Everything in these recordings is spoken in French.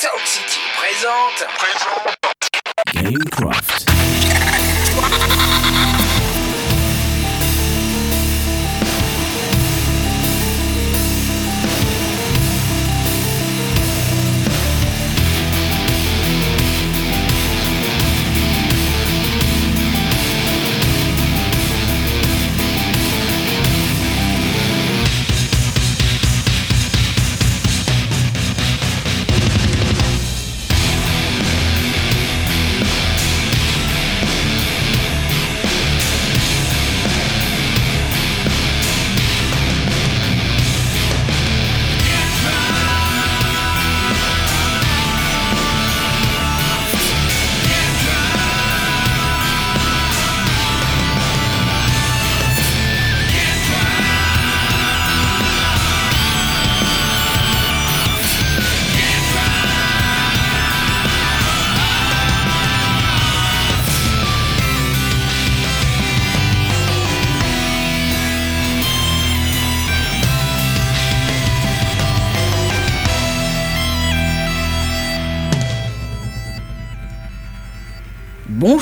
Soul City présente. Gamecraft.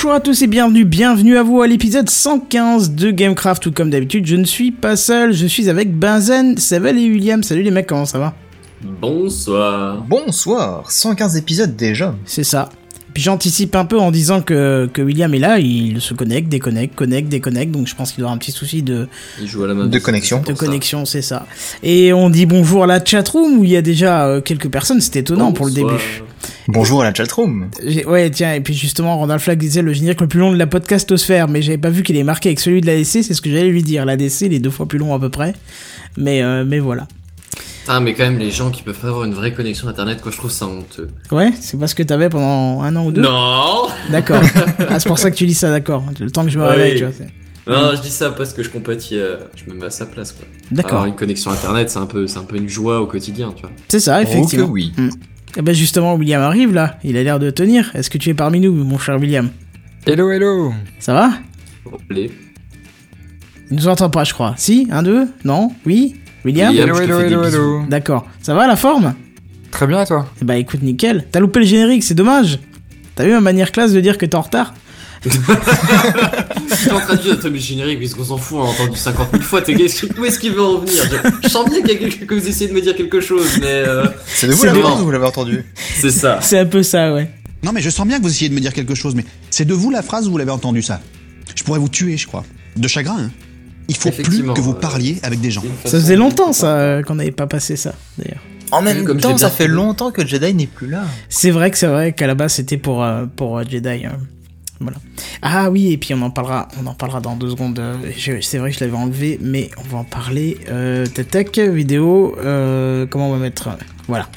Bonjour à tous et bienvenue, bienvenue à vous à l'épisode 115 de Gamecraft où comme d'habitude je ne suis pas seul, je suis avec Benzen, Sevel et William. Salut les mecs, comment ça va? Bonsoir. Bonsoir, 115 épisodes déjà. C'est ça. Puis j'anticipe un peu en disant que, que William est là, il se connecte, déconnecte, connecte, déconnecte, donc je pense qu'il doit avoir un petit souci de, Il joue à la main De connexion. de connexion, c'est ça. Et on dit bonjour à la chatroom où il y a déjà euh, quelques personnes, c'est étonnant pour le début. Bonjour à la chatroom. Ouais, tiens, et puis justement, Randall Flagg disait le générique le plus long de la podcastosphère, mais j'avais pas vu qu'il est marqué avec celui de l'ADC, c'est ce que j'allais lui dire. L'ADC, il est deux fois plus long à peu près. Mais, euh, mais voilà. Ah, mais quand même, les gens qui peuvent pas avoir une vraie connexion internet, quoi, je trouve ça honteux. Ouais, c'est pas ce que t'avais pendant un an ou deux? Non D'accord. ah, c'est pour ça que tu dis ça, d'accord. Le temps que je me Oui. réveille, tu vois. Non, je dis ça parce que je compatis, euh, je me mets à sa place, quoi. D'accord. Avoir une connexion internet, c'est un peu, c'est un peu une joie au quotidien, tu vois. C'est ça, effectivement. Oh que oui. Et ben justement, William arrive là. Il a l'air de tenir. Est-ce que tu es parmi nous, mon cher William? Hello, hello Ça va? Les... Il nous entend pas, je crois. Si? Un, deux? Non? Oui? William? William. Hello, hello, hello, hello D'accord. Ça va la forme? Très bien, et toi? Eh bah écoute, nickel. T'as loupé le générique, c'est dommage. T'as vu ma manière classe de dire que t'es en retard? Je suis en train de dire, le générique, parce qu'on s'en fout, on l'a entendu 50 000 fois, t'es gay, où est-ce qu'il veut en venir je, je sens bien qu'il y a quelque- que vous essayez de me dire quelque chose, mais euh, C'est de vous la phrase, vous l'avez entendu c'est ça. C'est un peu ça, ouais. Non, mais je sens bien que vous essayez de me dire quelque chose, mais c'est de vous la phrase où vous l'avez entendu ça. Je pourrais vous tuer, je crois. De chagrin, hein. Il faut plus que vous euh, parliez avec des gens. Ça faisait longtemps, ça, euh, qu'on n'avait pas passé ça, d'ailleurs. En même comme temps, ça fait longtemps que Jedi n'est plus là. C'est vrai que c'est vrai qu'à la base, c'était pour, euh, pour euh, Jedi. euh, Voilà. Ah oui, et puis on en parlera, on en parlera dans deux secondes. euh, C'est vrai que je l'avais enlevé, mais on va en parler. Euh, vidéo. euh, comment on va mettre Voilà.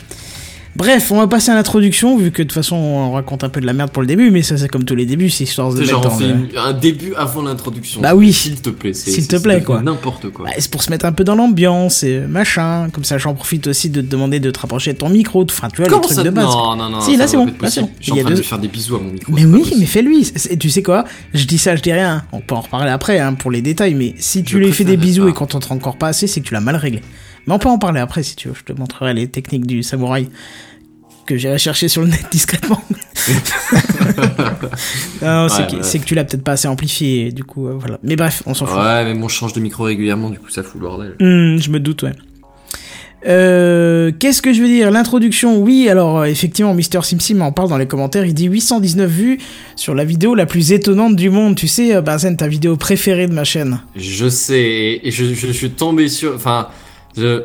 Bref, on va passer à l'introduction, vu que de toute façon on raconte un peu de la merde pour le début, mais ça c'est comme tous les débuts, c'est histoire de genre, on fait une- un début avant l'introduction. Bah oui. S'il te plaît. c'est- S'il te plaît, quoi. N'importe quoi. Bah, c'est pour se mettre un peu dans l'ambiance et machin. Comme ça, j'en profite aussi de te demander de te rapprocher de ton micro. Enfin, tu vois, le truc ça de base. Non, non, non. Si, là, c'est bon, là, bon. Je suis en train de deux- faire des bisous à mon micro. Mais oui, mais fais-lui. Tu sais quoi Je dis ça, je dis rien. On peut en reparler après hein, pour les détails. Mais si tu lui fais des bisous et qu'on t'entend encore pas assez, c'est que tu l'as mal réglé. Mais on peut en parler après si tu veux. Je te montrerai les techniques du samouraï que j'irai chercher sur le net discrètement. non, c'est Ouais, que, ouais. c'est que tu l'as peut-être pas assez amplifié. Du coup, euh, voilà. Mais bref, on s'en fout. Ouais, mais bon, je change de micro régulièrement, du coup, ça fout le bordel. Hmm, je me doute, ouais. Euh, Qu'est-ce que je veux dire? L'introduction, oui, alors euh, effectivement, Mister SimSim en parle dans les commentaires, il dit 819 vues sur la vidéo la plus étonnante du monde. Tu sais, Benzen, ta vidéo préférée de ma chaîne. Je sais, et je, je, je suis tombé sur. Enfin, je.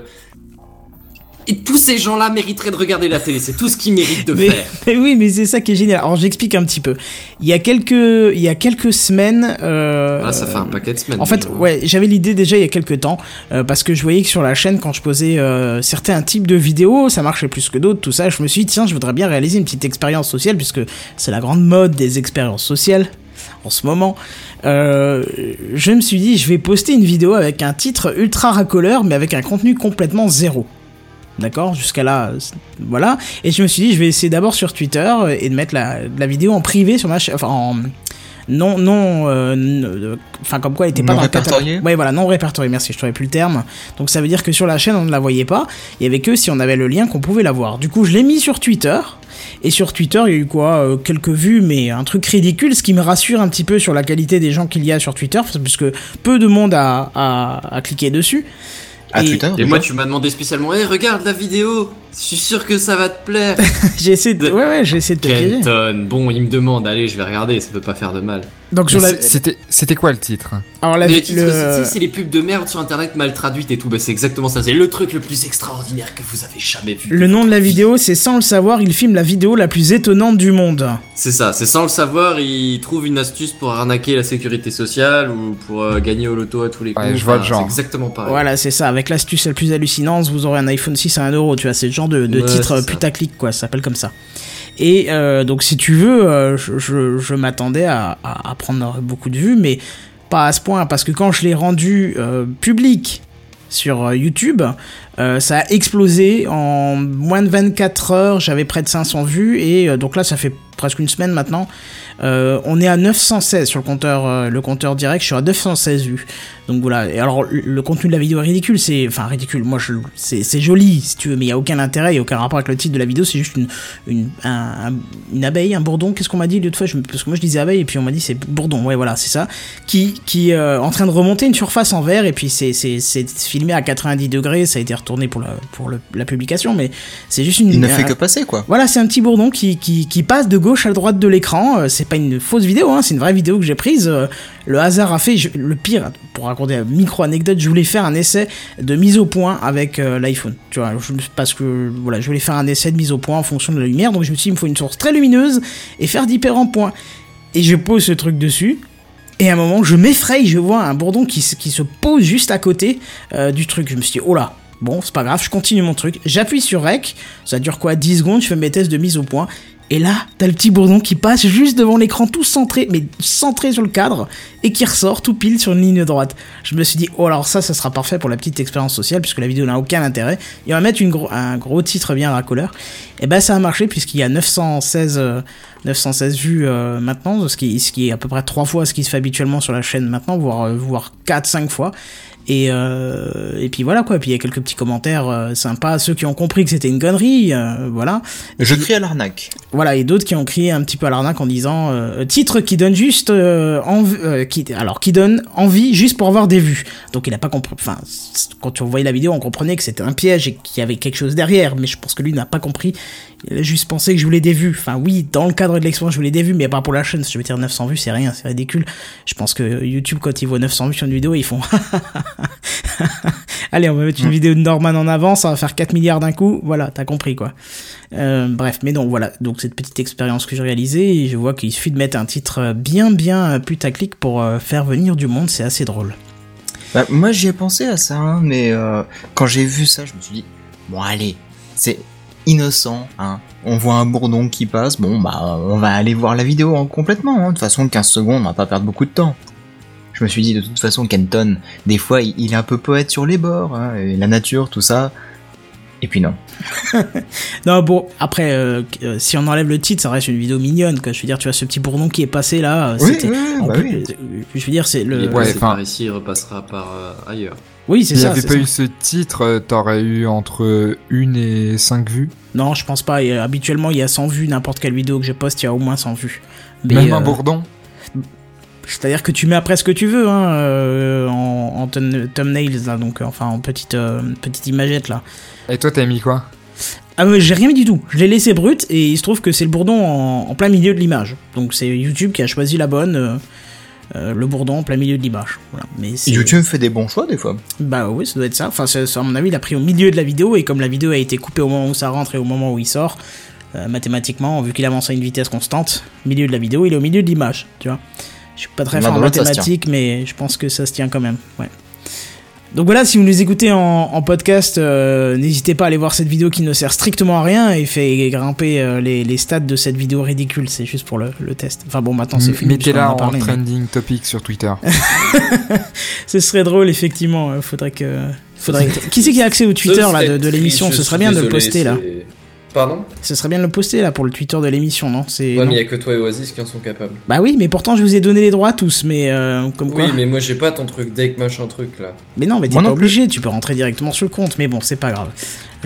Et tous ces gens-là mériteraient de regarder la télé, c'est tout ce qu'ils méritent de Mais, faire. mais oui, mais c'est ça qui est génial. Alors j'explique un petit peu. Il y a quelques, il y a quelques semaines... Euh, Là, ça fait un paquet de semaines. En fait, ouais, j'avais l'idée déjà il y a quelques temps, euh, parce que je voyais que sur la chaîne, quand je posais euh, certains types de vidéos, ça marchait plus que d'autres, tout ça, je me suis dit, tiens, je voudrais bien réaliser une petite expérience sociale, puisque c'est la grande mode des expériences sociales en ce moment. Euh, je me suis dit, je vais poster une vidéo avec un titre ultra racoleur, mais avec un contenu complètement zéro. D'accord? Jusqu'à là, c'est- voilà. Et je me suis dit, je vais essayer d'abord sur Twitter euh, et de mettre la, la vidéo en privé sur ma chaîne. Enfin, en. Non, non. euh, euh, Enfin, comme quoi elle était pas Non dans catalogue. Ouais, voilà, non répertorié, merci, je trouvais plus le terme. Donc ça veut dire que sur la chaîne, on ne la voyait pas. Il y avait que si on avait le lien qu'on pouvait la voir. Du coup, je l'ai mis sur Twitter. Et sur Twitter, il y a eu quoi euh, Quelques vues, mais un truc ridicule, ce qui me rassure un petit peu sur la qualité des gens qu'il y a sur Twitter, puisque peu de monde a, a, a cliqué dessus. À Et- Twitter Et moi, tu m'as demandé spécialement, hey, regarde la vidéo, je suis sûr que ça va te plaire. J'ai essayé de, ouais, ouais, j'ai essayé de te. Kenton, bon, il me demande, allez, je vais regarder, ça peut pas faire de mal. Donc sur la, C'était c'était quoi le titre? Alors la, le titre, le- c'est- les pubs de merde sur internet mal traduites et tout, bah c'est exactement ça, c'est le truc le plus extraordinaire que vous avez jamais vu. le nom de la vidéo, c'est sans le savoir, il filme la vidéo la plus étonnante du monde. C'est ça, c'est sans le savoir, il trouve une astuce pour arnaquer la sécurité sociale ou pour euh, gagner au loto à tous les coups. Ouais, je vois le genre. C'est exactement pareil. Voilà, c'est ça. Avec l'astuce la plus hallucinante, vous aurez un iPhone 6 à 1 euro. Tu vois, c'est le genre de, de Ouais, titre putaclic, quoi. Ça s'appelle comme ça. Et euh, donc, si tu veux, euh, je, je, je m'attendais à, à, à prendre beaucoup de vues, mais pas à ce point, parce que quand je l'ai rendu euh, public sur YouTube, euh, ça a explosé en moins de 24 heures. J'avais près de 500 vues, et euh, donc là, ça fait presque une semaine maintenant. Euh, on est à 916 sur le compteur, le compteur direct. Je suis à 916 vues. Donc voilà. Et alors le, contenu de la vidéo est ridicule. C'est enfin ridicule. Moi, je, c'est, joli si tu veux, mais il y a aucun intérêt, il y a aucun rapport avec le titre de la vidéo. C'est juste une, une, un- un- une abeille, un bourdon. Qu'est-ce qu'on m'a dit l'autre fois Je Parce que moi je disais abeille et puis on m'a dit c'est bourdon. Ouais, voilà, c'est ça. Qui qui en train de remonter une surface en verre et puis c'est filmé à 90 degrés. Ça a été retourné pour la pour le- la publication, mais c'est juste une. Il ne fait que passer, quoi. voilà, c'est un petit bourdon qui, qui, qui passe de gauche à droite de l'écran. Euh, c'est pas une fausse vidéo, hein, c'est une vraie vidéo que j'ai prise. Euh, le hasard a fait. je- le pire, pour raconter une micro-anecdote, je voulais faire un essai de mise au point avec euh, l'iPhone. Tu vois, je- parce que voilà, je voulais faire un essai de mise au point en fonction de la lumière. Donc je me suis dit, il me faut une source très lumineuse et faire différents points. Et je pose ce truc dessus. Et à un moment, je m'effraie, je vois un bourdon qui, se- qui se pose juste à côté euh, du truc. Je me suis dit, oh là, bon, c'est pas grave, je continue mon truc. J'appuie sur REC, ça dure quoi 10 secondes, je fais mes tests de mise au point. Et là, t'as le petit bourdon qui passe juste devant l'écran, tout centré, mais centré sur le cadre, et qui ressort tout pile sur une ligne droite. Je me suis dit, oh alors ça, ça sera parfait pour la petite expérience sociale, puisque la vidéo n'a aucun intérêt. Et on va mettre un gros titre bien racoleur. Et ben ça a marché, puisqu'il y a 916, euh, 916 vues euh, maintenant, ce qui, est à peu près trois fois ce qui se fait habituellement sur la chaîne maintenant, voire, euh, voire 4-5 fois. Et, euh, et puis voilà quoi, puis il y a quelques petits commentaires euh, sympas, ceux qui ont compris que c'était une connerie, euh, voilà. Je crie à l'arnaque. Voilà, et d'autres qui ont crié un petit peu à l'arnaque en disant titre qui donne juste qui alors qui donne envie juste pour avoir des vues. Donc il a pas compris enfin quand on voyait la vidéo, on comprenait que c'était un piège et qu'il y avait quelque chose derrière, mais je pense que lui n'a pas compris. Il a juste pensé que je voulais des vues. Enfin oui, dans le cadre de l'expérience, je voulais des vues, mais pas pour la chaîne. Je veux dire 900 vues, c'est rien, c'est ridicule. Je pense que YouTube quand ils voient 900 vues sur une vidéo, ils font Allez, on va mettre une vidéo de Norman en avant, ça va faire 4 milliards d'un coup. Voilà, t'as compris quoi. Euh, bref, mais donc voilà, donc cette petite expérience que j'ai réalisée, je vois qu'il suffit de mettre un titre bien bien putaclic pour euh, faire venir du monde, c'est assez drôle. Bah, moi, j'y ai pensé à ça, hein, mais euh, quand j'ai vu ça, je me suis dit, bon, allez, c'est innocent, hein. On voit un bourdon qui passe, bon, bah, on va aller voir la vidéo hein, complètement. hein. De toute façon, 15 secondes, on va pas perdre beaucoup de temps. Je me suis dit, de toute façon, Kenton, des fois, il, est un peu poète sur les bords, hein, et la nature, tout ça. Et puis non. Non, bon, après, euh, euh, si on enlève le titre, ça reste une vidéo mignonne, quoi. Je veux dire, tu vois, ce petit bourdon qui est passé là, Oui, bah plus, oui. euh, Je veux dire, c'est le. Ouais, enfin- par ici, il repassera par euh, ailleurs. Oui, c'est S'il n'y ça. avait pas ça. eu ce titre, euh, t'aurais eu entre une et cinq vues. Non, je pense pas. Et, euh, habituellement, il y a 100 vues, n'importe quelle vidéo que je poste, il y a au moins 100 vues. Mais, Même euh, un bourdon. C'est-à-dire que tu mets après ce que tu veux hein, euh, en, en thumb- thumbnails, là, donc euh, enfin en petite, euh, petite imagette là. Et toi, t'as mis quoi? Ah mais j'ai rien mis du tout, je l'ai laissé brut et il se trouve que c'est le bourdon en, en plein milieu de l'image. Donc c'est YouTube qui a choisi la bonne, euh, le bourdon en plein milieu de l'image. Voilà. Mais c'est- YouTube fait des bons choix, des fois. Bah oui, ça doit être ça. Enfin, c'est- à mon avis, il a pris au milieu de la vidéo et comme la vidéo a été coupée au moment où ça rentre et au moment où il sort, euh, mathématiquement, vu qu'il avance à une vitesse constante, milieu de la vidéo, il est au milieu de l'image, tu vois. Je suis pas très fort en ça mathématiques, mais je pense que ça se tient quand même. Ouais. Donc voilà, si vous nous écoutez en, en podcast, euh, n'hésitez pas à aller voir cette vidéo qui ne sert strictement à rien et fait grimper euh, les, les stats de cette vidéo ridicule. C'est juste pour le, le test. Enfin bon, maintenant c'est fini. Mettez-la en mais- trending topic sur Twitter. Ce serait drôle, effectivement. euh, Faudrait que. Faudrait... qui c'est qui a accès au Twitter là, de, de l'émission? Ce serait bien de le poster là. Pardon Ce serait bien de le poster là pour le Twitter de l'émission, non? C'est Ouais, non mais il y a que toi et Oasis qui en sont capables. Bah oui, mais pourtant je vous ai donné les droits tous, mais euh, comme quoi. Oui, mais moi j'ai pas ton truc deck machin truc là. Mais non, mais t'es Moi pas plus. obligé, tu peux rentrer directement sur le compte, mais bon, c'est pas grave.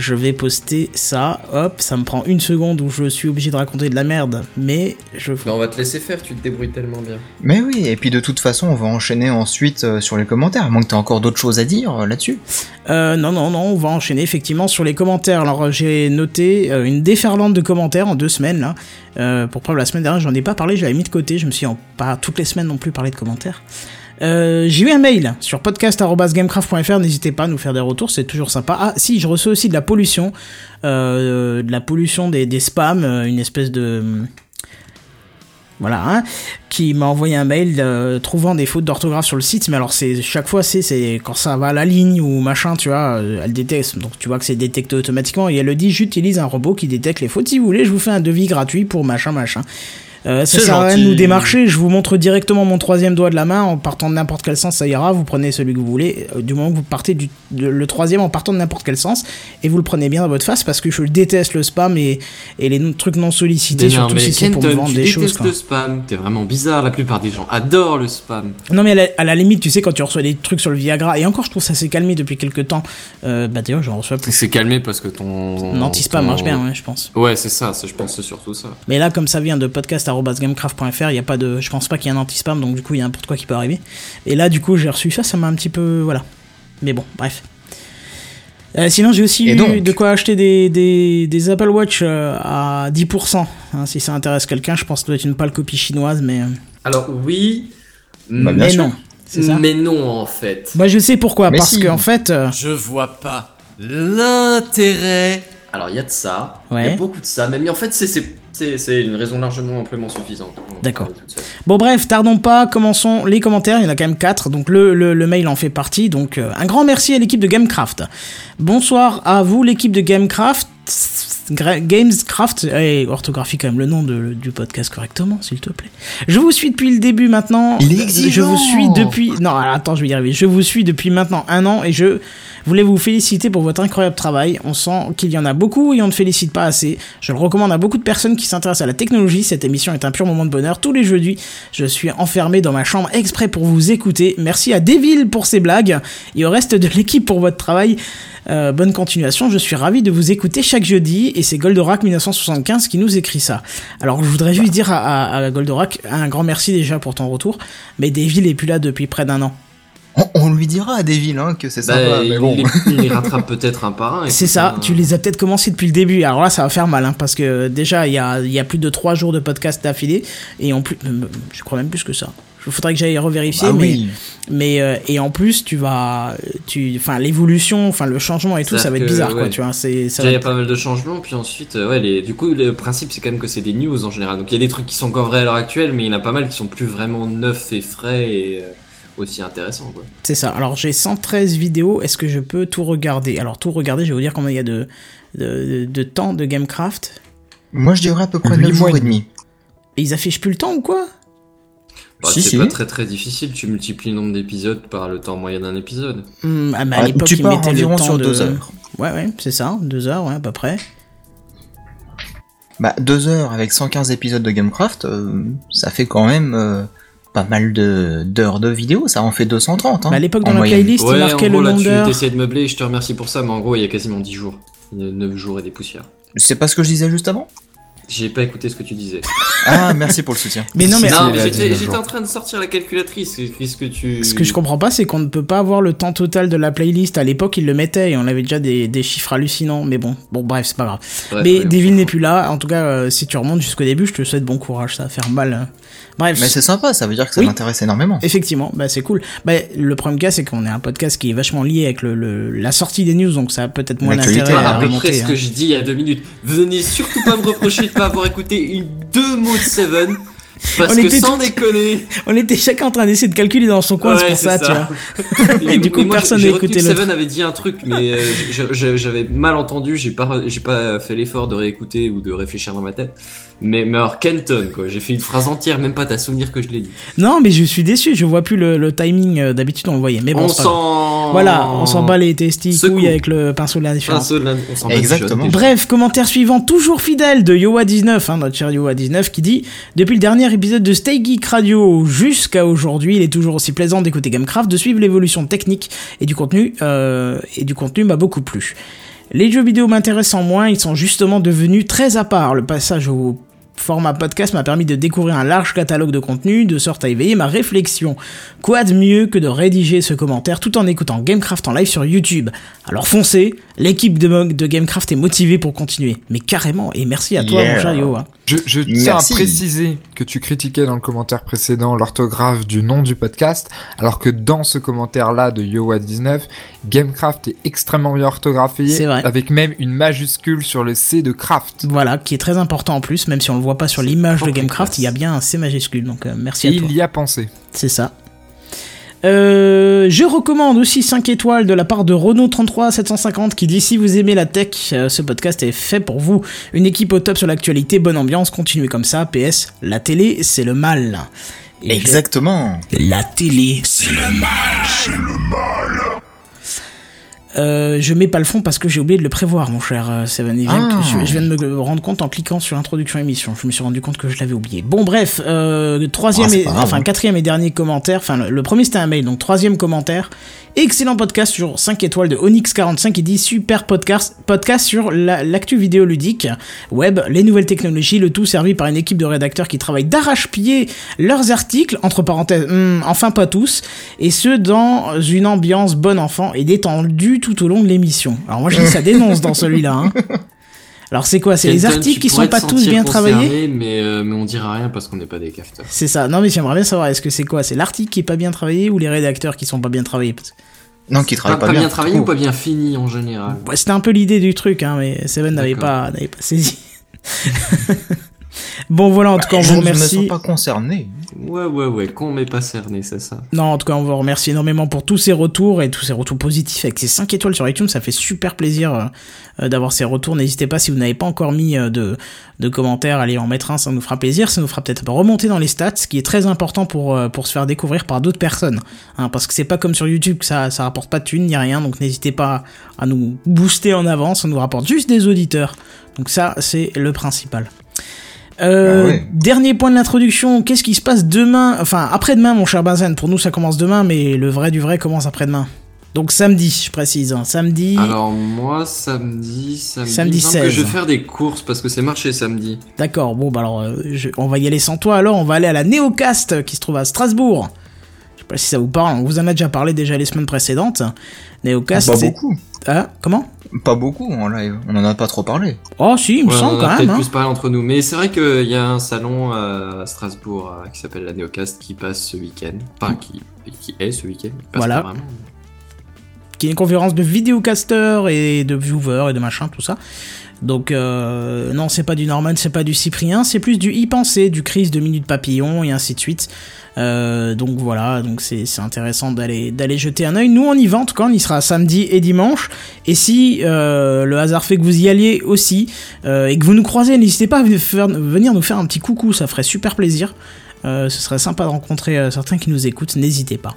Je vais poster ça, hop, ça me prend une seconde où je suis obligé de raconter de la merde, mais je... Bah, on va te laisser faire, tu te débrouilles tellement bien. Mais oui, et puis de toute façon, on va enchaîner ensuite euh, sur les commentaires, à moins que tu encore d'autres choses à dire euh, là-dessus. Euh, non, non, non, on va enchaîner effectivement sur les commentaires. Alors euh, j'ai noté une déferlante de commentaires en deux semaines là. Euh, pour preuve, la semaine dernière, j'en ai pas parlé, j'avais mis de côté, je me suis en- pas toutes les semaines non plus parlé de commentaires. Euh, j'ai eu un mail sur podcast.gamecraft.fr, n'hésitez pas à nous faire des retours, c'est toujours sympa. Ah si, je reçois aussi de la pollution, euh, de la pollution des, spams, euh, une espèce de... Voilà, hein, qui m'a envoyé un mail trouvant des fautes d'orthographe sur le site, mais alors c'est chaque fois c'est quand ça va à la ligne ou machin, tu vois, elle détecte, donc tu vois que c'est détecté automatiquement et elle le dit j'utilise un robot qui détecte les fautes. Si vous voulez, je vous fais un devis gratuit pour machin machin. Euh, ça sert à rien de nous démarcher, je vous montre directement mon troisième doigt de la main en partant de n'importe quel sens, ça ira, vous prenez celui que vous voulez, euh, du moment que vous partez du de- le troisième en partant de n'importe quel sens, et vous le prenez bien dans votre face parce que je déteste le spam et, et les trucs non sollicités, Mais non, surtout mais si c'est pour me vendre tu des choses. quoi. le spam, t'es vraiment bizarre, la plupart des gens adorent le spam. Non mais à la, à la limite, tu sais, quand tu reçois des trucs sur le Viagra, et encore je trouve ça s'est calmé depuis quelques temps, euh, bah d'ailleurs j'en reçois plus. C'est calmé parce que ton... Anti-spam ton- marche bien, ouais, je pense. Ouais, c'est ça, je pense c'est surtout ça. Mais là, comme ça vient de podcast.gamecraft.fr, il y a pas de, je pense pas qu'il y ait un anti-spam, donc du coup il y a n'importe quoi qui peut arriver. Et là, du coup, j'ai reçu ça, ça m'a un petit peu, voilà. Mais bon, bref. Euh, sinon, j'ai aussi eu de quoi acheter des, des, des Apple Watch euh, à 10%. hein, si ça intéresse quelqu'un, je pense que ça doit être une pâle copie chinoise, mais, euh, Alors oui, Bah, mais sûr. non. Ça. mais non en fait. Moi, je sais pourquoi, Mais parce si. qu'en fait, euh, Je vois pas l'intérêt. Alors il y a de ça, il y a beaucoup de ça, mais, mais en fait c'est- c'est une raison largement amplement suffisante. D'accord. Bon bref, tardons pas, commençons les commentaires, il y en a quand même 4, donc le, le, le mail en fait partie, donc euh, un grand merci à l'équipe de Gamecraft. Bonsoir à vous l'équipe de Gamecraft, Gamescraft, et orthographie quand même le nom de- du podcast correctement s'il te plaît. Je vous suis depuis le début maintenant, Il est je vous suis depuis, non attends je vais y arriver, je vous suis depuis maintenant un an et je voulais vous féliciter pour votre incroyable travail, on sent qu'il y en a beaucoup et on ne félicite pas assez, je le recommande à beaucoup de personnes qui s'intéressent à la technologie, cette émission est un pur moment de bonheur, tous les jeudis je suis enfermé dans ma chambre exprès pour vous écouter. Merci à Deville pour ses blagues et au reste de l'équipe pour votre travail. Euh, bonne continuation, je suis ravi de vous écouter chaque jeudi et c'est Goldorak 1975 qui nous écrit ça. Alors je voudrais juste dire à Goldorak un grand merci déjà pour ton retour, mais Deville est plus là depuis près d'un an. On, on lui dira à Deville hein, que c'est Bah, sympa, mais il, bon. il les rattrape peut-être un par un. C'est ça, tu les as peut-être commencé depuis le début. Alors là, ça va faire mal, hein, parce que déjà, il y a, il y a plus de 3 jours de podcast d'affilée, et en plus, euh, je crois même plus que ça. Il faudrait que j'aille revérifier, Bah mais, oui. mais euh, et en plus, tu vas, tu, enfin, l'évolution, enfin, le changement et tout, ça va être que, bizarre, quoi, tu vois. C'est, ça Déjà, va il y a pas mal de changements, puis ensuite, euh, ouais, les, du coup, le principe, c'est quand même que c'est des news en général. Donc, il y a des trucs qui sont encore vrais à l'heure actuelle, mais il y en a pas mal qui sont plus vraiment neufs et frais et euh, aussi intéressants, quoi. C'est ça. Alors j'ai 113 vidéos. Est-ce que je peux tout regarder? Alors tout regarder, je vais vous dire combien il y a de de, de, de temps de Gamecraft. Moi, je dirais à peu près Huit 9 mois et demi. Et ils affichent plus le temps ou quoi? Bah, Si, c'est si. pas très très difficile, tu multiplies le nombre d'épisodes par le temps moyen d'un épisode. Hmm, ah, bah, à Ah, l'époque, tu ils pars mettaient le environ temps sur de... deux heures. Ouais, ouais, c'est ça, deux heures, ouais, à peu près. Bah, 2 heures avec 115 épisodes de Gamecraft, euh, ça fait quand même euh, pas mal de d'heures de vidéo, ça en fait 230. Hein, à l'époque, dans la moyenne. playlist, il ouais, marquait en gros, le nombre tu d'heures. essayé de meubler, je te remercie pour ça, mais en gros, il y a quasiment 10 jours. 9 jours et des poussières. C'est pas ce que je disais juste avant? J'ai pas écouté ce que tu disais. Ah, merci pour le soutien. Mais non, mais non, il mais a j'étais 19 j'étais jours. en train de sortir la calculatrice. Qu'est-ce que tu. ce que je comprends pas, c'est qu'on ne peut pas avoir le temps total de la playlist. À l'époque, ils le mettaient et on avait déjà des, des chiffres hallucinants. Mais bon, bon, bref, c'est pas grave. Bref, mais ouais, Devil n'est plus là. En tout cas, euh, si tu remontes jusqu'au début, je te souhaite bon courage. Ça va faire mal. hein. Bref. Mais c'est sympa, ça veut dire que ça Oui. m'intéresse énormément. Effectivement, bah c'est cool. Bah, le problème cas, c'est qu'on est un podcast qui est vachement lié avec le, le- la sortie des news, donc ça a peut-être moins d'intérêt Voilà, à à peu remonter. près ce hein. que je dis il y a deux minutes. Venez surtout pas me reprocher de pas avoir écouté une deux mots de Seven. Parce On que était sans déconner. On était chacun en train d'essayer de calculer dans son coin, Ouais, c'est pour ça, tu vois. Et du coup, moi, personne n'a écouté que l'autre. Seven avait dit un truc, mais euh, j'avais mal entendu. J'ai pas, j'ai pas fait l'effort de réécouter ou de réfléchir dans ma tête. Mais, mais alors Kenton, quoi. J'ai fait une phrase entière, même pas t'as souvenir que je l'ai dit. Non, mais je suis déçu, je vois plus le, le timing. euh, D'habitude, on le voyait. Mais bon, on s'en. Voilà, on s'en bat les testis couilles avec le pinceau de l'indifférence. Exactement. déjà. Bref, commentaire suivant, toujours fidèle de Yoa19, hein, notre cher Yoa19, qui dit Depuis le dernier épisode de Stay Geek Radio jusqu'à aujourd'hui, il est toujours aussi plaisant d'écouter Gamecraft, de suivre l'évolution technique et du contenu, euh, et du contenu m'a beaucoup plu. Les jeux vidéo m'intéressent moins, ils sont justement devenus très à part. Le passage au format podcast m'a permis de découvrir un large catalogue de contenus, de sorte à éveiller ma réflexion. Quoi de mieux que de rédiger ce commentaire tout en écoutant Gamecraft en live sur YouTube? Alors foncez, l'équipe de, de Gamecraft est motivée pour continuer. Mais carrément, et merci à toi Yeah. mon cher Yo. hein. Je, je tiens Merci. à préciser que tu critiquais dans le commentaire précédent l'orthographe du nom du podcast, alors que dans ce commentaire-là de Yowa19, Gamecraft est extrêmement bien orthographié, avec même une majuscule sur le C de craft. Voilà, qui est très important en plus, même si on le voit pas sur l'image de Gamecraft, classe. il y a bien un C majuscule, donc euh, merci à toi. Il y a pensé. C'est ça. Euh, je recommande aussi 5 étoiles de la part de Renault33750 qui dit si vous aimez la tech, euh, ce podcast est fait pour vous. Une équipe au top sur l'actualité, bonne ambiance, continuez comme ça. PS, la télé, c'est le mal. Et je- Exactement. La télé, c'est le mal. Euh, je mets pas le fond parce que j'ai oublié de le prévoir, mon cher euh, Seven. Il vient Ah. je, je viens de me rendre compte en cliquant sur l'introduction émission. Je me suis rendu compte que je l'avais oublié. Bon, bref, euh, troisième Ah, et, enfin hein. quatrième et dernier commentaire. Enfin, le, le premier c'était un mail, donc troisième commentaire. Excellent podcast sur 5 étoiles de Onyx45 qui dit super podcast, podcast sur la- l'actu vidéoludique, web, les nouvelles technologies, le tout servi par une équipe de rédacteurs qui travaillent d'arrache-pied leurs articles, entre parenthèses, hmm, enfin pas tous, et ce dans une ambiance bon enfant et détendue tout au long de l'émission. Alors moi je dis ça dénonce dans celui-là. Hein. Alors c'est quoi? C'est les articles qui sont pas tous bien travaillés? mais, euh, mais on dira rien parce qu'on n'est pas des cafeteurs. C'est ça. Non mais j'aimerais bien savoir, est-ce que c'est quoi? C'est l'article qui est pas bien travaillé ou les rédacteurs qui sont pas bien travaillés? Non, qui Pas, travaille pas pas, bien, travaillé trop. ou pas bien fini en général? Ouais, C'était un peu l'idée du truc, hein, mais Seven n'avait pas, n'avait pas saisi. bon voilà, en tout cas on Je vous ne me remercie. sens pas concerné. Ouais, ouais, ouais, qu'on m'est pas cerné, c'est ça. Non, en tout cas, on vous remercie énormément pour tous ces retours et tous ces retours positifs avec ces 5 étoiles sur iTunes. Ça fait super plaisir euh, euh, d'avoir ces retours. N'hésitez pas, si vous n'avez pas encore mis euh, de, de commentaires, allez en mettre un, ça nous fera plaisir. Ça nous fera peut-être remonter dans les stats, ce qui est très important pour, pour se faire découvrir par d'autres personnes. Hein, parce que c'est pas comme sur YouTube que ça, ça rapporte pas de thunes ni rien. Donc n'hésitez pas à nous booster en avance. Ça nous rapporte juste des auditeurs. Donc ça, c'est le principal. Euh, Ah ouais. Dernier point de l'introduction, qu'est-ce qui se passe demain Enfin, après-demain, mon cher Benzen. Pour nous, ça commence demain, mais le vrai du vrai commence après-demain. Donc samedi, je précise. hein. Samedi. Alors moi, samedi, samedi, Samedi il me semble que 16. je vais faire des courses parce que c'est marché samedi. D'accord. Bon, bah alors, euh, je- on va y aller sans toi. Alors, on va aller à la Néocast qui se trouve à Strasbourg. Je sais pas si ça vous parle. On vous en a déjà parlé déjà les semaines précédentes. Néocast, c'est. beaucoup. Ah, comment? Pas beaucoup en live. On en a pas trop parlé. Oh, si, il me Ouais, semble on quand même. peut-être hein. plus parlé entre nous, mais c'est vrai qu'il y a un salon à Strasbourg euh, qui s'appelle la Neocast qui passe ce week-end. Enfin, qui, qui est ce week-end. Voilà. pas qui est une conférence de vidéocasters et de viewers et de machin, tout ça. Donc euh, non, c'est pas du Norman, c'est pas du Cyprien, c'est plus du y penser, du Chris de Minute Papillon et ainsi de suite. Euh, donc voilà, donc c'est intéressant d'aller jeter un œil. Nous on y va en tout on y sera samedi et dimanche. Et si euh, le hasard fait que vous y alliez aussi et que vous nous croisez, n'hésitez pas à venir nous faire un petit coucou, ça ferait super plaisir. Ce serait sympa de rencontrer certains qui nous écoutent, n'hésitez pas.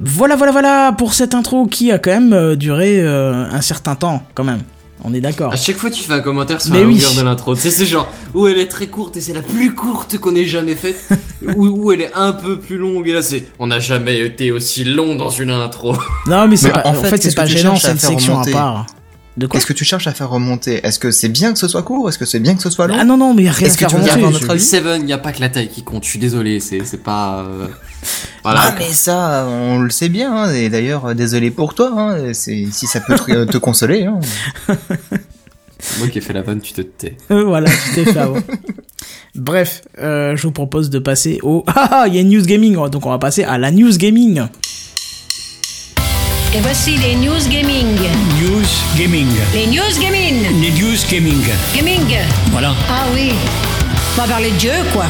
Voilà, voilà, voilà pour cette intro qui a quand même duré un certain temps, quand même. On est d'accord. À chaque fois, tu fais un commentaire sur Mais la oui. longueur de l'intro. Tu sais, c'est genre, où elle est très courte et c'est la plus courte qu'on ait jamais faite. ou où elle est un peu plus longue et là, c'est, on n'a jamais été aussi long dans une intro. Non, mais c'est Mais pas, en en fait, fait, c'est pas gênant, c'est une section remonter à part. De quoi Qu'est-ce que tu cherches à faire remonter? Est-ce que c'est bien que ce soit court? Est-ce que c'est bien que ce soit long? Ah non, non, mais y a rien à Est-ce que faire tu veux dire remonter. dans Seven, y a pas que la taille qui compte. Je suis désolé, c'est, c'est pas. euh, Voilà. Ah mais ça, on le sait bien, hein, et d'ailleurs, euh, désolé pour toi, hein, c'est- si ça peut te, te consoler. Hein. Moi qui ai fait la vanne, tu te tais. Euh, voilà, tu t'es fait. Bref, euh, je vous propose de passer au... Ah ah, il y a une news gaming, donc on va passer à la news gaming. Et voici les news gaming. News Gaming. Les news gaming. Les News Gaming. Gaming. Voilà. Ah oui. On va parler de jeu, quoi.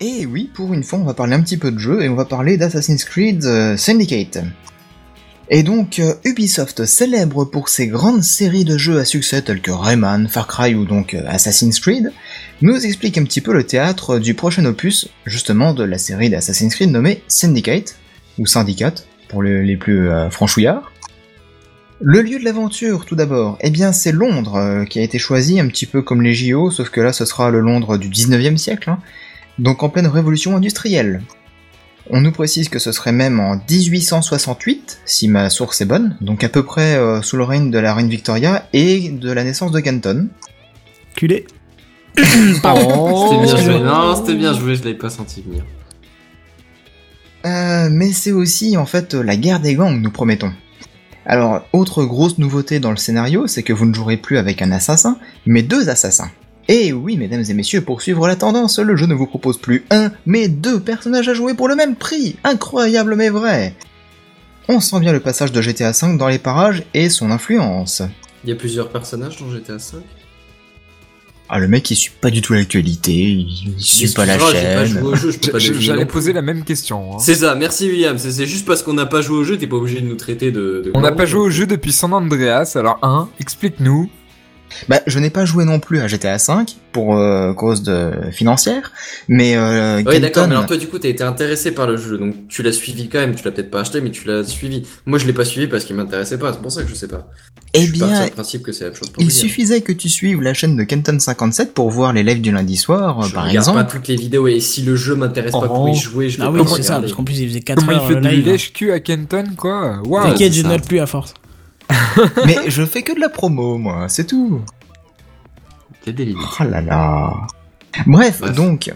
Et oui, pour une fois, on va parler un petit peu de jeu, et on va parler d'Assassin's Creed euh, Syndicate. Et donc, euh, Ubisoft, célèbre pour ses grandes séries de jeux à succès tels que Rayman, Far Cry ou donc euh, Assassin's Creed, nous explique un petit peu le théâtre du prochain opus, justement de la série d'Assassin's Creed nommée Syndicate, ou Syndicate, pour le- les plus euh, franchouillards. Le lieu de l'aventure, tout d'abord, eh bien c'est Londres, euh, qui a été choisi un petit peu comme les JO, sauf que là ce sera le Londres du 19e siècle, hein, donc en pleine révolution industrielle. On nous précise que ce serait même en 1868, si ma source est bonne, donc à peu près euh, sous le règne de la reine Victoria et de la naissance de Kenton. Culé. C'était bien joué. Non, c'était bien joué, je l'avais pas senti venir. Euh, mais c'est aussi en fait la guerre des gangs, nous promettons. Alors, autre grosse nouveauté dans le scénario, c'est que vous ne jouerez plus avec un assassin, mais deux assassins. Et oui, mesdames et messieurs, pour suivre la tendance, le jeu ne vous propose plus un, mais deux personnages à jouer pour le même prix. Incroyable mais vrai. On sent bien le passage de GTA V dans les parages et son influence. Il y a plusieurs personnages dans GTA 5. Ah, le mec il suit pas du tout l'actualité, il suit pas la chaîne. J'allais poser la même question. hein. C'est ça, merci William. C'est c'est juste parce qu'on n'a pas joué au jeu, t'es pas obligé de nous traiter de. de On n'a pas joué au jeu depuis San Andreas, alors un, explique-nous. Bah, je n'ai pas joué non plus à GTA V pour euh, cause de financière, mais euh, Ouais, d'accord, Kenton- mais alors toi, du coup, t'as été intéressé par le jeu, donc tu l'as suivi quand même. Tu l'as peut-être pas acheté, mais tu l'as suivi. Moi, je l'ai pas suivi parce qu'il m'intéressait pas, c'est pour ça que je sais pas. eh bien, principe que c'est la même chose pour il suffisait que tu suives la chaîne de Kenton57 pour voir les lives du lundi soir, Je par regarde exemple. pas toutes les vidéos et si le jeu m'intéresse pas pour y Oh. jouer, je vais Ah pas oui, c'est ça, parce qu'en plus il faisait 4 Comment il heures fait le du live. lèche-cul à Kenton, quoi? Waouh T'inquiète, je note plus à force. Mais je fais que de la promo, moi, c'est tout. T'es des. Oh là là. Bref, Bref. donc,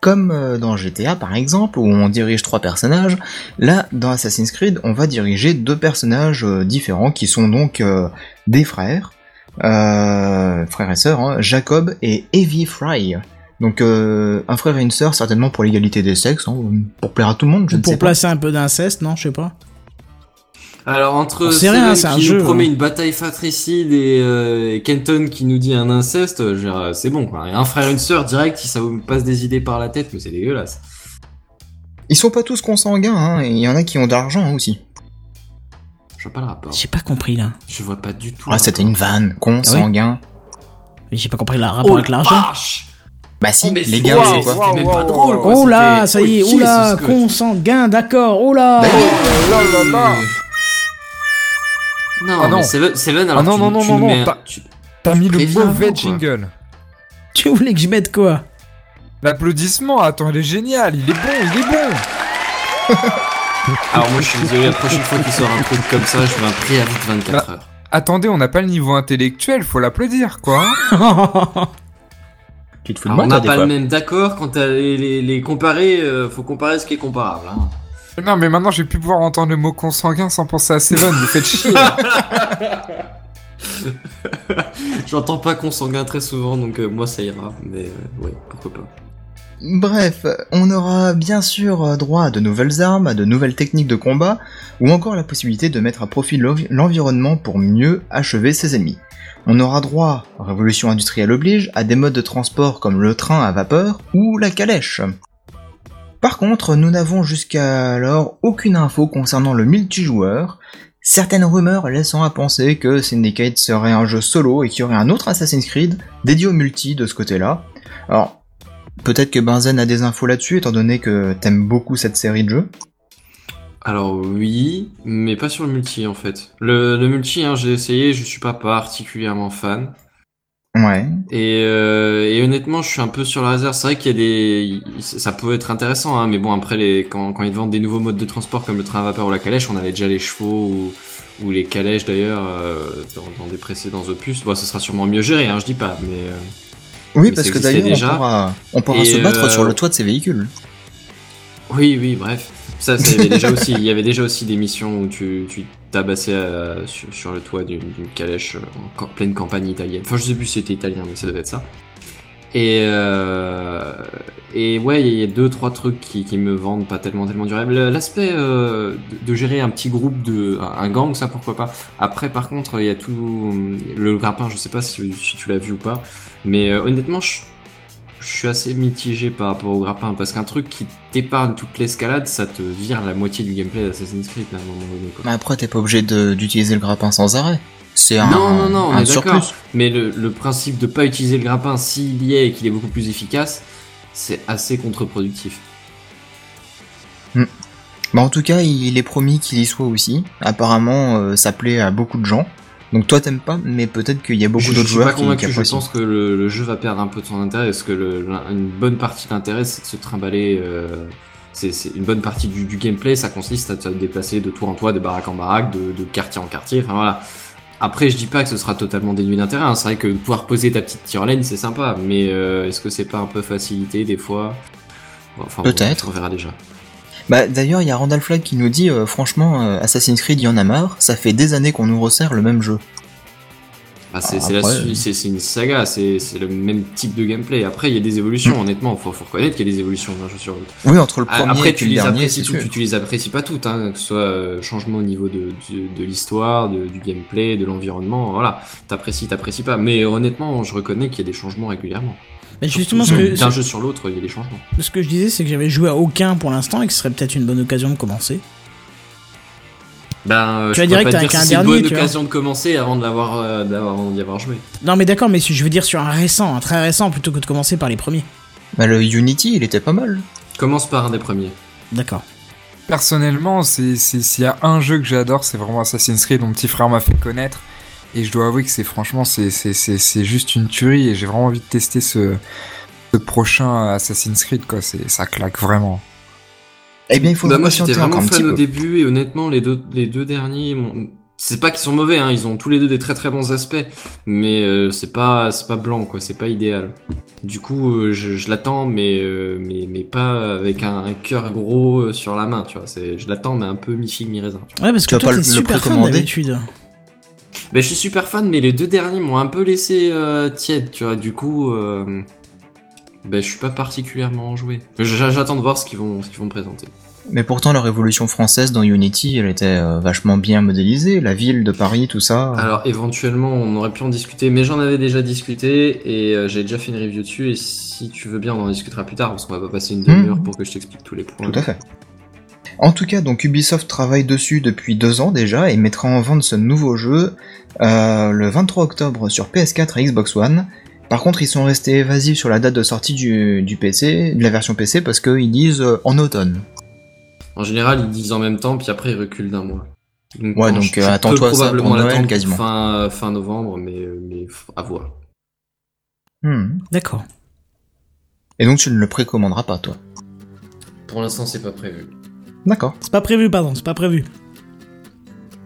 comme euh, dans GTA par exemple, où on dirige trois personnages, là, dans Assassin's Creed, on va diriger deux personnages euh, différents qui sont donc euh, des frères, euh, frères et sœurs, hein, Jacob et Evie Fry. Donc euh, un frère et une sœur certainement pour l'égalité des sexes, hein, pour plaire à tout le monde, je Ou ne sais pour pas. placer un peu d'inceste, non, je sais pas. Alors entre un qui jeu, nous promet hein. une bataille fratricide et, euh, et Kenton qui nous dit un inceste, veux dire, c'est bon quoi. Et un frère et une sœur direct, si ça vous passe des idées par la tête, mais c'est dégueulasse. Ils sont pas tous consanguins, hein, il y en a qui ont de l'argent hein, aussi. Je vois pas le rapport. J'ai pas compris là. Je vois pas du tout. Ah, c'était une vanne, consanguin. Mais J'ai pas compris le rapport avec l'argent. Bah si, Oh, mais les gars, wow, c'est quoi même pas wow, drôle quoi. Oh là, ça y est, Oh, quoi. consanguin, d'accord, oh là là là là. Non, Ah non. mais Seven, Seven, alors Ah non, tu, non, non, tu non, non, T'as mis le mauvais jingle. Tu voulais que je mette quoi? L'applaudissement, attends, il est génial, il est bon, il est bon. Alors moi je suis désolé, la prochaine fois qu'il sort un truc comme ça, je veux un préavis de 24 heures. Attendez, on n'a pas le niveau intellectuel, faut l'applaudir, quoi. Tu te fous de Alors, moi, on n'a pas fois. le même d'accord, quand t'as les, les, les comparer, euh, faut comparer ce qui est comparable. Hein. Non, mais maintenant, je vais plus pouvoir entendre le mot consanguin sans penser à Seven, vous faites chier. J'entends pas consanguin très souvent, donc euh, moi ça ira, mais euh, ouais, pourquoi pas. Bref, on aura bien sûr euh, droit à de nouvelles armes, à de nouvelles techniques de combat, ou encore la possibilité de mettre à profit l'envi- l'environnement pour mieux achever ses ennemis. On aura droit, révolution industrielle oblige, à des modes de transport comme le train à vapeur ou la calèche. Par contre, nous n'avons jusqu'à alors aucune info concernant le multijoueur, certaines rumeurs laissant à penser que Syndicate serait un jeu solo et qu'il y aurait un autre Assassin's Creed dédié au multi de ce côté-là. Alors, Peut-être que Benzen a des infos là-dessus, étant donné que t'aimes beaucoup cette série de jeux. Alors oui, mais pas sur le multi en fait. Le, le multi, hein, j'ai essayé, je suis pas particulièrement fan. Ouais. Et, euh, et honnêtement, je suis un peu sur la réserve. C'est vrai qu'il y a des, ça peut être intéressant, hein, mais bon après les, quand, quand ils vendent des nouveaux modes de transport comme le train à vapeur ou la calèche, on avait déjà les chevaux ou, ou les calèches d'ailleurs euh, dans, dans des précédents opus. Bon, ce sera sûrement mieux géré, hein, je dis pas, mais euh, Oui, Mais parce ça que d'ailleurs, déjà. on pourra, on pourra Et, se battre euh, sur le toit de ces véhicules. Oui, oui, bref. Ça, ça, y avait déjà aussi, il y avait déjà aussi des missions où tu, tu tabassais euh, sur, le toit d'une calèche euh, en pleine campagne italienne. Enfin, je sais plus si c'était italien, mais ça devait être ça. Et, euh, et ouais, il y a deux, trois trucs qui, qui me vendent pas tellement, tellement du rêve. L'aspect de, gérer un petit groupe de, un, gang, ça pourquoi pas. Après, par contre, il y a tout, le grappin, je sais pas si, tu l'as vu ou pas, mais honnêtement, je, je suis assez mitigé par rapport au grappin parce qu'un truc qui t'épargne toute l'escalade, ça te vire la moitié du gameplay d'Assassin's Creed à un moment donné. Quoi. Mais après, t'es pas obligé d'utiliser le grappin sans arrêt. C'est un, non, non, non, on un d'accord. Mais le, le principe de pas utiliser le grappin s'il y est et qu'il est beaucoup plus efficace, c'est assez contre-productif. Bah, en tout cas, il est promis qu'il y soit aussi. Apparemment, euh, ça plaît à beaucoup de gens. Donc toi, t'aimes pas, mais peut-être qu'il y a beaucoup je, je d'autres suis pas joueurs qui, qui convaincu. Je pense que le, le jeu va perdre un peu de son intérêt parce que le, une bonne partie de l'intérêt, c'est de se trimballer euh, c'est une bonne partie du, du gameplay, ça consiste à te déplacer de tour en toit, de baraque en baraque, de, de quartier en quartier. Enfin voilà. Après, je dis pas que ce sera totalement dénué d'intérêt. hein. C'est vrai que pouvoir poser ta petite tire-laine, c'est sympa. Mais euh, est-ce que c'est pas un peu facilité des fois? Enfin, Peut-être. on verra déjà. Bah d'ailleurs, il y a Randall Flagg qui nous dit, euh, franchement, euh, Assassin's Creed, il y en a marre, ça fait des années qu'on nous resserre le même jeu. Ah, c'est Ah, c'est la après, su- euh. c'est- c'est une saga, c'est c'est le même type de gameplay. Après, il y a des évolutions, Mm. honnêtement. Faut, faut reconnaître qu'il y a des évolutions d'un jeu sur l'autre. Oui, entre le premier Après, et tu le les dernier, apprécies sûr. tu, tu les apprécies pas toutes, hein, que ce soit euh, changement au niveau de, de, de l'histoire, de- du gameplay, de l'environnement, voilà. T'apprécies, t'apprécies pas. Mais honnêtement, je reconnais qu'il y a des changements régulièrement. Mais justement, ce que, D'un jeu sur l'autre, il y a des changements. ce que je disais, c'est que j'avais joué à aucun pour l'instant et que ce serait peut-être une bonne occasion de commencer. Ben, euh, Tu je vas peux direct pas te avec dire un si c'est une dernier, bonne occasion de commencer avant de l'avoir, euh, d'avoir, avant d'y avoir joué. Non, mais d'accord, mais si je veux dire sur un récent, un très récent, plutôt que de commencer par les premiers. Bah, le Unity, il était pas mal. Commence par un des premiers. D'accord. Personnellement, s'il y a un jeu que j'adore, c'est vraiment Assassin's Creed. Mon petit frère m'a fait connaître. Et je dois avouer que c'est franchement, c'est- c'est c'est- c'est juste une tuerie. Et j'ai vraiment envie de tester ce, ce prochain Assassin's Creed, quoi. C'est- Ça claque vraiment. Eh bien, il faut Bah, moi, j'étais vraiment fan au peu. début, et honnêtement, les deux, les deux derniers, c'est pas qu'ils sont mauvais, hein, ils ont tous les deux des très très bons aspects, mais euh, c'est pas, c'est pas blanc, quoi, c'est pas idéal. Du coup, euh, je, je l'attends, mais, euh, mais, mais pas avec un, un cœur gros sur la main, tu vois. C'est, je l'attends, mais un peu mi-figue, mi-raisin. tu vois. Ouais, parce Tu que vas toi, pas t'es le- le super fan d'habitude. Mais je suis super fan, mais les deux derniers m'ont un peu laissé euh, tiède, tu vois. Du coup, euh, ben, je suis pas particulièrement enjoué. J'attends de voir ce qu'ils vont, ce qu'ils vont me présenter. Mais pourtant, la révolution française dans Unity, elle était euh, vachement bien modélisée. La ville de Paris, tout ça. Alors éventuellement on aurait pu en discuter, mais j'en avais déjà discuté et euh, j'ai déjà fait une review dessus et si tu veux bien on en discutera plus tard parce qu'on va pas passer une demi-heure Mhm. pour que je t'explique tous les points. Tout à fait. En tout cas, donc Ubisoft travaille dessus depuis deux ans déjà et mettra en vente ce nouveau jeu euh, le 23 octobre sur PS4 et Xbox One. Par contre, ils sont restés évasifs sur la date de sortie du, du PC, de la version PC, parce qu'ils disent euh, en automne. En général ils disent en même temps puis après ils reculent d'un mois. Donc, Ouais, donc, euh, attends-toi à ça probablement pour Noël, quasiment. Fin, fin novembre, mais, à voir. Hmm. D'accord. Et donc tu ne le précommanderas pas, toi. Pour l'instant c'est pas prévu. D'accord. C'est pas prévu, pardon, c'est pas prévu.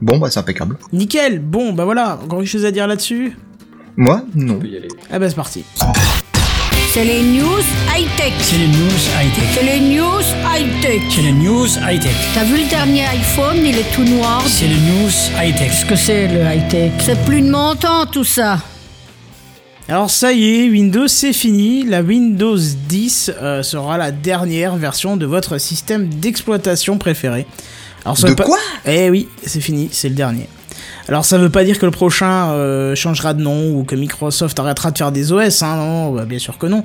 Bon, bah c'est impeccable. Nickel, bon, bah voilà, encore une chose à dire là-dessus? Moi, On non. peut y aller. Ah bah c'est parti. C'est les news high-tech. C'est les news high-tech. C'est les news high-tech. C'est les news high-tech. T'as vu le dernier iPhone, il est tout noir. C'est les news high-tech. Qu'est-ce que c'est le high-tech? C'est plus de mon temps tout ça. Alors ça y est, Windows c'est fini, la Windows 10 euh, sera la dernière version de votre système d'exploitation préféré. Alors, ça De veut pas- quoi? Eh oui, c'est fini, c'est le dernier. Alors ça veut pas dire que le prochain euh, changera de nom ou que Microsoft arrêtera de faire des OS, hein, non, bah, bien sûr que non.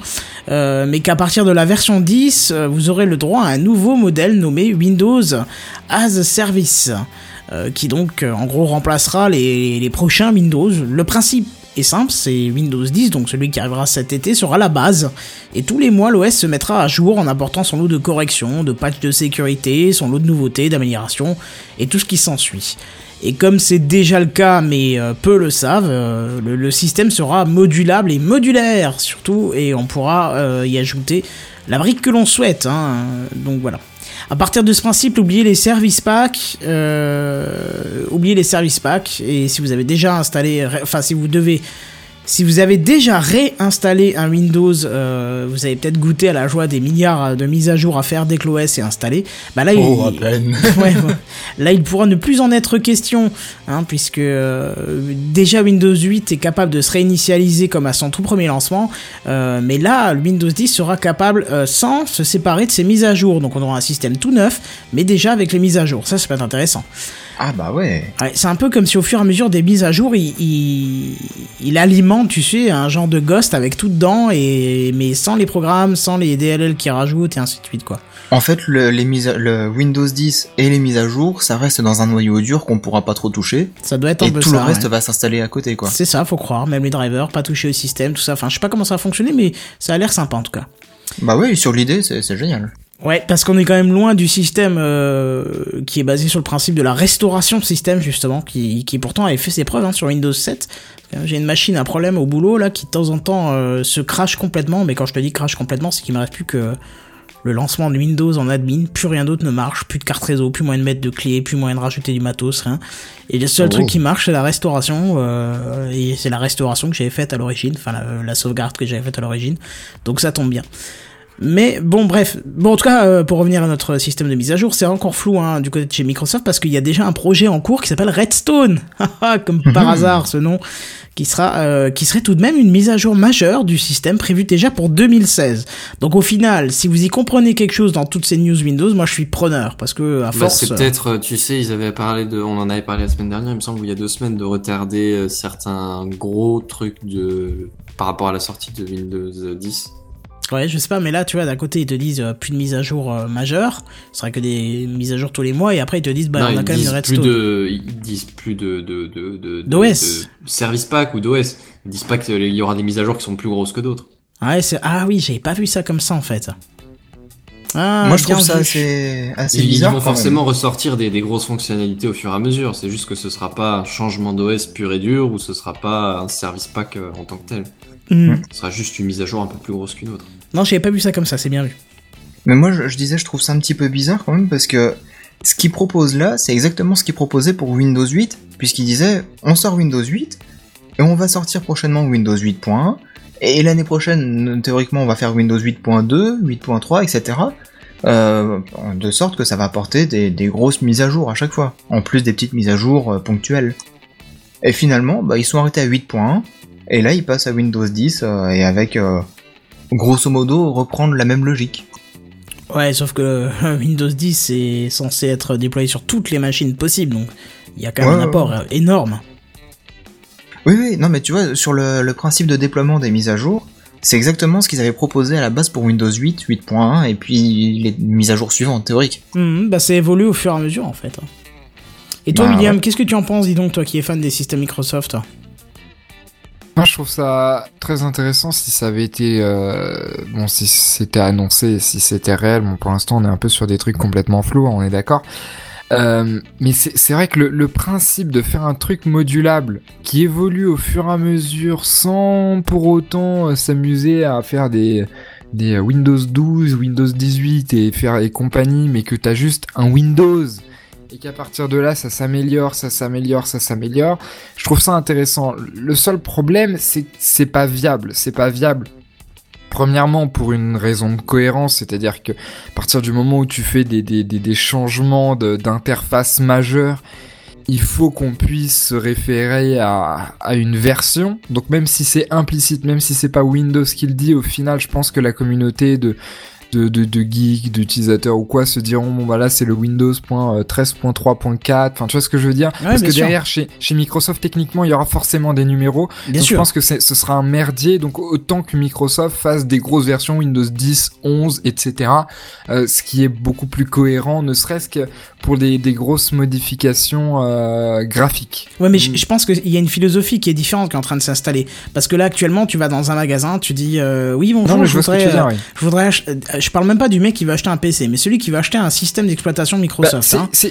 Euh, mais qu'à partir de la version 10, euh, vous aurez le droit à un nouveau modèle nommé Windows as a Service, euh, qui donc euh, en gros remplacera les, les prochains Windows. Le principe est simple, c'est Windows 10, donc celui qui arrivera cet été sera la base, et tous les mois l'OS se mettra à jour en apportant son lot de corrections, de patchs de sécurité, son lot de nouveautés, d'améliorations, et tout ce qui s'ensuit. Et comme c'est déjà le cas, mais euh, peu le savent, euh, le, système sera modulable et modulaire surtout, et on pourra euh, y ajouter la brique que l'on souhaite. hein. donc voilà. À partir de ce principe, oubliez les service packs, euh, oubliez les service packs, et si vous avez déjà installé, enfin si vous devez si vous avez déjà réinstallé un Windows, euh, vous avez peut-être goûté à la joie des milliards de mises à jour à faire dès que l'OS est installé. Bah là, Oh, à il... peine. ouais, ouais. Là, il pourra ne plus en être question, hein, puisque euh, déjà Windows 8 est capable de se réinitialiser comme à son tout premier lancement, euh, mais là, Windows 10 sera capable sans se séparer de ses mises à jour. Donc on aura un système tout neuf, mais déjà avec les mises à jour. Ça, c'est pas intéressant. Ah bah ouais. Ouais, c'est un peu comme si au fur et à mesure des mises à jour, il, il, il alimente, tu sais, un genre de Ghost avec tout dedans, et, mais sans les programmes, sans les DLL qui rajoutent, et ainsi de suite, quoi. En fait, le, les mises à- le Windows 10 et les mises à jour, ça reste dans un noyau dur qu'on pourra pas trop toucher. Ça doit être un Et peu tout ça. le reste ouais. va s'installer à côté, quoi. C'est ça, faut croire, même les drivers, pas toucher au système, tout ça. Enfin, je sais pas comment ça va fonctionner, mais ça a l'air sympa en tout cas. Bah ouais, sur l'idée, c'est génial. Ouais, parce qu'on est quand même loin du système euh, qui est basé sur le principe de la restauration de système, justement, qui, qui pourtant avait fait ses preuves hein, sur Windows 7. Euh, J'ai une machine, un problème au boulot, là, qui de temps en temps euh, se crache complètement, mais quand je te dis crache complètement, c'est qu'il me reste plus que le lancement de Windows en admin, plus rien d'autre ne marche, plus de carte réseau, plus moyen de mettre de clés, plus moyen de rajouter du matos, rien. Et le seul Oh. truc qui marche, c'est la restauration, euh, et c'est la restauration que j'avais faite à l'origine, enfin la, la sauvegarde que j'avais faite à l'origine. Donc ça tombe bien. Mais bon, bref. Bon, en tout cas, euh, pour revenir à notre système de mise à jour, c'est encore flou hein, du côté de chez Microsoft parce qu'il y a déjà un projet en cours qui s'appelle Redstone, Haha, comme par hasard ce nom, qui sera, euh, qui serait tout de même une mise à jour majeure du système prévue déjà pour 2016. Donc au final, si vous y comprenez quelque chose dans toutes ces news Windows, moi je suis preneur parce que à Bah, force. c'est peut-être, euh, tu sais, ils avaient parlé de, on en avait parlé la semaine dernière, il me semble, il y a deux semaines, de retarder certains gros trucs de, par rapport à la sortie de Windows 10. Ouais, je sais pas, mais là, tu vois, d'un côté, ils te disent euh, plus de mise à jour euh, majeure, ce sera que des mises à jour tous les mois, et après, ils te disent, bah, non, on a quand même une disent plus Redstone. de, ils disent plus de, de, de, de, de- D'OS. de service pack ou d'OS. Ils disent pas qu'il y aura des mises à jour qui sont plus grosses que d'autres. Ouais, c'est... Ah oui, j'avais pas vu ça comme ça, en fait. Ah, Moi, je trouve ça assez, assez Ils, vont même. forcément ressortir des, des grosses fonctionnalités au fur et à mesure. C'est juste que ce sera pas un changement d'OS pur et dur ou ce sera pas un service pack euh, en tant que tel. Hmm. Ce sera juste une mise à jour un peu plus grosse qu'une autre. Non, j'avais pas vu ça comme ça, c'est bien vu. Mais moi, je, disais, je trouve ça un petit peu bizarre quand même parce que ce qu'ils proposent là, c'est exactement ce qu'ils proposaient pour Windows 8, puisqu'ils disaient, on sort Windows 8 et on va sortir prochainement Windows 8.1 et l'année prochaine, théoriquement, on va faire Windows 8.2, 8.3, etc. De sorte que ça va apporter des, des grosses mises à jour à chaque fois, en plus des petites mises à jour euh, ponctuelles. Et finalement, bah, ils sont arrêtés à 8.1 et là, ils passent à Windows 10 euh, et avec, euh, grosso modo, reprendre la même logique. Ouais, sauf que euh, Windows 10 est censé être déployé sur toutes les machines possibles, donc il y a quand même Ouais, un apport euh, énorme. Oui, oui, non, mais tu vois, sur le, le principe de déploiement des mises à jour, c'est exactement ce qu'ils avaient proposé à la base pour Windows 8, 8.1 et puis les mises à jour suivantes théoriques. Mhm, bah, c'est évolué au fur et à mesure, en fait. Et toi, Bah, William, ouais. qu'est-ce que tu en penses, dis donc, toi qui es fan des systèmes Microsoft Moi, je trouve ça très intéressant si ça avait été, euh, bon, si c'était annoncé, si c'était réel. Bon, pour l'instant, on est un peu sur des trucs complètement flous, on est d'accord. Euh, mais c'est c'est vrai que le, le principe de faire un truc modulable qui évolue au fur et à mesure sans pour autant euh, s'amuser à faire des, des Windows 12, Windows 18 et faire et compagnie, mais que t'as juste un Windows et qu'à partir de là ça s'améliore, ça s'améliore, ça s'améliore. Je trouve ça intéressant. Le seul problème, c'est que c'est pas viable. C'est pas viable. Premièrement, pour une raison de cohérence, c'est-à-dire que à partir du moment où tu fais des, des, des, changements de- d'interface majeurs, il faut qu'on puisse se référer à, à une version. Donc même si c'est implicite, même si c'est pas Windows qui le dit, au final, je pense que la communauté de de, de, de geeks, d'utilisateurs ou quoi se diront bon bah là c'est le Windows.13.3.4 enfin tu vois ce que je veux dire? Parce que sûr. derrière chez, chez Microsoft techniquement il y aura forcément des numéros Bien donc sûr. je pense que ce sera un merdier donc autant que Microsoft fasse des grosses versions Windows 10 11 etc euh, ce qui est beaucoup plus cohérent ne serait-ce que pour des, des grosses modifications euh, graphiques Ouais, mais je je pense qu'il y a une philosophie qui est différente qui est en train de s'installer. Parce que là, actuellement, tu vas dans un magasin, tu dis euh, oui, bonjour, non je je voudrais, dire euh, oui. je voudrais, euh, je parle même pas du mec qui va acheter un PC, mais celui qui va acheter un système d'exploitation Bah, Microsoft. c'est- hein. c'est-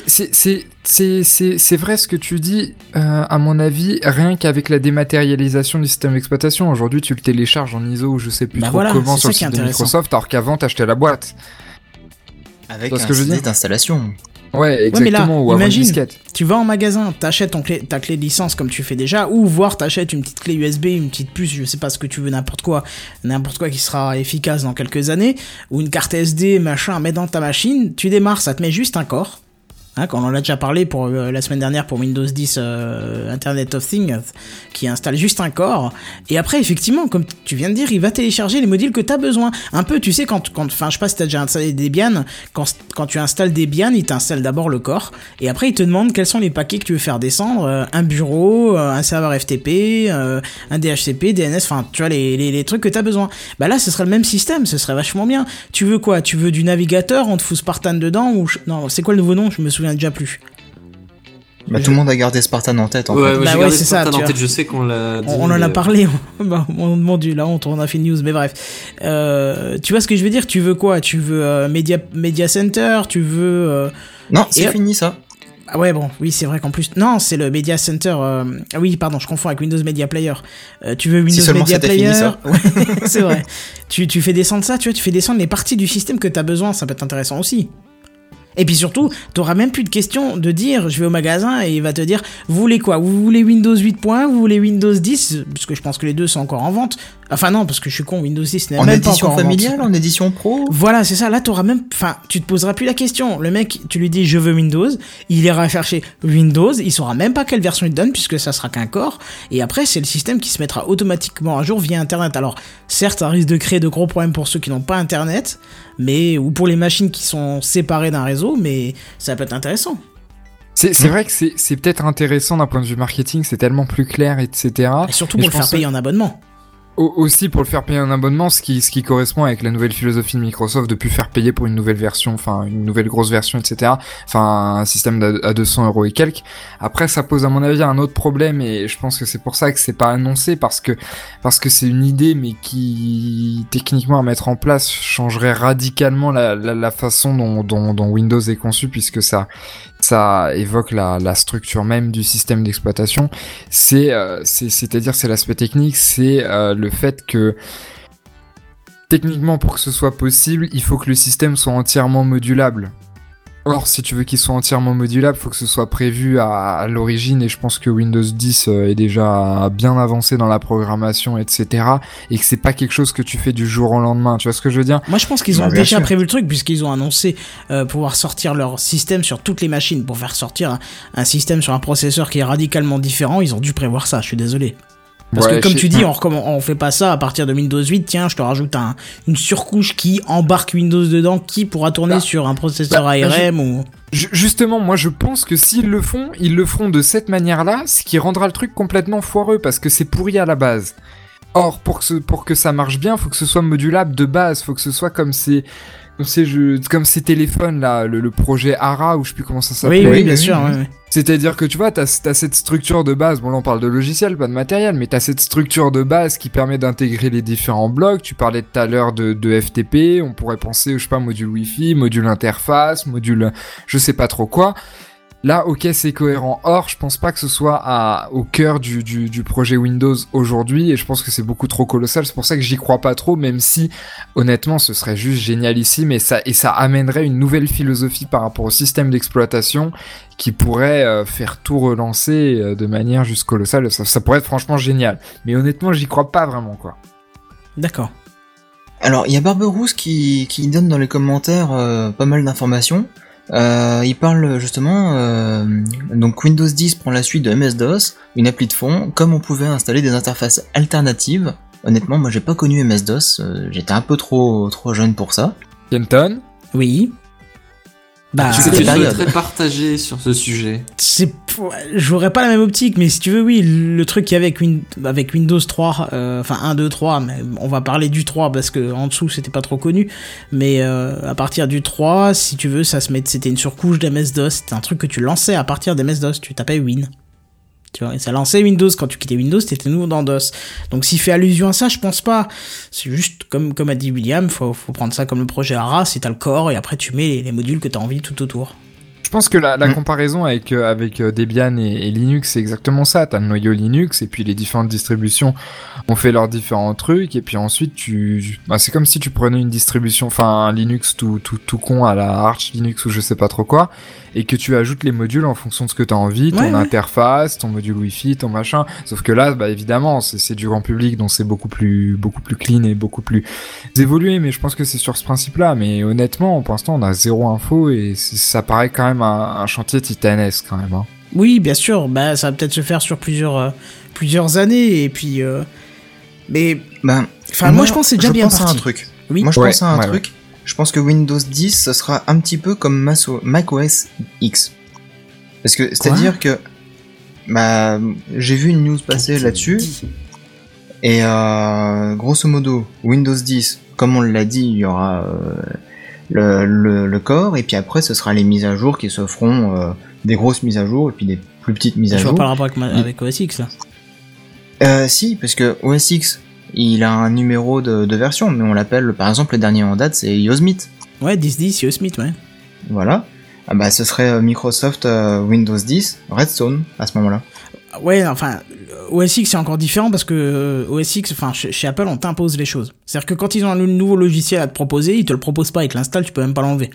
vrai ce que tu dis, euh, à mon avis, rien qu'avec la dématérialisation du système d'exploitation. Aujourd'hui, tu le télécharges en ISO ou je sais plus Bah trop voilà, comment sur le site de. Microsoft, alors qu'avant, t'achetais la boîte. Avec un que je veux CD Ouais, mais là, exactement, ou avant une imagine. Tu vas en magasin, t'achètes ton clé, ta clé de licence comme tu fais déjà, ou voire t'achètes une petite clé USB, une petite puce, je sais pas ce que tu veux, n'importe quoi, n'importe quoi qui sera efficace dans quelques années, ou une carte SD, machin, à mettre dans ta machine, tu démarres, ça te met juste un corps. Hein, quand on en a déjà parlé pour euh, la semaine dernière pour Windows 10 euh, Internet of Things, qui installe juste un corps. Et après, effectivement, comme tu viens de dire, il va télécharger les modules que tu as besoin. Un peu, tu sais, quand, quand, je sais pas si t'as déjà installé Debian, quand, quand tu installes Debian, il t'installe d'abord le corps, et après, il te demande quels sont les paquets que tu veux faire descendre, euh, un bureau, un serveur FTP, un DHCP, DNS, enfin, tu vois, les, les, les trucs que tu as besoin. Bah là, ce serait le même système, ce serait vachement bien. Tu veux quoi? Tu veux du navigateur, on te fout Spartan dedans, ou, non, c'est quoi le nouveau nom? Je me souviens déjà plus. Bah, tout le monde a gardé Spartan en tête en Ouais, fait. Bah ouais, c'est ça, tu en vois. tête, je sais qu'on l'a dit. On, on en a parlé, bah, mon, dieu, la honte, on a fait une news, mais bref. Euh, tu vois ce que je veux dire? Tu veux quoi? Tu veux euh, Media, Media Center? Tu veux... euh, Non, c'est fini ça. Ah ouais, bon, oui, c'est vrai qu'en plus. Non, c'est le Media Center. euh, Ah oui, pardon, je confonds avec Windows Media Player. Euh, tu veux Windows seulement Media Player fini, ça. Ouais, c'est vrai. tu, tu fais descendre ça, tu vois, tu fais descendre les parties du système que t'as besoin, ça peut être intéressant aussi. Et puis surtout, t'auras même plus de question de dire, je vais au magasin et il va te dire, vous voulez quoi? Vous voulez Windows 8.1 Vous voulez Windows 10 Parce que je pense que les deux sont encore en vente. Enfin non, parce que je suis con, Windows 10 n'est même pas édition encore en vente. familiale, en édition pro Voilà, c'est ça. Là, t'auras même, enfin, tu te poseras plus la question. Le mec, tu lui dis je veux Windows, il ira chercher Windows, il saura même pas quelle version il donne puisque ça sera qu'un corps. Et après, c'est le système qui se mettra automatiquement à jour via Internet. Alors, certes, ça risque de créer de gros problèmes pour ceux qui n'ont pas Internet, mais ou pour les machines qui sont séparées d'un réseau, mais ça peut être intéressant. C'est vrai que c'est peut-être intéressant d'un point de vue marketing, c'est tellement plus clair, etc. Et surtout pour le faire payer en abonnement. Au- aussi pour le faire payer un abonnement, ce qui, ce qui correspond avec la nouvelle philosophie de Microsoft de plus faire payer pour une nouvelle version, enfin une nouvelle grosse version, etc. Enfin un système à 200 euros et quelques. Après, ça pose à mon avis un autre problème et je pense que c'est pour ça que c'est pas annoncé parce que parce que c'est une idée mais qui techniquement à mettre en place changerait radicalement la, la, la façon dont, dont, dont Windows est conçu puisque ça ça évoque la, structure même du système d'exploitation euh, c'est- c'est-à-dire c'est l'aspect technique, c'est euh, le fait que techniquement pour que ce soit possible, il faut que le système soit entièrement modulable. Or, si tu veux qu'il soit entièrement modulable, faut que ce soit prévu à, à l'origine et je pense que Windows 10 euh, est déjà bien avancé dans la programmation, etc. Et que c'est pas quelque chose que tu fais du jour au lendemain. Tu vois ce que je veux dire? Moi, je pense qu'ils ont Bah, déjà sûr. prévu le truc puisqu'ils ont annoncé euh, pouvoir sortir leur système sur toutes les machines pour faire sortir un, un système sur un processeur qui est radicalement différent. Ils ont dû prévoir ça. Je suis désolé. Parce Ouais, que comme tu dis, on, recommence- on fait pas ça à partir de Windows 8. Tiens, je te rajoute un, une surcouche qui embarque Windows dedans, qui pourra tourner Bah, sur un processeur bah, bah, ARM ou. Ju- Justement, moi je pense que s'ils le font, ils le feront de cette manière-là, ce qui rendra le truc complètement foireux parce que c'est pourri à la base. Or, pour que, ce- pour que ça marche bien, faut que ce soit modulable de base, faut que ce soit comme ces, comme ces, jeux, comme ces téléphones là, le, le projet ARA ou je sais plus comment ça Oui, s'appelle. oui, oui, bien oui, sûr. oui. ouais, ouais. C'est-à-dire que tu vois, t'as as cette structure de base, bon là on parle de logiciel, pas de matériel, mais t'as cette structure de base qui permet d'intégrer les différents blocs. Tu parlais tout à l'heure de, de FTP, on pourrait penser, je sais pas, module Wi-Fi, module interface, module je sais pas trop quoi. Là, ok, c'est cohérent. Or, je pense pas que ce soit à, au cœur du, du, du projet Windows aujourd'hui, et je pense que c'est beaucoup trop colossal. C'est pour ça que j'y crois pas trop, même si, honnêtement, ce serait juste génialissime, et ça, et ça amènerait une nouvelle philosophie par rapport au système d'exploitation qui pourrait euh, faire tout relancer euh, de manière juste colossale. Ça, ça pourrait être franchement génial. Mais honnêtement, j'y crois pas vraiment, quoi. D'accord. Alors, il y a Barberousse qui, qui donne dans les commentaires euh, pas mal d'informations. Euh, il parle justement, euh, donc Windows 10 prend la suite de MS-DOS, une appli de fond, comme on pouvait installer des interfaces alternatives. Honnêtement, moi j'ai pas connu MS-DOS, euh, j'étais un peu trop trop jeune pour ça. Kenton? Oui. Bah, Tu des je suis périodes. très partagé sur ce sujet. c'est j'aurais pas la même optique mais si tu veux oui le truc qu'il y avait avec, Win- avec Windows 3 euh, enfin 1 2 3 mais on va parler du 3 parce que en dessous c'était pas trop connu mais euh, à partir du 3 si tu veux ça se met c'était une surcouche d'MS DOS c'était un truc que tu lançais à partir d'MS DOS tu tapais Win tu vois. Ça lançait Windows. Quand tu quittais Windows t'étais nouveau dans DOS. Donc s'il fait allusion à ça je pense pas. C'est juste comme comme a dit William faut, faut prendre ça comme le projet ARA. Si t'as le corps et après tu mets les, les modules que t'as envie tout autour pense que la, la Mm. comparaison avec, euh, avec euh, Debian et, et Linux, c'est exactement ça. T'as le noyau Linux et puis les différentes distributions ont fait leurs différents trucs et puis ensuite tu, bah, c'est comme si tu prenais une distribution, enfin un Linux tout, tout, tout con à la Arch Linux ou je sais pas trop quoi et que tu ajoutes les modules en fonction de ce que t'as envie, ton Ouais, ouais. interface, ton module Wi-Fi, ton machin. Sauf que là, bah évidemment, c'est c'est du grand public donc c'est beaucoup plus, beaucoup plus clean et beaucoup plus évolué. Mais je pense que c'est sur ce principe-là. Mais honnêtement, pour l'instant, on a zéro info et ça paraît quand même un, un chantier titanesque quand même. Hein. Oui, bien sûr, bah ça va peut-être se faire sur plusieurs euh, plusieurs années et puis euh, mais Ben, enfin moi, je pense que c'est déjà bien pense à parti. un truc. Oui. Moi je Ouais, pense à un ouais, truc. Je pense que Windows 10 ce sera un petit peu comme macOS X. Parce que c'est-à-dire que bah j'ai vu une news passer là-dessus et euh, grosso modo Windows 10 comme on l'a dit il y aura euh, le, le, le corps et puis après ce sera les mises à jour qui se feront euh, des grosses mises à jour et puis des plus petites mises à jour. pas le rapport avec, avec OS X là. Euh, si, parce que OS X, il a un numéro de, de version, mais on l'appelle, par exemple, le dernier en date, c'est Yosemite. Ouais, 10 10 Yo Smith, ouais. Voilà. Ah bah ce serait euh, Microsoft euh, Windows 10, Redstone à ce moment-là. Ouais, enfin, OS X c'est encore différent parce que euh, OS X, enfin, chez, chez Apple, on t'impose les choses. C'est-à-dire que quand ils ont un nouveau logiciel à te proposer, ils te le proposent pas, ils te l'installent, tu peux même pas l'enlever.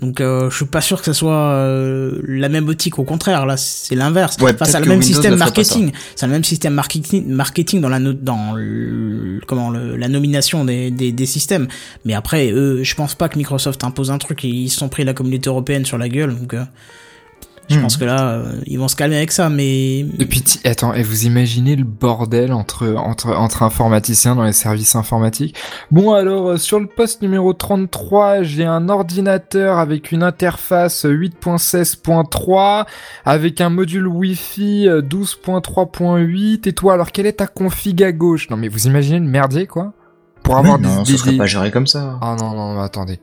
Donc, euh, je suis pas sûr que ça soit euh, la même optique. Au contraire, là, c'est l'inverse. Ouais, enfin, c'est le même système marketing. C'est le même système marketing, marketing dans la no- dans le, comment le, la nomination des, des, des systèmes. Mais après, eux, je pense pas que Microsoft impose un truc. Ils se sont pris la communauté européenne sur la gueule. Donc, euh, je Hmm. pense que là, euh, ils vont se calmer avec ça. Mais Et puis, attends, et vous imaginez le bordel entre, entre, entre informaticiens dans les services informatiques? Bon, alors, euh, sur le poste numéro 33, j'ai un ordinateur avec une interface 8.16.3, avec un module Wi-Fi euh, 12.3.8, et toi, alors, quelle est ta config à gauche? Non, mais vous imaginez le merdier, quoi? Pour avoir Mais non, des... ce serait des- pas géré comme ça. Ah non, non, mais attendez.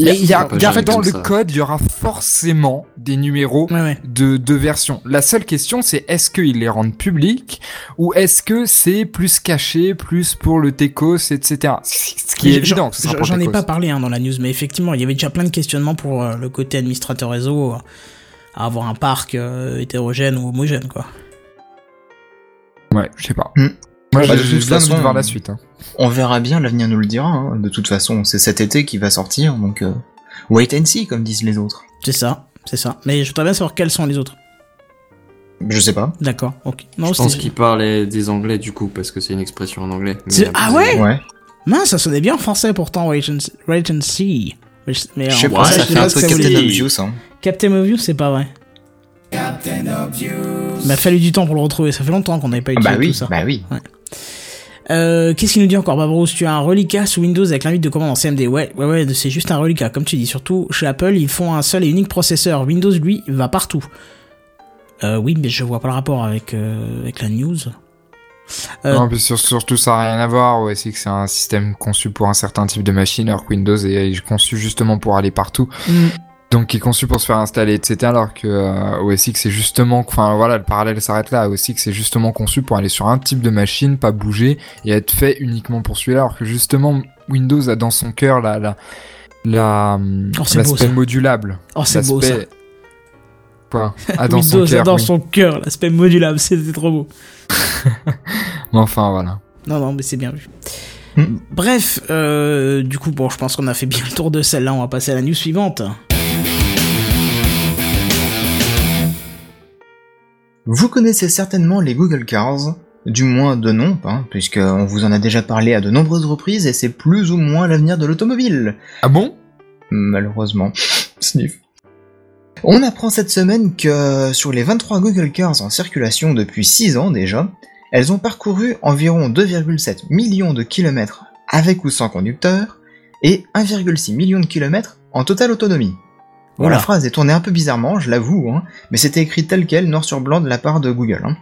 Il y a, Mais il y a- pas il y a- géré dans le ça. code, il y aura forcément des numéros ouais, ouais. de, de versions. La seule question, c'est est-ce qu'ils les rendent publics ou est-ce que c'est plus caché, plus pour le Tecos, etc. Ce qui est évident. j'en- ai pas parlé hein, dans la news, mais effectivement, il y avait déjà plein de questionnements pour euh, le côté administrateur réseau, euh, à avoir un parc euh, hétérogène ou homogène, quoi. Ouais, je sais pas. Hmm. Moi, Bah, j'ai de façon, voir la suite. hein. On verra bien, l'avenir nous le dira. hein. De toute façon, c'est cet été qui va sortir, donc euh, wait and see, comme disent les autres. C'est ça, c'est ça. Mais je voudrais bien savoir quels sont les autres. Je sais pas. D'accord, ok. Non, Je pense qu'il parlait des anglais du coup, parce que c'est une expression en anglais. Mais ah ouais Ouais. Mince, ça sonnait bien en français pourtant, wait and, wait and see. Mais je- Mais Je en sais pas, ça fait un voulait Captain. Obvious, hein. Captain Obvious, c'est pas vrai. Il m'a fallu du temps pour le retrouver, ça fait longtemps qu'on n'avait pas Ah utilisé bah oui, tout ça. bah oui. Euh, Qu'est-ce qu'il nous dit encore, Babrousse Tu as un reliquat sous Windows avec l'invite de commande en CMD. Ouais, ouais, ouais, c'est juste un reliquat, comme tu dis. Surtout chez Apple, ils font un seul et unique processeur. Windows, lui, va partout. Euh, oui, mais je vois pas le rapport avec, euh, avec la news. Euh, Non, puis sur- surtout, ça n'a rien à voir. Ouais, c'est que c'est un système conçu pour un certain type de machine, alors que Windows est est conçu justement pour aller partout. hmm, Donc, qui est conçu pour se faire installer, etc. Alors que euh, OS X c'est justement, enfin voilà, le parallèle s'arrête là. OS X c'est justement conçu pour aller sur un type de machine, pas bouger et être fait uniquement pour celui-là. Alors que justement, Windows a dans son cœur la la Oh, l'aspect modulable. Oh, c'est beau, ça. Quoi? Ah, dans son Windows a cœur. dans oui. son cœur, l'aspect modulable, c'était trop beau. Mais enfin voilà. Non, non, mais c'est bien vu. Hmm. Bref, euh, du coup, bon, je pense qu'on a fait bien le tour de celle-là. On va passer à la news suivante. Vous connaissez certainement les Google Cars, du moins de nom, hein, puisqu'on vous en a déjà parlé à de nombreuses reprises et c'est plus ou moins l'avenir de l'automobile. Ah bon? Malheureusement. Sniff. On apprend cette semaine que sur les 23 Google Cars en circulation depuis 6 ans déjà, elles ont parcouru environ 2,7 millions de kilomètres avec ou sans conducteur et 1,6 million de kilomètres en totale autonomie. Bon, Voilà. la phrase est tournée un peu bizarrement, je l'avoue, hein, mais c'était écrit tel quel, noir sur blanc de la part de Google. hein.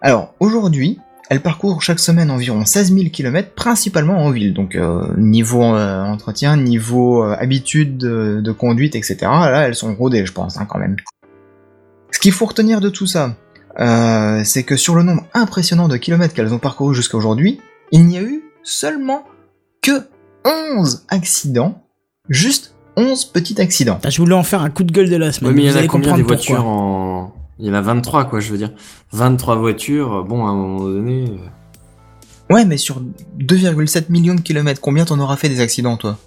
Alors, aujourd'hui, elles parcourent chaque semaine environ 16 000 km, principalement en ville. Donc, euh, niveau euh, entretien, niveau euh, habitude de, de conduite, etc. Là, elles sont rodées, je pense, hein, quand même. Ce qu'il faut retenir de tout ça, c'est que sur le nombre impressionnant de kilomètres qu'elles ont parcouru jusqu'à aujourd'hui, il n'y a eu seulement que 11 accidents, juste 11 petits accidents. Ah, Je voulais en faire un coup de gueule de la semaine. Ouais, mais il y en a combien des voitures pourquoi. en. Il y en a 23, quoi, je veux dire. 23 voitures, bon, à un moment donné. euh, Ouais, mais sur 2,7 millions de kilomètres, combien t'en auras fait des accidents, toi?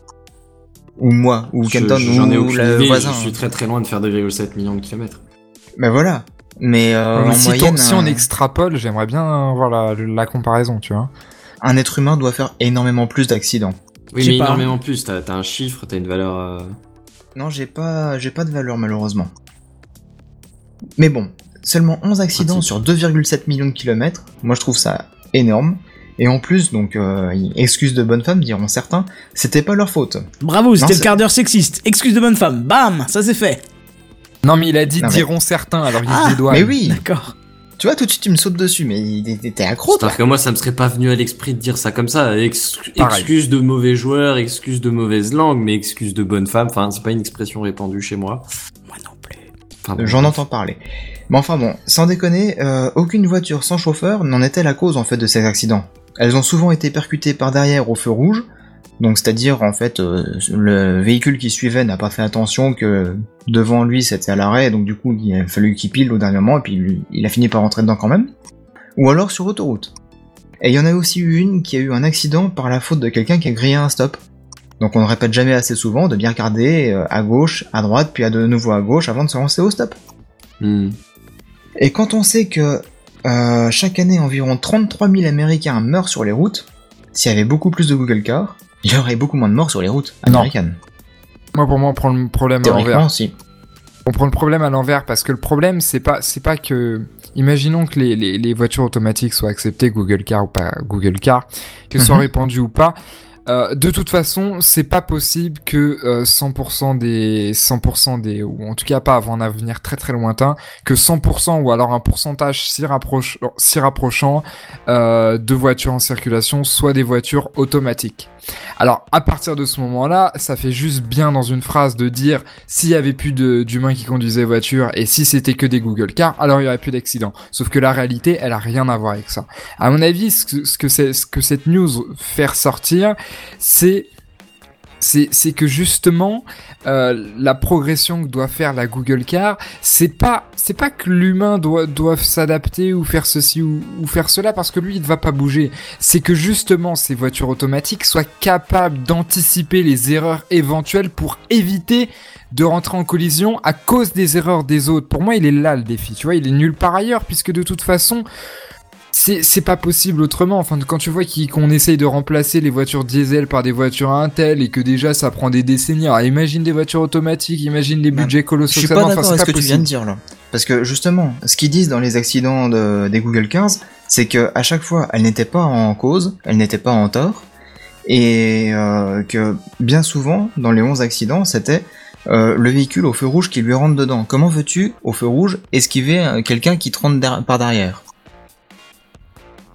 Ou moi, ou Kenton, J'en ai ou aucune le idée, voisin. je suis très très loin de faire 2,7 millions de kilomètres. Ben voilà. Mais euh, en si, moyenne, on, si on un, extrapole, j'aimerais bien voir la, la comparaison, tu vois. un être humain doit faire énormément plus d'accidents. Oui, mais pas. énormément plus. T'as un chiffre, t'as une valeur. euh, Non, j'ai pas, j'ai pas de valeur malheureusement. Mais bon, seulement 11 accidents sur 2,7 millions de kilomètres, moi je trouve ça énorme. Et en plus, donc, euh, excuse de bonne femme, diront certains, c'était pas leur faute. Bravo, c'était le quart d'heure sexiste. Excuse de bonne femme. Bam, ça c'est fait. Non, mais il a dit Non, mais- diront certains, alors il Ah, se dédouane. Mais oui, D'accord. Tu vois, tout de suite tu me sautes dessus, mais il- t'es accro, toi. C'est-à-dire que moi, ça me serait pas venu à l'esprit de dire ça comme ça. Ex- Pareil. excuse de mauvais joueurs, excuse de mauvaise langue, mais excuse de bonne femme. Enfin, c'est pas une expression répandue chez moi. Moi non plus. Enfin, bon. J'en entends parler. Mais enfin bon, sans déconner, euh, aucune voiture sans chauffeur n'en était la cause en fait de ces accidents? Elles ont souvent été percutées par derrière au feu rouge, Donc c'est-à-dire en fait euh, le véhicule qui suivait n'a pas fait attention que devant lui c'était à l'arrêt, donc du coup il a fallu qu'il pile au dernier moment et puis lui, il a fini par rentrer dedans quand même. Ou alors sur autoroute. Et il y en a aussi eu une qui a eu un accident par la faute de quelqu'un qui a grillé un stop. Donc on ne répète jamais assez souvent de bien regarder euh, à gauche, à droite, puis à de nouveau à gauche avant de se lancer au stop. Hmm. Et quand on sait que euh, chaque année environ 33 000 Américains meurent sur les routes, s'il y avait beaucoup plus de Google Car, il y aurait beaucoup moins de morts sur les routes Non. américaines. Moi, pour moi, on prend le problème à l'envers. si. On prend le problème à l'envers parce que le problème, c'est pas, c'est pas que. Imaginons que les, les, les voitures automatiques soient acceptées, Google Car ou pas Google Car, qu'elles soient Mhm. répandues ou pas. Euh, de toute façon, c'est pas possible que euh, 100% des 100% des ou en tout cas pas avant un avenir très très lointain que 100% ou alors un pourcentage si rapproche si rapprochant euh, de voitures en circulation soit des voitures automatiques. Alors à partir de ce moment-là, ça fait juste bien dans une phrase de dire s'il y avait plus d'humains qui conduisaient voiture et si c'était que des Google Cars, alors il y aurait plus d'accidents. Sauf que la réalité, elle a rien à voir avec ça. À mon avis, ce que, ce que, ce que cette news fait ressortir, c'est c'est que justement euh, la progression que doit faire la Google Car, c'est pas c'est pas que l'humain doit s'adapter ou faire ceci ou, faire cela parce que lui il ne va pas bouger. C'est que justement ces voitures automatiques soient capables d'anticiper les erreurs éventuelles pour éviter de rentrer en collision à cause des erreurs des autres. Pour moi, il est là le défi. Tu vois, il est nul par ailleurs puisque de toute façon c'est c'est pas possible autrement. Enfin, quand tu vois qu'on essaye de remplacer les voitures diesel par des voitures Intel et que déjà ça prend des décennies. Alors imagine des voitures automatiques, imagine les budgets Je colossaux. suis que ça pas d'accord Enfin, ce que tu viens de dire là. Parce que justement, ce qu'ils disent dans les accidents de- des Google Cars, c'est que à chaque fois, elles n'étaient pas en cause, elles n'étaient pas en tort, et euh, que bien souvent, dans les 11 accidents, c'était euh, le véhicule au feu rouge qui lui rentre dedans. Comment veux-tu, au feu rouge, esquiver euh, quelqu'un qui te rentre par derrière?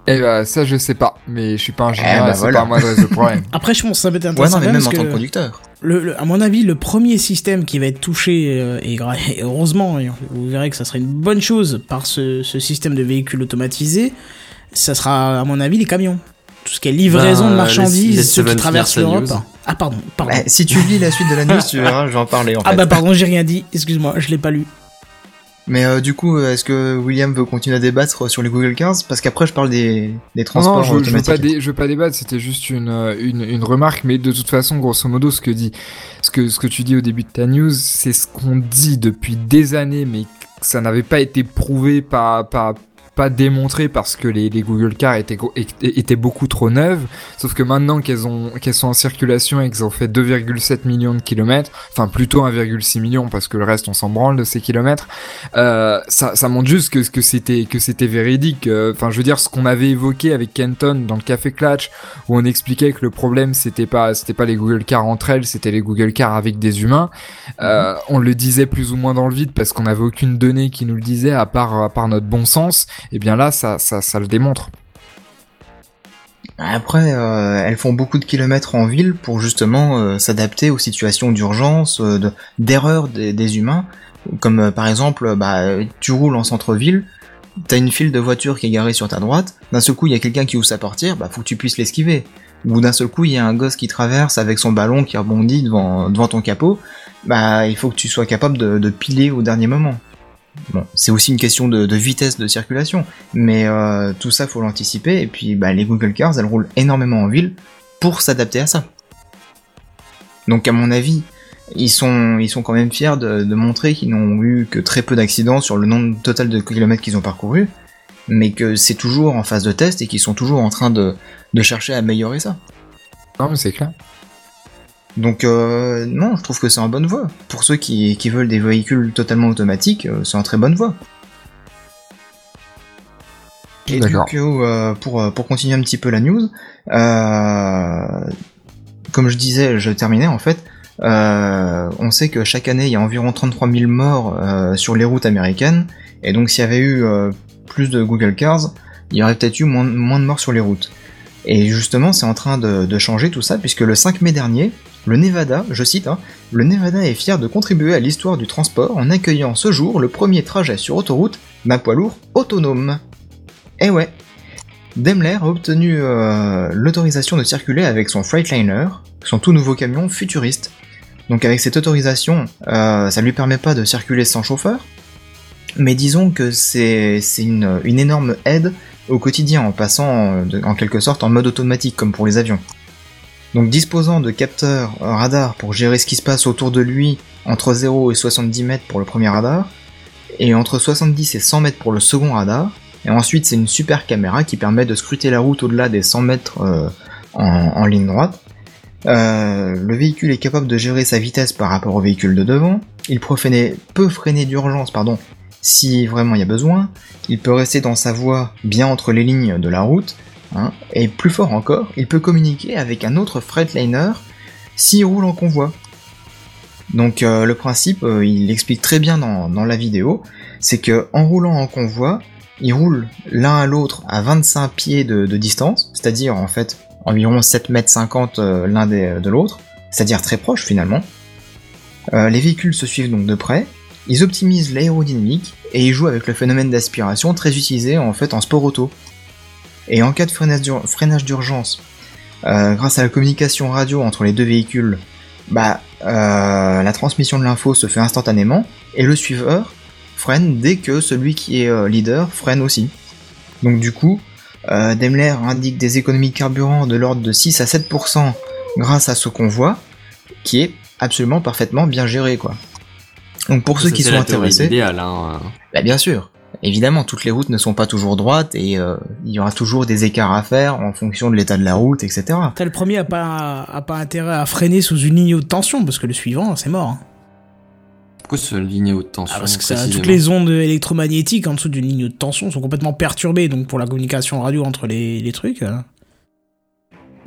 Eh ben, ça je sais pas, mais je suis pas ingénieur, Eh ben, c'est voilà. pas à moi de résoudre le problème. Après, je pense que ça peut être Ouais, intéressant non, mais même en parce tant que conducteur. le, le- à mon avis, le premier système qui va être touché, euh, et, heureusement, et vous verrez que ça serait une bonne chose par ce, ce système de véhicules automatisés, ça sera, à mon avis, les camions. Tout ce qui est livraison Bah, de laisse- marchandises, ceux qui traversent l'Europe. Ah, pardon, pardon. Bah, si tu lis la suite de la news, tu verras, je vais en parler en fait. ah bah pardon, j'ai rien dit, excuse-moi, je l'ai pas lu. Mais euh, du coup, est-ce que William veut continuer à débattre sur les Google Cars Parce qu'après, je parle des, des transports non, je, je veux pas dé- je veux pas débattre, c'était juste une, euh, une, une remarque, mais de toute façon, grosso modo, ce que dit, ce que, ce que tu dis au début de ta news, c'est ce qu'on dit depuis des années, mais ça n'avait pas été prouvé, pas, pas, pas démontré parce que les, Google Cars étaient, beaucoup trop neuves. Sauf que maintenant qu'elles ont, qu'elles sont en circulation et qu'elles ont fait 2,7 millions de kilomètres, enfin plutôt 1,6 million parce que le reste on s'en branle de ces kilomètres, euh, ça, montre juste que, c'était que c'était véridique. Euh, Enfin, je veux dire, ce qu'on avait évoqué avec Kenton dans le Café Clutch, où on expliquait que le problème c'était pas c'était pas les Google Cars entre elles, c'était les Google Cars avec des humains. Euh, on le disait plus ou moins dans le vide parce qu'on n'avait aucune donnée qui nous le disait à part à part notre bon sens. Et bien là, ça ça, le démontre. Après, euh, elles font beaucoup de kilomètres en ville pour justement euh, s'adapter aux situations d'urgence, euh, de- d'erreur des, des humains. Comme euh, par exemple, bah, tu roules en centre-ville, t'as une file de voitures qui est garée sur ta droite, d'un seul coup il y a quelqu'un qui ouvre sa portière, bah faut que tu puisses l'esquiver. Ou d'un seul coup il y a un gosse qui traverse avec son ballon qui rebondit devant, devant ton capot, bah il faut que tu sois capable de, de piler au dernier moment. Bon, c'est aussi une question de, vitesse de circulation, mais euh, tout ça faut l'anticiper, et puis bah, les Google Cars elles roulent énormément en ville pour s'adapter à ça. Donc à mon avis, ils sont, ils sont quand même fiers de, de montrer qu'ils n'ont eu que très peu d'accidents sur le nombre total de kilomètres qu'ils ont parcouru, mais que c'est toujours en phase de test et qu'ils sont toujours en train de, de chercher à améliorer ça. Non, mais c'est clair. Donc euh, non, je trouve que c'est en bonne voie. Pour ceux qui, qui veulent des véhicules totalement automatiques, euh, c'est en très bonne voie. Et du coup, euh, pour, euh, pour continuer un petit peu la news, euh, comme je disais, je terminais en fait, euh, on sait que chaque année il y a environ 33 000 morts euh, sur les routes américaines, et donc s'il y avait eu euh, plus de Google Cars, il y aurait peut-être eu moins, moins de morts sur les routes. Et justement, c'est en train de, de changer tout ça, puisque le 5 mai dernier, le Nevada, je cite, hein, le Nevada est fier de contribuer à l'histoire du transport en accueillant ce jour le premier trajet sur autoroute d'un poids lourd autonome. Eh ouais. Daimler a obtenu euh, l'autorisation de circuler avec son Freightliner, son tout nouveau camion futuriste. Donc avec cette autorisation, euh, ça lui permet pas de circuler sans chauffeur, mais disons que c'est une, énorme aide au quotidien en passant euh, en quelque sorte en mode automatique comme pour les avions. Donc disposant de capteurs euh, radar pour gérer ce qui se passe autour de lui entre 0 et 70 mètres pour le premier radar, et entre 70 et 100 mètres pour le second radar, et ensuite c'est une super caméra qui permet de scruter la route au-delà des 100 mètres euh, en, ligne droite. Euh, le véhicule est capable de gérer sa vitesse par rapport au véhicule de devant, il peut freiner, peut freiner d'urgence pardon, si vraiment il y a besoin, il peut rester dans sa voie bien entre les lignes de la route, hein, et plus fort encore, il peut communiquer avec un autre Freightliner s'il roule en convoi. Donc euh, le principe, euh, il l'explique très bien dans, la vidéo, c'est que en roulant en convoi, ils roulent l'un à l'autre à 25 pieds de, distance, c'est-à-dire en fait environ 7 mètres 50 euh, l'un de l'autre, c'est-à-dire très proche finalement. Les véhicules se suivent donc de près, ils optimisent l'aérodynamique et ils jouent avec le phénomène d'aspiration très utilisé en fait en sport auto. Et en cas de freinage d'ur- freinage d'urgence, euh, grâce à la communication radio entre les deux véhicules, bah euh, la transmission de l'info se fait instantanément et le suiveur freine dès que celui qui est euh, leader freine aussi. Donc du coup, euh, Daimler indique des économies de carburant de l'ordre de 6 à 7% grâce à ce convoi, qui est absolument parfaitement bien géré quoi. Donc pour ceux qui sont la intéressés, hein. bah bien sûr. Évidemment, toutes les routes ne sont pas toujours droites et euh, il y aura toujours des écarts à faire en fonction de l'état de la route, etc. T'as le premier a pas, a pas intérêt à freiner sous une ligne haute tension, parce que le suivant, c'est mort. hein. Pourquoi ce ligne haute tension Ah, parce que ça, toutes les ondes électromagnétiques en dessous d'une ligne haute tension sont complètement perturbées, donc pour la communication radio entre les, les trucs. euh.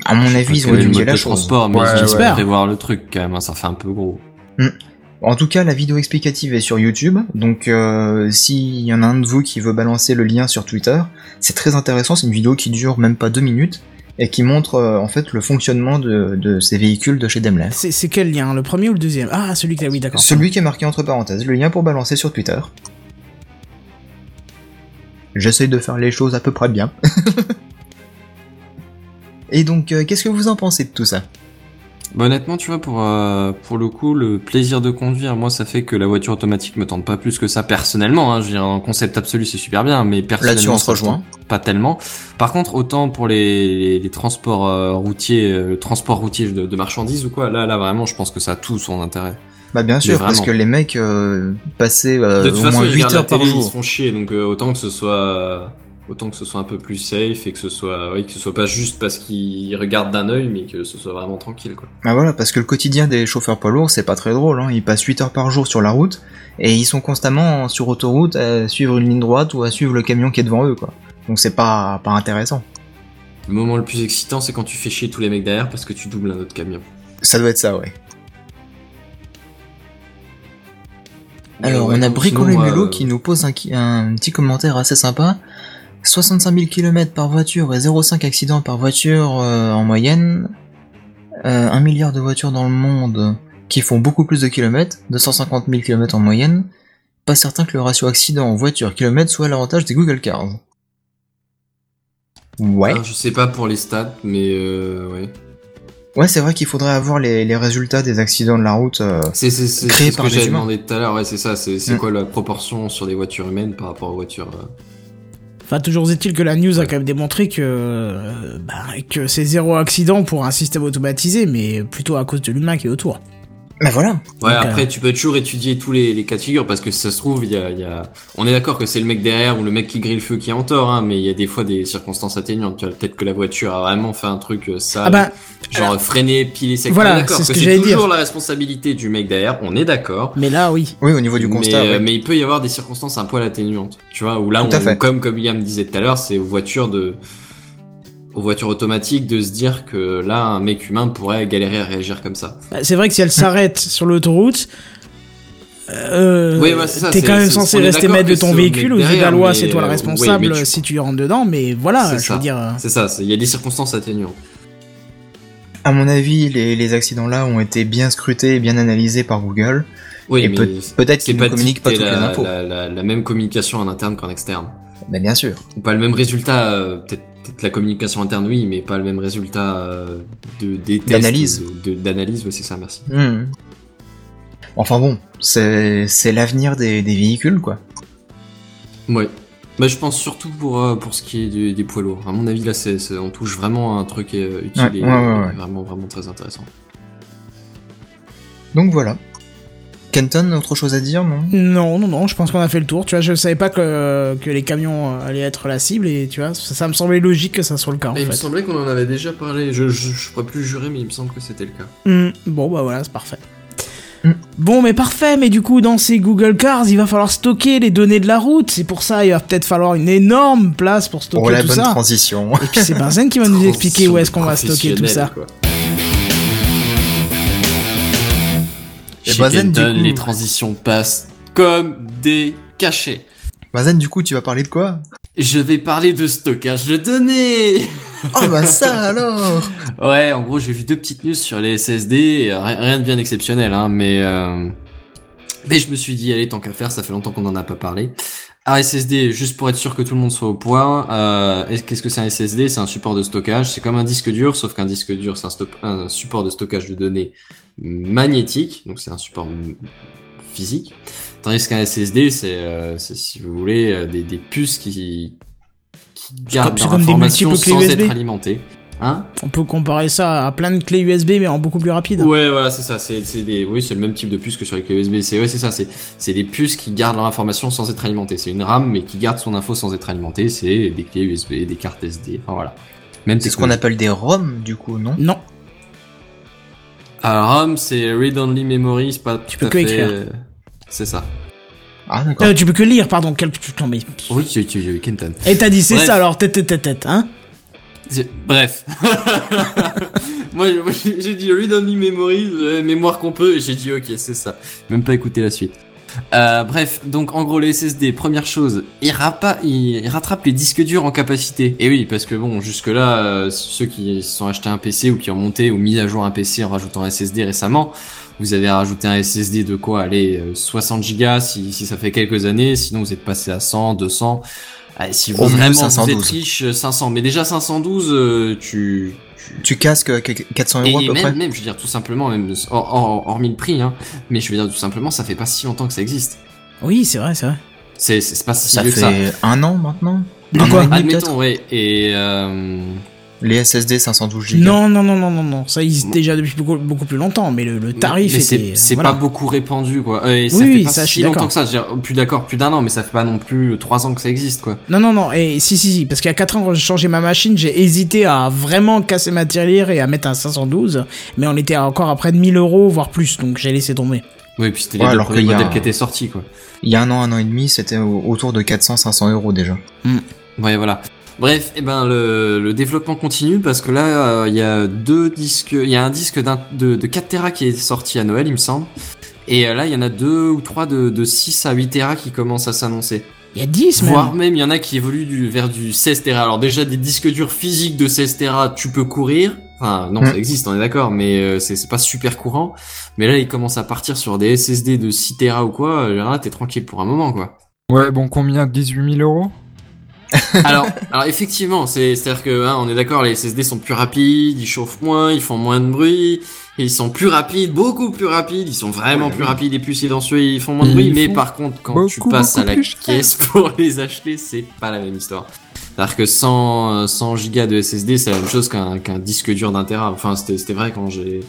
À mon avis, ils ont étudié mode la de chose. transport, mais Ouais, ils j'espère. ouais. prévoir le truc quand même, hein, ça fait un peu gros. En tout cas, la vidéo explicative est sur YouTube, donc euh, s'il y en a un de vous qui veut balancer le lien sur Twitter, c'est très intéressant, c'est une vidéo qui dure même pas deux minutes, et qui montre euh, en fait le fonctionnement de, de ces véhicules de chez Daimler. C'est c'est quel lien Le premier ou le deuxième? Ah, celui que oui, d'accord. Celui qui est marqué entre parenthèses, le lien pour balancer sur Twitter. J'essaye de faire les choses à peu près bien. Et donc, euh, qu'est-ce que vous en pensez de tout ça? Bah, honnêtement, tu vois, pour, euh, pour le coup, le plaisir de conduire, moi, ça fait que la voiture automatique me tente pas plus que ça personnellement. Hein. Je veux dire, en concept absolu, c'est super bien, mais personnellement, Là-dessus, on se ça me rejoint. tente pas tellement. Par contre, autant pour les, les, les transports euh, routiers, euh, le transport routier de, de marchandises ou quoi, là, là, vraiment, je pense que ça a tout son intérêt. Bah bien sûr, parce que les mecs euh, passaient euh, de toute au façon, moins ils 8 regardent la heures par télé, ils se jour. font chier, donc euh, autant que ce soit, autant que ce soit un peu plus safe et que ce soit, oui, que ce soit pas juste parce qu'ils regardent d'un œil, mais que ce soit vraiment tranquille, quoi. Bah voilà, parce que le quotidien des chauffeurs poids lourds, c'est pas très drôle. Hein. Ils passent 8 heures par jour sur la route, et ils sont constamment sur autoroute à suivre une ligne droite ou à suivre le camion qui est devant eux, quoi. Donc c'est pas, pas intéressant. Le moment le plus excitant, c'est quand tu fais chier tous les mecs derrière parce que tu doubles un autre camion. Ça doit être ça, ouais. Alors, Ouais, on a Bricolé Mulot euh, qui nous pose un petit commentaire assez sympa. 65 000 km par voiture et 0,5 accidents par voiture euh, en moyenne. Euh, 1 milliard de voitures dans le monde qui font beaucoup plus de kilomètres, 250 000 km en moyenne. Pas certain que le ratio accident voiture-kilomètre soit à l'avantage des Google Cars. Ouais. alors, je sais pas pour les stats, mais euh, ouais. Ouais, c'est vrai qu'il faudrait avoir les, les résultats des accidents de la route. euh, C'est c'est c'est Créé c'est ce par que j'avais demandé tout à l'heure. Ouais, c'est ça. C'est c'est Mm. quoi la proportion sur les voitures humaines par rapport aux voitures euh, Enfin, toujours est-il que la news a quand même démontré que, euh, bah, que c'est zéro accident pour un système automatisé, mais plutôt à cause de l'humain qui est autour. Bah voilà. Ouais, Donc, après, euh, tu peux toujours étudier tous les, les cas de figure parce que si ça se trouve, il y a, il y a... On est d'accord que c'est le mec derrière ou le mec qui grille le feu qui est en tort, hein, mais il y a des fois des circonstances atténuantes. Tu vois, peut-être que la voiture a vraiment fait un truc euh, sale, Ah bah, genre freiner, piler ses Voilà, d'accord c'est ce que que j'allais c'est dire. toujours la responsabilité du mec derrière, on est d'accord. mais là, oui. Oui, au niveau du mais, constat. euh, ouais. mais il peut y avoir des circonstances un poil atténuantes. Tu vois, où là, on, comme, comme William disait tout à l'heure, c'est aux voitures de, aux voitures automatiques de se dire que là, un mec humain pourrait galérer à réagir comme ça. Bah, C'est vrai que si elle s'arrête sur l'autoroute, euh, Oui, ça, t'es quand même censé rester maître de ton véhicule, de la loi, mais, c'est toi le euh, oui, responsable mais tu- si tu rentres dedans, mais voilà, je ça. veux dire. euh, C'est ça, il y a des circonstances atténuantes. À mon avis, les, les accidents-là ont été bien scrutés et bien analysés par Google. Oui, et mais peut- peut-être qu'ils pas ne communiquent pas toutes les la, infos. la, la, la même communication en interne qu'en externe. Bah bien sûr. Ou pas le même résultat, euh, peut-être peut-être la communication interne, oui, mais pas le même résultat euh, de des D'analyse. D'analyse, ouais, c'est ça, merci. Hmm. Enfin bon, c'est l'avenir des, des véhicules, quoi. Ouais. Bah, je pense surtout pour, euh, pour ce qui est des poids lourds. À mon avis, là, c'est- on touche vraiment à un truc euh, utile Ouais, et ouais, ouais, ouais. vraiment, vraiment très intéressant. Donc voilà. Kenton, autre chose à dire, non? Non, non, non, je pense qu'on a fait le tour. Tu vois, je savais pas que, que les camions euh, allaient être la cible et tu vois, ça, ça me semblait logique que ça soit le cas en il me semblait qu'on en avait déjà parlé. Je, je, je pourrais plus jurer, mais il me semble que c'était le cas. Hmm, bon, bah voilà, c'est parfait. Hmm. Bon, mais parfait, mais du coup, dans ces Google Cars, il va falloir stocker les données de la route. C'est pour ça, il va peut-être falloir une énorme place pour stocker Pour la tout bonne ça. transition. Et puis c'est Benzen qui va nous expliquer où est-ce qu'on va stocker tout ça. Quoi. Et Chez Bazen, du Kenton, coup- les transitions passent comme des cachets. Mazen, du coup, tu vas parler de quoi? Je vais parler de stockage de données. Oh bah ça alors Ouais, en gros, j'ai vu deux petites news sur les SSD, rien de bien exceptionnel, hein, mais euh, mais je me suis dit, allez, tant qu'à faire, ça fait longtemps qu'on en a pas parlé. Un SSD, juste pour être sûr que tout le monde soit au point, euh, est- qu'est-ce que c'est un SSD C'est un support de stockage, c'est comme un disque dur, sauf qu'un disque dur, c'est un, un support de stockage de données magnétique, donc c'est un support physique. Tandis qu'un SSD, c'est, euh, c'est, si vous voulez, euh, des, des puces qui, qui gardent leur comme des information sans USB. être alimentées. Hein? On peut comparer ça à plein de clés USB, mais en beaucoup plus rapide. Ouais, voilà, c'est ça. C'est, c'est des, oui, c'est le même type de puce que sur les clés USB. C'est, ouais, c'est ça. C'est, c'est des puces qui gardent leur information sans être alimentées. C'est une RAM, mais qui garde son info sans être alimentée. C'est des clés USB, des cartes SD. Enfin voilà. Même C'est ce qu'on appelle des ROM, du coup, non? Non, Alors, RAM, c'est read only memory. C'est pas Tu tout peux à que fait- écrire. C'est ça. Ah d'accord. Euh, tu peux que lire, pardon. Quel... Non, mais... Oui, tu, tu, tu- Kenton. Et t'as dit c'est Bref. ça alors, tête, tête, tête, tête, hein Bref. moi, j'ai dit read only memory, euh, mémoire qu'on peut, et j'ai dit ok, c'est ça. Même pas écouter la suite. Euh, bref, donc en gros les SSD, première chose, il, rapa, il rattrape les disques durs en capacité. Et oui, parce que bon, jusque là, ceux qui se sont achetés un PC ou qui ont monté ou mis à jour un PC en rajoutant un SSD récemment, vous avez rajouté un SSD de quoi Allez, euh, 60 Go si, si ça fait quelques années, sinon vous êtes passé à 100, 200. Allez, si vous vraiment vous 512. êtes riche, euh, 500. Mais déjà 512, euh, tu, tu, casques euh, 400 et euros à peu même, près même, je veux dire tout simplement, même hors- hors- hormis le prix, hein, mais je veux dire tout simplement, ça fait pas si longtemps que ça existe. Oui, c'est vrai, c'est vrai. C'est c'est c'est pas si Ça vieux fait que ça. un an maintenant De Un quoi an et demi, Admettons, peut-être ouais. Et euh, Les SSD 512 Go. Non, non, non, non, non, non. Ça existe déjà depuis beaucoup, beaucoup plus longtemps, mais le, le tarif mais c'est était. c'est voilà. pas beaucoup répandu, quoi. Euh, Et ça Oui, fait pas ça, si longtemps d'accord. que ça. Je veux dire, plus d'accord, plus d'un an, mais ça fait pas non plus trois ans que ça existe, quoi. Non, non, non. Et si, si, si. Parce qu'il y a 4 ans, quand j'ai changé ma machine, j'ai hésité à vraiment casser ma tirelire et à mettre un 512. Mais on était encore à près de 1000 euros, voire plus. Donc j'ai laissé tomber. Oui, puis c'était les Ouais, deux alors premiers a qui étaient sortis, quoi. Il y a un an, un an et demi, c'était au- autour de 400-500 euros déjà. Ouais, voilà. Bref, et ben le, le développement continue parce que là, euh, il y a deux disques, il y a un disque d'un- de, de 4 Tera qui est sorti à Noël, il me semble. Et euh, là, il y en a deux ou trois de, de 6 à 8 Tera qui commencent à s'annoncer. Il y a 10 même. Voire même, il y en a qui évoluent du, vers du 16 Tera. Alors déjà, des disques durs physiques de 16 Tera, tu peux courir. Enfin, non, Mm. ça existe, on est d'accord, mais euh, c'est c'est pas super courant. Mais là, ils commencent à partir sur des SSD de 6 Tera ou quoi. euh, Là, t'es tranquille pour un moment, quoi. Ouais, bon, combien? 18 000 euros? alors, alors effectivement, c'est c'est à dire que hein, on est d'accord, les SSD sont plus rapides, ils chauffent moins, ils font moins de bruit, ils sont plus rapides, beaucoup plus rapides, ils sont vraiment plus rapides et plus silencieux, ils font moins de bruit. Mais par contre, quand tu passes à la caisse pour les acheter, c'est pas la même histoire. C'est-à-dire que 100, euh, 100 gigas de SSD, c'est la même chose qu'un qu'un disque dur d'un Tera. Enfin, c'était c'était vrai quand j'ai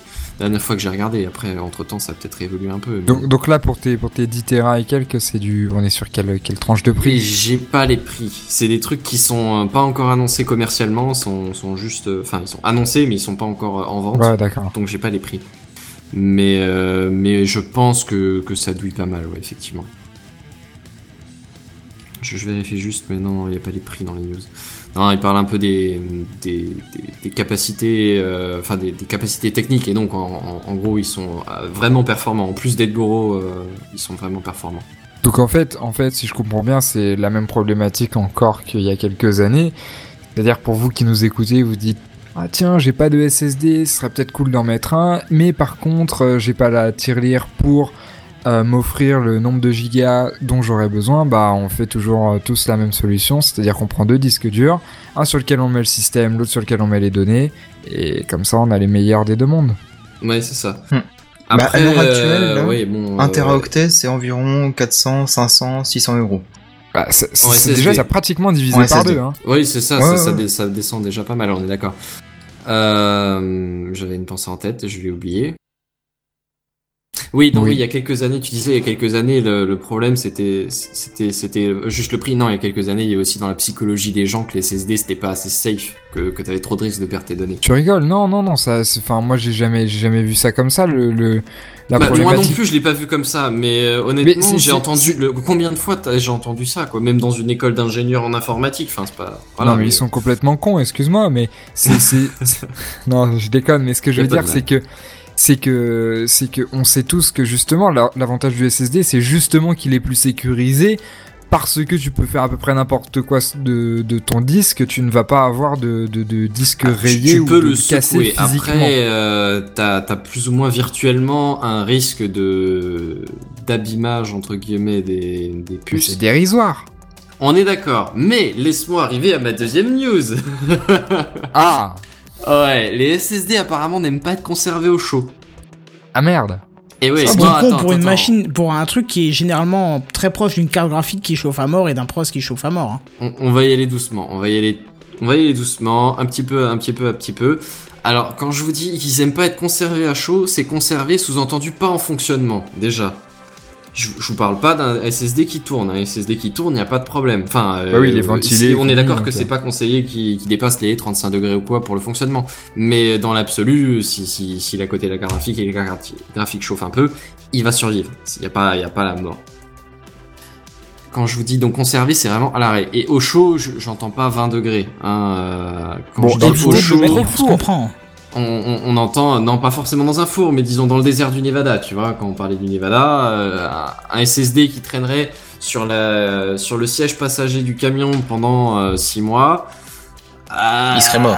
la dernière fois que j'ai regardé. Après, entre temps, ça a peut-être évolué un peu. mais- donc, donc là, pour tes, pour tes 10 Tera et quelques, c'est du. On est sur quelle, quelle tranche de prix? J'ai pas les prix. C'est des trucs qui sont euh, pas encore annoncés commercialement, sont, sont juste, euh, enfin ils sont annoncés mais ils sont pas encore euh, en vente. Ouais, d'accord. Donc j'ai pas les prix. Mais euh, mais je pense que que ça douille pas mal, ouais, effectivement. Je, je vérifie juste, mais non, il y a pas les prix dans les news. Non, il parle un peu des des, capacités, euh, enfin des, capacités techniques et donc en, gros ils sont euh, vraiment performants. En plus d'être gros, euh, ils sont vraiment performants. Donc en fait, en fait, si je comprends bien, c'est la même problématique encore qu'il y a quelques années. C'est-à-dire pour vous qui nous écoutez, vous dites ah tiens, j'ai pas de SSD, ce serait peut-être cool d'en mettre un, mais par contre, j'ai pas la tirelire pour euh, m'offrir le nombre de gigas dont j'aurais besoin, bah on fait toujours euh, tous la même solution, c'est-à-dire qu'on prend deux disques durs, un sur lequel on met le système, l'autre sur lequel on met les données, et comme ça on a les meilleurs des deux mondes. Ouais, c'est ça. Hmm. Bah, à l'heure actuelle, là, oui, bon, Un euh, teraoctet, c'est environ 400, 500, 600 euros. Bah, c'est déjà ça pratiquement divisé En par deux. Hein. Oui, c'est ça, Ouais, ça, ouais, ça, ouais. dé- ça descend déjà pas mal, on est d'accord. Euh, J'avais une pensée en tête, je l'ai oublié. Oui, donc Oui. il y a quelques années, tu disais, il y a quelques années, le, le problème c'était, c'était, c'était juste le prix. Non, il y a quelques années, il y a aussi dans la psychologie des gens que les SSD c'était pas assez safe, que, que t'avais trop de risques de perdre tes données. Tu rigoles? Non, non, non, ça, enfin moi j'ai jamais, j'ai jamais vu ça comme ça. Le, le la Bah, moi non problématique. plus, je l'ai pas vu comme ça, mais euh, honnêtement, j'ai entendu le, combien de fois t'as- j'ai entendu ça, quoi, même dans une école d'ingénieur en informatique. Enfin, c'est pas. voilà, non mais ils sont complètement cons, excuse-moi, mais c'est, non, je déconne, mais ce que je veux dire c'est que, c'est que, c'est que on sait tous que justement la- l'avantage du SSD, c'est justement qu'il est plus sécurisé parce que tu peux faire à peu près n'importe quoi de, de ton disque, tu ne vas pas avoir de, de, de disque Ah, tu- rayé tu ou peux le cassé secouer. physiquement. Après, euh, t'as as plus ou moins virtuellement un risque de d'abîmage entre guillemets des, puces. c'est dérisoire. On est d'accord. Mais laisse-moi arriver à ma deuxième news. Ah, ouais, les SSD apparemment n'aiment pas être conservés au chaud. ah merde. Et oui, C'est non, con attends, pour une attends. machine, pour un truc qui est généralement très proche d'une carte graphique qui chauffe à mort et d'un pros qui chauffe à mort. hein. On, on va y aller doucement. On va y aller. On va y aller doucement, un petit peu, un petit peu, un petit peu. Alors, quand je vous dis qu'ils aiment pas être conservés à chaud, c'est conservé, sous-entendu pas en fonctionnement, déjà. Je, je vous parle pas d'un SSD qui tourne. Un SSD qui tourne, il n'y a pas de problème. Enfin, euh, Bah oui, il est ventilé, si- on est d'accord que c'est euh. pas conseillé qu'il qu'il dépasse les 35 degrés ou quoi pour le fonctionnement. Mais dans l'absolu, si, si, si la côté de la carte graphique et les cartes graphiques chauffent un peu, il va survivre. Il n'y a pas, il y a pas la mort. Quand je vous dis donc conserver, c'est vraiment à l'arrêt. Et au chaud, je- j'entends pas 20 degrés. Hein, euh, quand Bon, je dis au chaud, on se comprend. On, on- on entend, non pas forcément dans un four, mais disons dans le désert du Nevada, tu vois, quand on parlait du Nevada, euh, un- SSD qui traînerait sur, la, sur le siège passager du camion pendant 6 mois. euh, Il serait mort.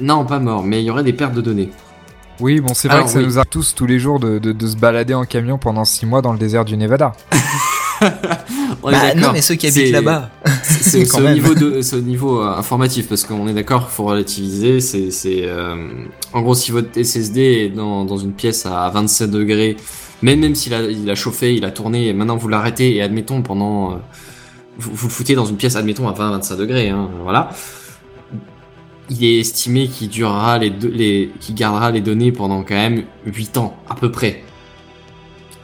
Non, pas mort, mais il y aurait des pertes de données. Oui, bon, c'est vrai Alors, que ça oui. nous a tous tous les jours de, de, de se balader en camion pendant 6 mois dans le désert du Nevada. On Bah non, mais ceux qui habitent là-bas. C'est même. niveau de, euh, informatif parce qu'on est d'accord, faut relativiser. C'est, c'est, euh, en gros, si votre SSD est dans, dans une pièce à 27 degrés, même même s'il a, il a chauffé, il a tourné, et maintenant vous l'arrêtez et admettons pendant, euh, vous, vous le foutez dans une pièce, admettons à 20-25 degrés, hein, voilà. Il est estimé qu'il durera les, deux, les, qu'il gardera les données pendant quand même 8 ans à peu près.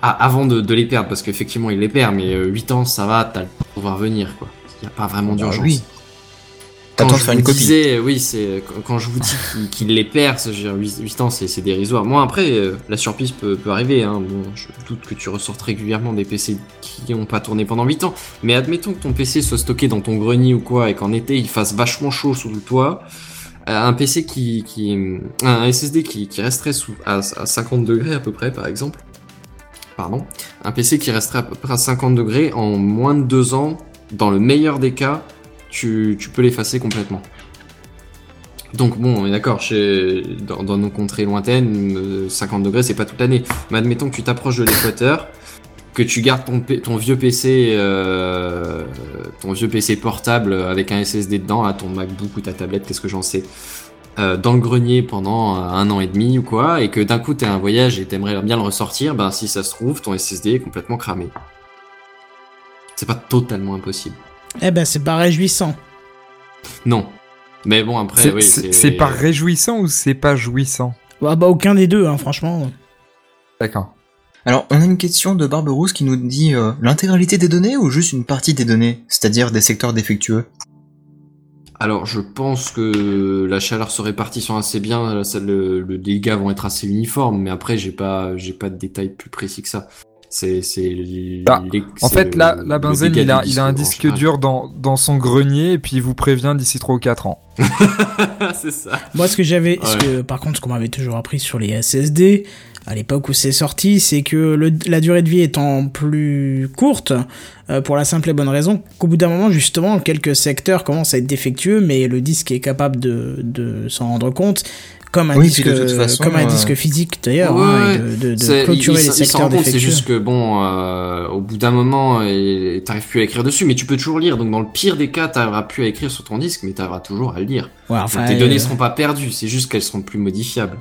Ah, avant de, de les perdre, parce qu'effectivement il les perd, mais euh, 8 ans ça va, t'as le temps de voir venir quoi. Il n'y a pas vraiment Bah d'urgence. oui. Quand T'attends de je faire une copie. disais, oui, c'est quand, je vous dis qu'il les perd, ça, je veux dire, 8, ans, c'est c'est dérisoire. Moi, après, euh, la surprise peut, peut arriver. Hein. Bon, je doute que tu ressortes régulièrement des PC qui n'ont pas tourné pendant 8 ans. Mais admettons que ton PC soit stocké dans ton grenier ou quoi, et qu'en été, il fasse vachement chaud sous le toit. Euh, un PC qui, qui, un SSD qui, qui resterait sous, à, à 50 degrés à peu près, par exemple. Un PC qui resterait à peu près à 50 degrés en moins de 2 ans, dans le meilleur des cas, tu, peux l'effacer complètement. Donc bon, on est d'accord, dans, nos contrées lointaines, euh, 50 degrés c'est pas toute l'année. Mais admettons que tu t'approches de l'équateur, que tu gardes ton, vieux PC, euh, ton vieux PC portable avec un SSD dedans, là, ton MacBook ou ta tablette, qu'est-ce que j'en sais, euh, dans le grenier pendant euh, un an et demi ou quoi, et que d'un coup t'es un voyage et t'aimerais bien le ressortir, ben si ça se trouve, ton SSD est complètement cramé. C'est pas totalement impossible. Eh ben, c'est pas réjouissant. Non. Mais bon, après, C'est oui, c'est- c'est pas réjouissant ou c'est pas jouissant? Bah, bah, aucun des deux, hein, franchement. D'accord. Alors, on a une question de Barberousse qui nous dit euh, l'intégralité des données ou juste une partie des données, c'est-à-dire des secteurs défectueux? Alors, je pense que la chaleur se répartissant assez bien, le, le dégât vont être assez uniformes, mais après, j'ai pas, j'ai pas de détails plus précis que ça. C'est, c'est. Bah, En fait, le- le la benzène, il a, il a un disque dur dans, dans son grenier et puis il vous prévient d'ici 3 ou 4 ans. c'est ça. Moi, ce que j'avais, Ouais. par contre, ce qu'on m'avait toujours appris sur les SSD, à l'époque où c'est sorti, c'est que le- la durée de vie étant plus courte, euh, pour la simple et bonne raison qu'au bout d'un moment, justement, quelques secteurs commencent à être défectueux, mais le disque est capable de, de s'en rendre compte, comme un, Oui, disque, puis de toute façon, comme un euh, disque physique d'ailleurs, Ouais, hein, de, de, de C'est- clôturer il- les secteurs rend compte, C'est défectueux. juste que bon, euh, au bout d'un moment, t'arrives plus à écrire dessus, mais tu peux toujours lire. Donc dans le pire des cas, t'arriveras plus à écrire sur ton disque, mais t'arriveras toujours à le lire. Ouais, enfin, Tes données euh, seront pas perdues, c'est juste qu'elles seront plus modifiables.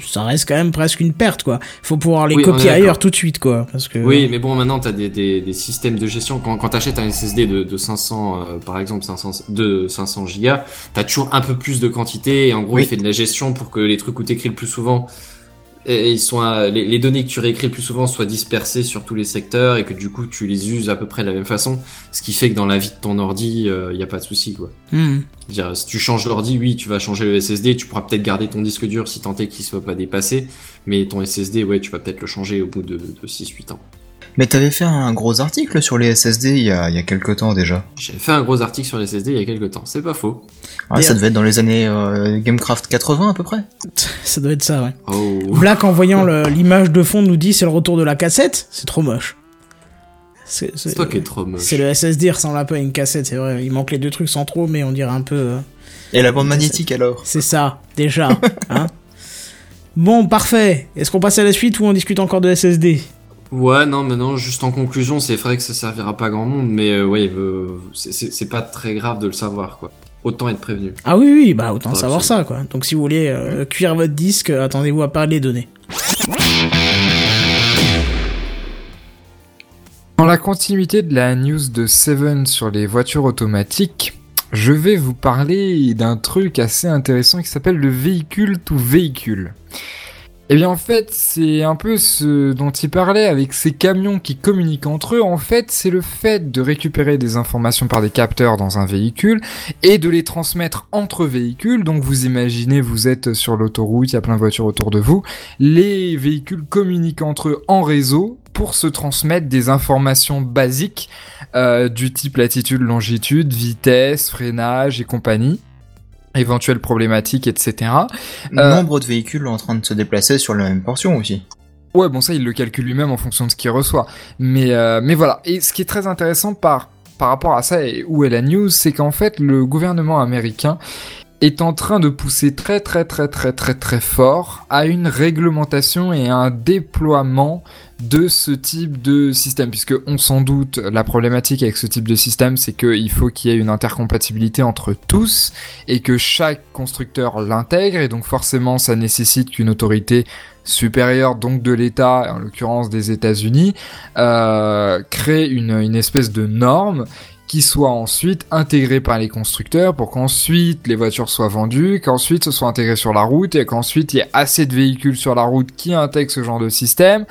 Ça reste quand même presque une perte, quoi. Faut pouvoir les Oui, copier ailleurs tout de suite, quoi. Parce que, Oui, mais bon, maintenant t'as des, des, des systèmes de gestion. Quand, quand t'achètes un SSD de, de 500, euh, par exemple 500, de 500 gigas, t'as toujours un peu plus de quantité. Et en gros, Oui. il fait de la gestion pour que les trucs où t'écris le plus souvent, et ils soient, les, les données que tu réécris le plus souvent soient dispersées sur tous les secteurs et que du coup tu les uses à peu près de la même façon. Ce qui fait que dans la vie de ton ordi, il y a pas de souci, quoi. Hmm. Dire, si tu changes l'ordi, oui, tu vas changer le SSD, tu pourras peut-être garder ton disque dur si tant est qu'il soit pas dépassé, mais ton SSD, ouais, tu vas peut-être le changer au bout de, de 6-8 ans. Mais t'avais fait un gros article sur les SSD il y a, il y a quelque temps déjà. J'avais fait un gros article sur les SSD il y a quelques temps, c'est pas faux. Ouais, ça devait être dans les années euh, Gamecraft 80 à peu près. Ça doit être ça, ouais. Oh. Black, en voyant l'image de fond, nous dit c'est le retour de la cassette. C'est trop moche. C'est toi qui es trop moche. c'est le SSD il ressemble un peu à une cassette, c'est vrai. Il manque les deux trucs centraux, mais on dirait un peu. euh, Et la bande magnétique alors? C'est ça, déjà. hein bon, parfait. Est-ce qu'on passe à la suite ou on discute encore de SSD Ouais, non, mais non, juste en conclusion, c'est vrai que ça servira pas à grand monde, mais euh, ouais, euh, c'est- pas très grave de le savoir, quoi. Autant être prévenu. Ah oui, oui, bah autant Ouais, savoir ça, quoi. Donc si vous voulez euh, cuire votre disque, euh, attendez-vous à parler des données. Dans la continuité de la news de Seven sur les voitures automatiques, je vais vous parler d'un truc assez intéressant qui s'appelle le véhicule to véhicule. Eh bien en fait, c'est un peu ce dont il parlait avec ces camions qui communiquent entre eux. En fait, c'est le fait de récupérer des informations par des capteurs dans un véhicule et de les transmettre entre véhicules. Donc vous imaginez, vous êtes sur l'autoroute, il y a plein de voitures autour de vous. Les véhicules communiquent entre eux en réseau pour se transmettre des informations basiques euh, du type latitude, longitude, vitesse, freinage et compagnie, éventuelles problématiques, etc. Euh, Nombre de véhicules en train de se déplacer sur la même portion aussi. Ouais, bon ça il le calcule lui-même en fonction de ce qu'il reçoit. Mais euh, mais voilà. Et ce qui est très intéressant par par rapport à ça et où est la news, c'est qu'en fait le gouvernement américain est en train de pousser très très très très très très fort à une réglementation et un déploiement de ce type de système puisque on s'en doute la problématique avec ce type de système c'est qu'il faut qu'il y ait une intercompatibilité entre tous et que chaque constructeur l'intègre et donc forcément ça nécessite qu'une autorité supérieure donc de l'État, en l'occurrence des États-Unis, euh, crée une, une espèce de norme qui soit ensuite intégrée par les constructeurs pour qu'ensuite les voitures soient vendues, qu'ensuite ce soit intégré sur la route et qu'ensuite il y ait assez de véhicules sur la route qui intègrent ce genre de système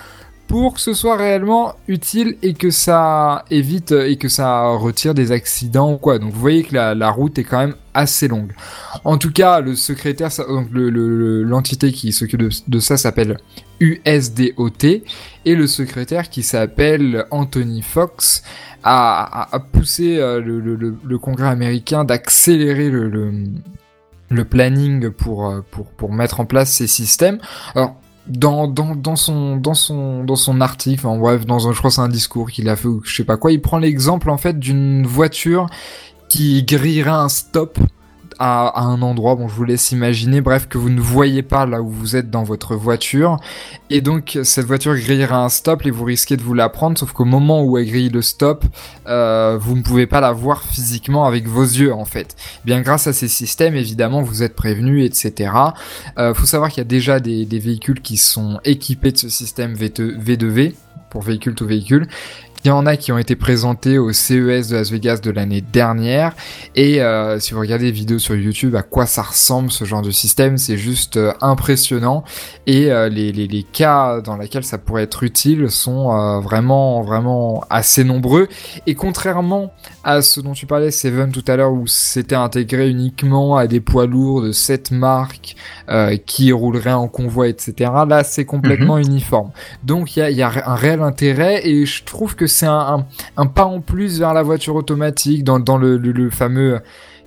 pour que ce soit réellement utile et que ça évite et que ça retire des accidents ou quoi. Donc vous voyez que la, route est quand même assez longue. En tout cas, le secrétaire, donc le- le- le- l'entité qui s'occupe de, ça s'appelle USDOT et le secrétaire qui s'appelle Anthony Fox a, poussé euh, le, Congrès américain d'accélérer le, planning pour, euh, pour, pour mettre en place ces systèmes. Alors, dans, dans, dans son dans son dans son article en bref dans un je crois c'est un discours qu'il a fait ou je sais pas quoi il prend l'exemple en fait d'une voiture qui grillerait un stop à, un endroit, bon je vous laisse imaginer, bref que vous ne voyez pas là où vous êtes dans votre voiture, et donc cette voiture grillera un stop et vous risquez de vous la prendre, sauf qu'au moment où elle grille le stop, euh, vous ne pouvez pas la voir physiquement avec vos yeux en fait. Bien grâce à ces systèmes, évidemment, vous êtes prévenus, etc. Euh, faut savoir qu'il y a déjà des, véhicules qui sont équipés de ce système V2, V2V pour véhicule to véhicule. Il y en a qui ont été présentés au CES de Las Vegas de l'année dernière. Et euh, si vous regardez des vidéos sur YouTube, à quoi ça ressemble ce genre de système, c'est juste euh, impressionnant. Et euh, les, les, les cas dans lesquels ça pourrait être utile sont vraiment, vraiment assez nombreux. Et contrairement à ce dont tu parlais, Seven, tout à l'heure, où c'était intégré uniquement à des poids lourds de cette marque qui rouleraient en convoi, etc., là, c'est complètement uniforme. Donc il y a, y a un réel intérêt et je trouve que c'est un, pas en plus vers la voiture automatique dans, le, le, fameux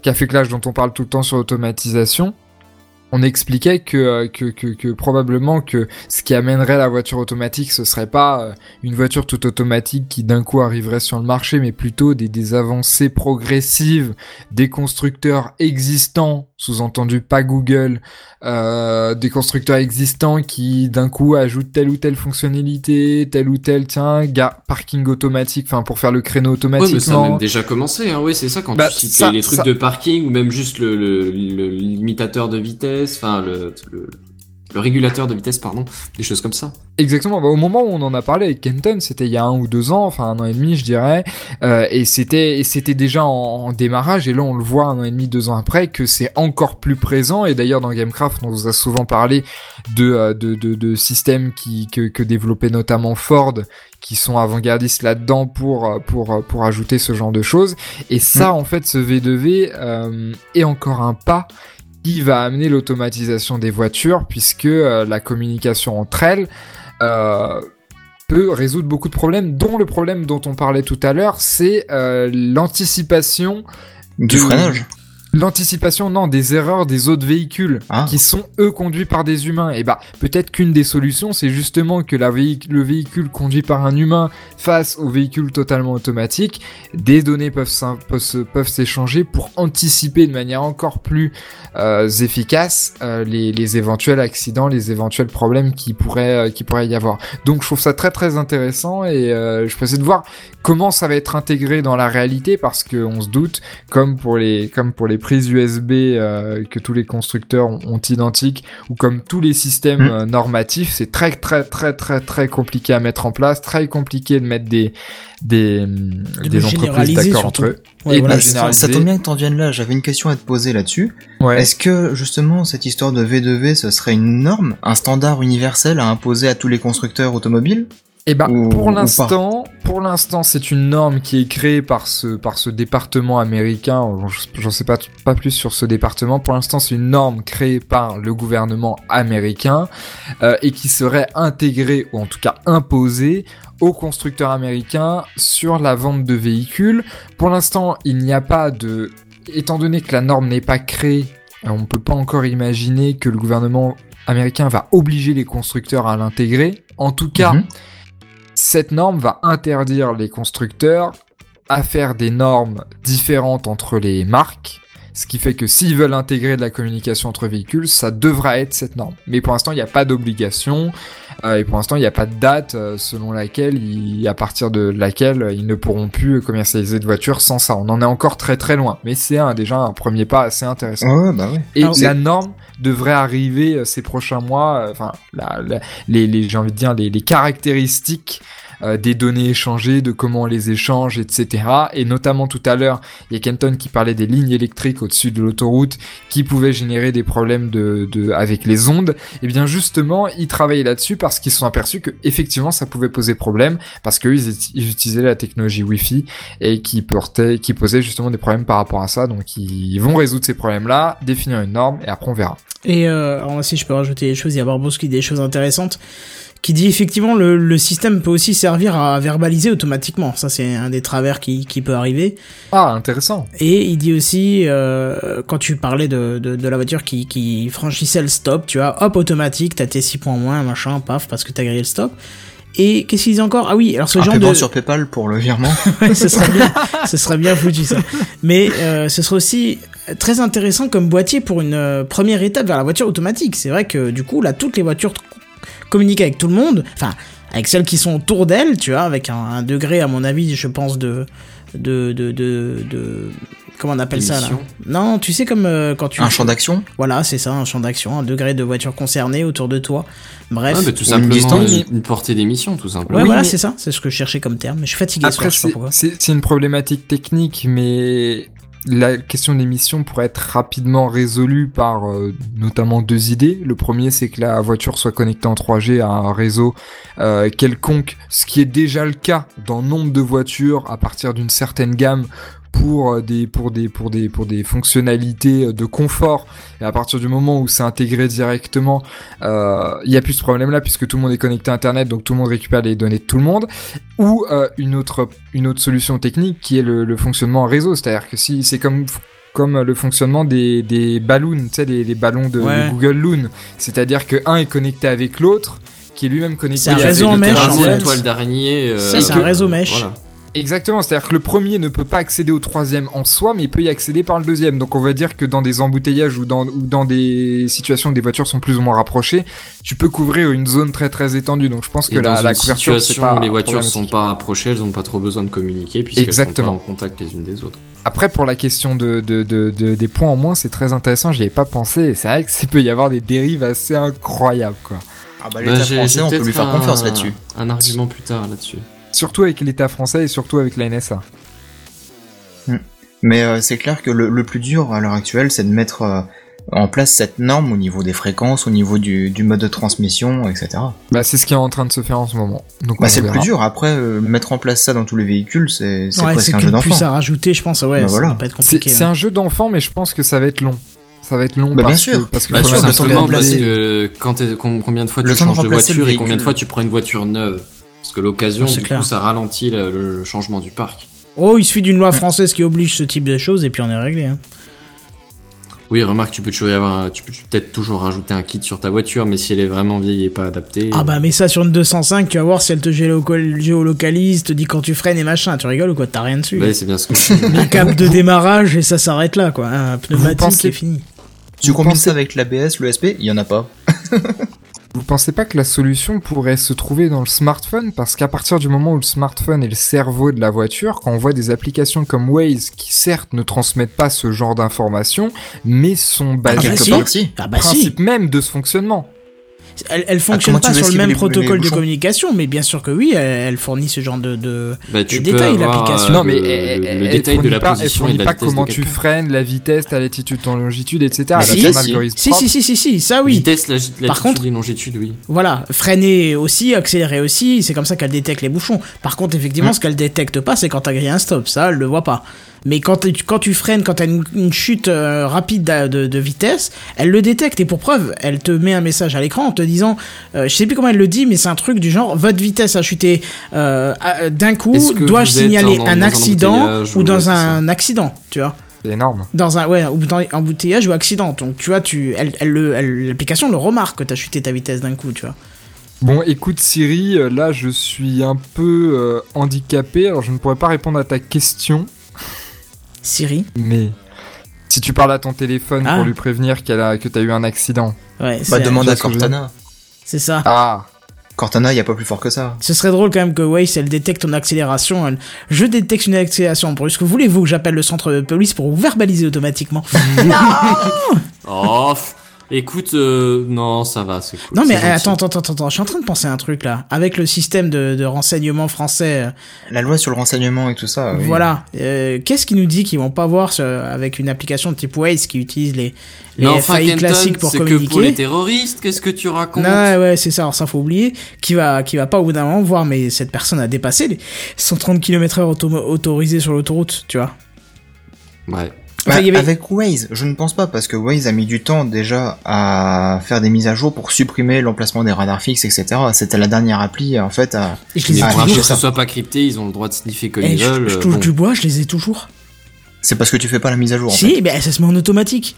café clash dont on parle tout le temps sur l'automatisation. On expliquait que, euh, que, que, que probablement que ce qui amènerait la voiture automatique, ce serait pas euh, une voiture toute automatique qui d'un coup arriverait sur le marché, mais plutôt des, des avancées progressives des constructeurs existants, sous-entendu pas Google, euh, des constructeurs existants qui d'un coup ajoutent telle ou telle fonctionnalité, telle ou telle, tiens, ga- parking automatique, enfin pour faire le créneau Ouais, mais ça a automatiquement. même déjà commencé, hein. Oui, c'est ça quand Bah, tu cites ça- les, les trucs ça- de parking ou même juste le, le, le limitateur de vitesse, enfin le, le, le régulateur de vitesse, pardon, des choses comme ça. Exactement. Bah, au moment où on en a parlé avec Kenton, c'était il y a un ou deux ans, enfin un an et demi, je dirais, euh, et c'était c'était déjà en, en démarrage. Et là, on le voit un an et demi, deux ans après, que c'est encore plus présent. Et d'ailleurs, dans Gamecraft, on vous a souvent parlé de euh, de, de, de systèmes qui que, que développait notamment Ford, qui sont avant-gardistes là-dedans pour euh, pour pour ajouter ce genre de choses. Et ça, en fait, ce V2V euh, est encore un pas qui va amener l'automatisation des voitures puisque euh, la communication entre elles euh, peut résoudre beaucoup de problèmes, dont le problème dont on parlait tout à l'heure, c'est euh, l'anticipation Du freinage. L'anticipation, non, des erreurs des autres véhicules Ah. qui sont eux conduits par des humains. Et bah, peut-être qu'une des solutions, c'est justement que la le véhicule conduit par un humain face au véhicule totalement automatique, des données peuvent s'échanger pour anticiper de manière encore plus euh, efficace euh, les, les éventuels accidents, les éventuels problèmes qui pourraient euh, qui pourraient y avoir. Donc, je trouve ça très très intéressant et je peux essayer de voir comment ça va être intégré dans la réalité parce que on se doute comme pour les comme pour les prises USB euh, que tous les constructeurs ont, ont identiques ou comme tous les systèmes Mm. euh, normatifs c'est très très très très très compliqué à mettre en place très compliqué de mettre des des de des le entreprises d'accord entre eux Ouais, Et voilà, de ça, ça tombe bien que t'en viennes là. J'avais une question à te poser là-dessus. ouais Est-ce que justement cette histoire de V2V, ce serait une norme, un standard universel à imposer à tous les constructeurs automobiles? Et ben Ou- ou pour l'instant, pour l'instant, c'est une norme qui est créée par ce par ce département américain. Je- J'en sais pas pas plus sur ce département. Pour l'instant, c'est une norme créée par le gouvernement américain euh, et qui serait intégrée ou en tout cas imposée aux constructeurs américains sur la vente de véhicules. Pour l'instant, il n'y a pas de étant donné que la norme n'est pas créée, euh, on peut pas encore imaginer que le gouvernement américain va obliger les constructeurs à l'intégrer. En tout cas, Mhm. Cette norme va interdire les constructeurs à faire des normes différentes entre les marques, ce qui fait que s'ils veulent intégrer de la communication entre véhicules, ça devra être cette norme. Mais pour l'instant, il n'y a pas d'obligation, euh, et pour l'instant, il n'y a pas de date euh, selon laquelle, ils- à partir de laquelle ils ne pourront plus commercialiser de voitures sans ça. On en est encore très très loin, mais c'est un, déjà un premier pas assez intéressant. Ouais, bah ouais. Et Alors, la norme devrait arriver euh, ces prochains mois. euh, Enfin, la- les, les, j'ai envie de dire les caractéristiques euh, des données échangées, de comment on les échange, etc. Et notamment tout à l'heure, il y a Kenton qui parlait des lignes électriques au-dessus de l'autoroute qui pouvaient générer des problèmes de, de avec les ondes. Et bien justement, ils travaillaient là-dessus parce qu'ils se sont aperçus que effectivement ça pouvait poser problème parce qu'eux utilisaient la technologie Wi-Fi et qui portait, qui posait justement des problèmes par rapport à ça. Donc ils vont résoudre ces problèmes-là, définir une norme et après on verra. Et euh, alors si je peux rajouter des choses, il y a Barbos qui dit des choses intéressantes, qui dit effectivement le, le système peut aussi servir à verbaliser automatiquement. Ça c'est un des travers qui, qui peut arriver. Ah intéressant. Et il dit aussi, euh, quand tu parlais de, de, de la voiture qui, qui franchissait le stop, tu vois, hop, automatique, t'as tes 6 points moins, machin, paf, parce que t'as grillé le stop. Et qu'est-ce qu'il dit encore? Ah oui, alors ce Un genre de... sur PayPal pour le virement. Ouais, ce serait bien, ce serait bien foutu ça. Mais euh, ce serait aussi très intéressant comme boîtier pour une euh, première étape vers la voiture automatique. C'est vrai que du coup là, toutes les voitures communiquent avec tout le monde, enfin avec celles qui sont autour d'elles, tu vois, avec un, un degré à mon avis, je pense de de de de, de- comment on appelle ça là. Non, tu sais comme euh, quand tu Un champ d'action voilà, c'est ça, un champ d'action, un degré de voiture concernée autour de toi. Bref. Ouais, bah, tout une simplement distance. une, une portée d'émission, tout simplement. Ouais, Oui, voilà, mais- c'est ça, c'est ce que je cherchais comme terme, mais je suis fatigué ce Après soir, je sais pas pourquoi. c'est une problématique technique, mais la question de l'émission pourrait être rapidement résolue par euh, notamment deux idées. Le premier, c'est que la voiture soit connectée en 3G à un réseau euh, quelconque, ce qui est déjà le cas dans nombre de voitures à partir d'une certaine gamme pour euh, des pour des pour des pour des fonctionnalités euh, de confort et à partir du moment où c'est intégré directement euh, il y a plus ce problème là puisque tout le monde est connecté à internet donc tout le monde récupère les données de tout le monde ou euh, une autre une autre solution technique qui est le, le fonctionnement en réseau c'est-à-dire que si c'est comme comme le fonctionnement des, des balloons, tu sais, les, les ballons de, Ouais. de Google Loon. C'est-à-dire que un est connecté avec l'autre, qui est lui-même connecté C'est un réseau en le mèche, euh, c'est que- un réseau mèche. Exactement, c'est-à-dire que le premier ne peut pas accéder au troisième en soi, mais il peut y accéder par le deuxième. Donc on va dire que dans des embouteillages ou dans, ou dans des situations où des voitures sont plus ou moins rapprochées, tu peux couvrir une zone très très étendue. Donc je pense que Et la, dans la une couverture, situation pas où les voitures sont problématique. pas rapprochées, elles ont pas trop besoin de communiquer puisqu'elles sont pas en contact les unes des autres. Après, pour la question de, de, de, de- des points en moins, c'est très intéressant, j'y avais pas pensé. C'est vrai que ça peut y avoir des dérives assez incroyables, quoi. Ah bah, Bah, français, on peut lui faire un- confiance là-dessus. Un argument plus tard là-dessus. Surtout avec l'État français et surtout avec la NSA. Mais euh, c'est clair que le, le plus dur à l'heure actuelle, c'est de mettre euh, en place cette norme au niveau des fréquences, au niveau du, du mode de transmission, etc. Bah, c'est ce qui est en train de se faire en ce moment. Donc, Bah, c'est le plus dur. Après, euh, mettre en place ça dans tous les véhicules, c'est c'est Ouais, presque c'est un jeu d'enfant. puce à rajouter, je pense. Ouais, Bah voilà. C'est c'est hein. un jeu d'enfant, mais je pense que ça va être long. Ça va être long Bah, bien parce, sûr. que, parce que Bah, sûr, combien de fois Le tu changes de voiture et combien de fois tu prends une voiture neuve Parce que l'occasion, C'est du clair. coup, ça ralentit le, le changement du parc. Oh, il suffit d'une loi française qui oblige ce type de choses et puis on est réglé. Hein. Oui, remarque, tu peux toujours y avoir, un- tu peux peut-être toujours rajouter un kit sur ta voiture, mais si elle est vraiment vieille et pas adaptée. Ah bah, mets ça sur une 205, tu vas voir si elle te géolocal- géolocalise, te dit quand tu freines et machin. Tu rigoles ou quoi? T'as rien dessus. Ouais, c'est bien ce que je Un câble de démarrage et ça s'arrête là, quoi. Un pneumatique pensez- et fini. Tu combines pensez- ça avec l'ABS, le SP, il y en a pas. Vous pensez pas que la solution pourrait se trouver dans le smartphone? Parce qu'à partir du moment où le smartphone est le cerveau de la voiture, quand on voit des applications comme Waze qui certes ne transmettent pas ce genre d'informations, mais sont Ah, basées bah, si. part, si. Ah bah si. principe même de ce fonctionnement. Elle, elle fonctionne comment tu pas sur le même les- protocole les de communication, mais bien sûr que oui, elle, elle fournit ce genre de. de... Bah, tu Les peux détails de avoir, l'application. euh, non, mais le, elle, le- elle- le elle détail de fournit la pas, position et de la pas comment de tu freines, la vitesse, ta latitude, ton longitude, etc. Mais Elle a si, si. algorithme Si, si, si, ça oui. Vitesse, la, latitude Par contre- et longitude, oui. Voilà, freiner aussi, accélérer aussi, c'est comme ça qu'elle détecte les bouchons. Par contre, effectivement, ce qu'elle détecte pas, c'est quand t'as grillé un stop, ça, elle le voit pas. Mais quand, tu- quand tu freines, quand t'as une, une chute euh, rapide de, de vitesse, elle le détecte. Et pour preuve, elle te met un message à l'écran en te disant, euh, je sais plus comment elle le dit, mais c'est un truc du genre, votre vitesse a chuté euh, à- d'un coup, dois-je signaler un accident ou dans un accident, tu vois? C'est énorme. dans un ouais ou dans un embouteillage ou accident. Donc tu vois tu elle, elle le- elle- l'application le remarque que t'as chuté ta vitesse d'un coup tu vois. Bon, écoute Siri, euh, là je suis un peu euh, handicapé, alors je ne pourrais pas répondre à ta question, Siri mais si tu parles à ton téléphone Ah. pour lui prévenir qu'elle a, que t'as eu un accident. ouais Bah, demande à Cortana. c'est ça Ah Cortana, il y a pas plus fort que ça. ce serait drôle quand même que Waze elle détecte ton accélération elle- je détecte une accélération brusque voulez-vous que j'appelle le centre de police pour vous verbaliser automatiquement? Oh, f- écoute, euh, non, ça va, c'est cool. non mais attends attends attends attends je suis en train de penser à un truc là avec le système de, de renseignement français euh, La loi sur le renseignement et tout ça. oui. voilà Euh, qu'est-ce qui nous dit qu'ils vont pas voir ce- avec une application de type Waze qui utilise les les FAI Kenton, classiques pour c'est que communiquer pour les terroristes, qu'est-ce que tu racontes Non, ouais, ouais, c'est ça, alors ça faut oublier, qui va, qui va pas au bout d'un moment voir, mais cette personne a dépassé les 130 km/h auto autorisés sur l'autoroute, tu vois. Ouais. Bah, Enfin, avait- Avec Waze, je ne pense pas, parce que Waze a mis du temps déjà à faire des mises à jour pour supprimer l'emplacement des radars fixes, etc. C'était la dernière appli, en fait, à... Et je les ai pour toujours. que ça. ce soit pas crypté, ils ont le droit de sniffer comme Eh, ils je, veulent. je euh, touche bon. du bois, je les ai toujours. C'est parce que tu fais pas la mise à jour, en fait. Si, mais ça se met en automatique.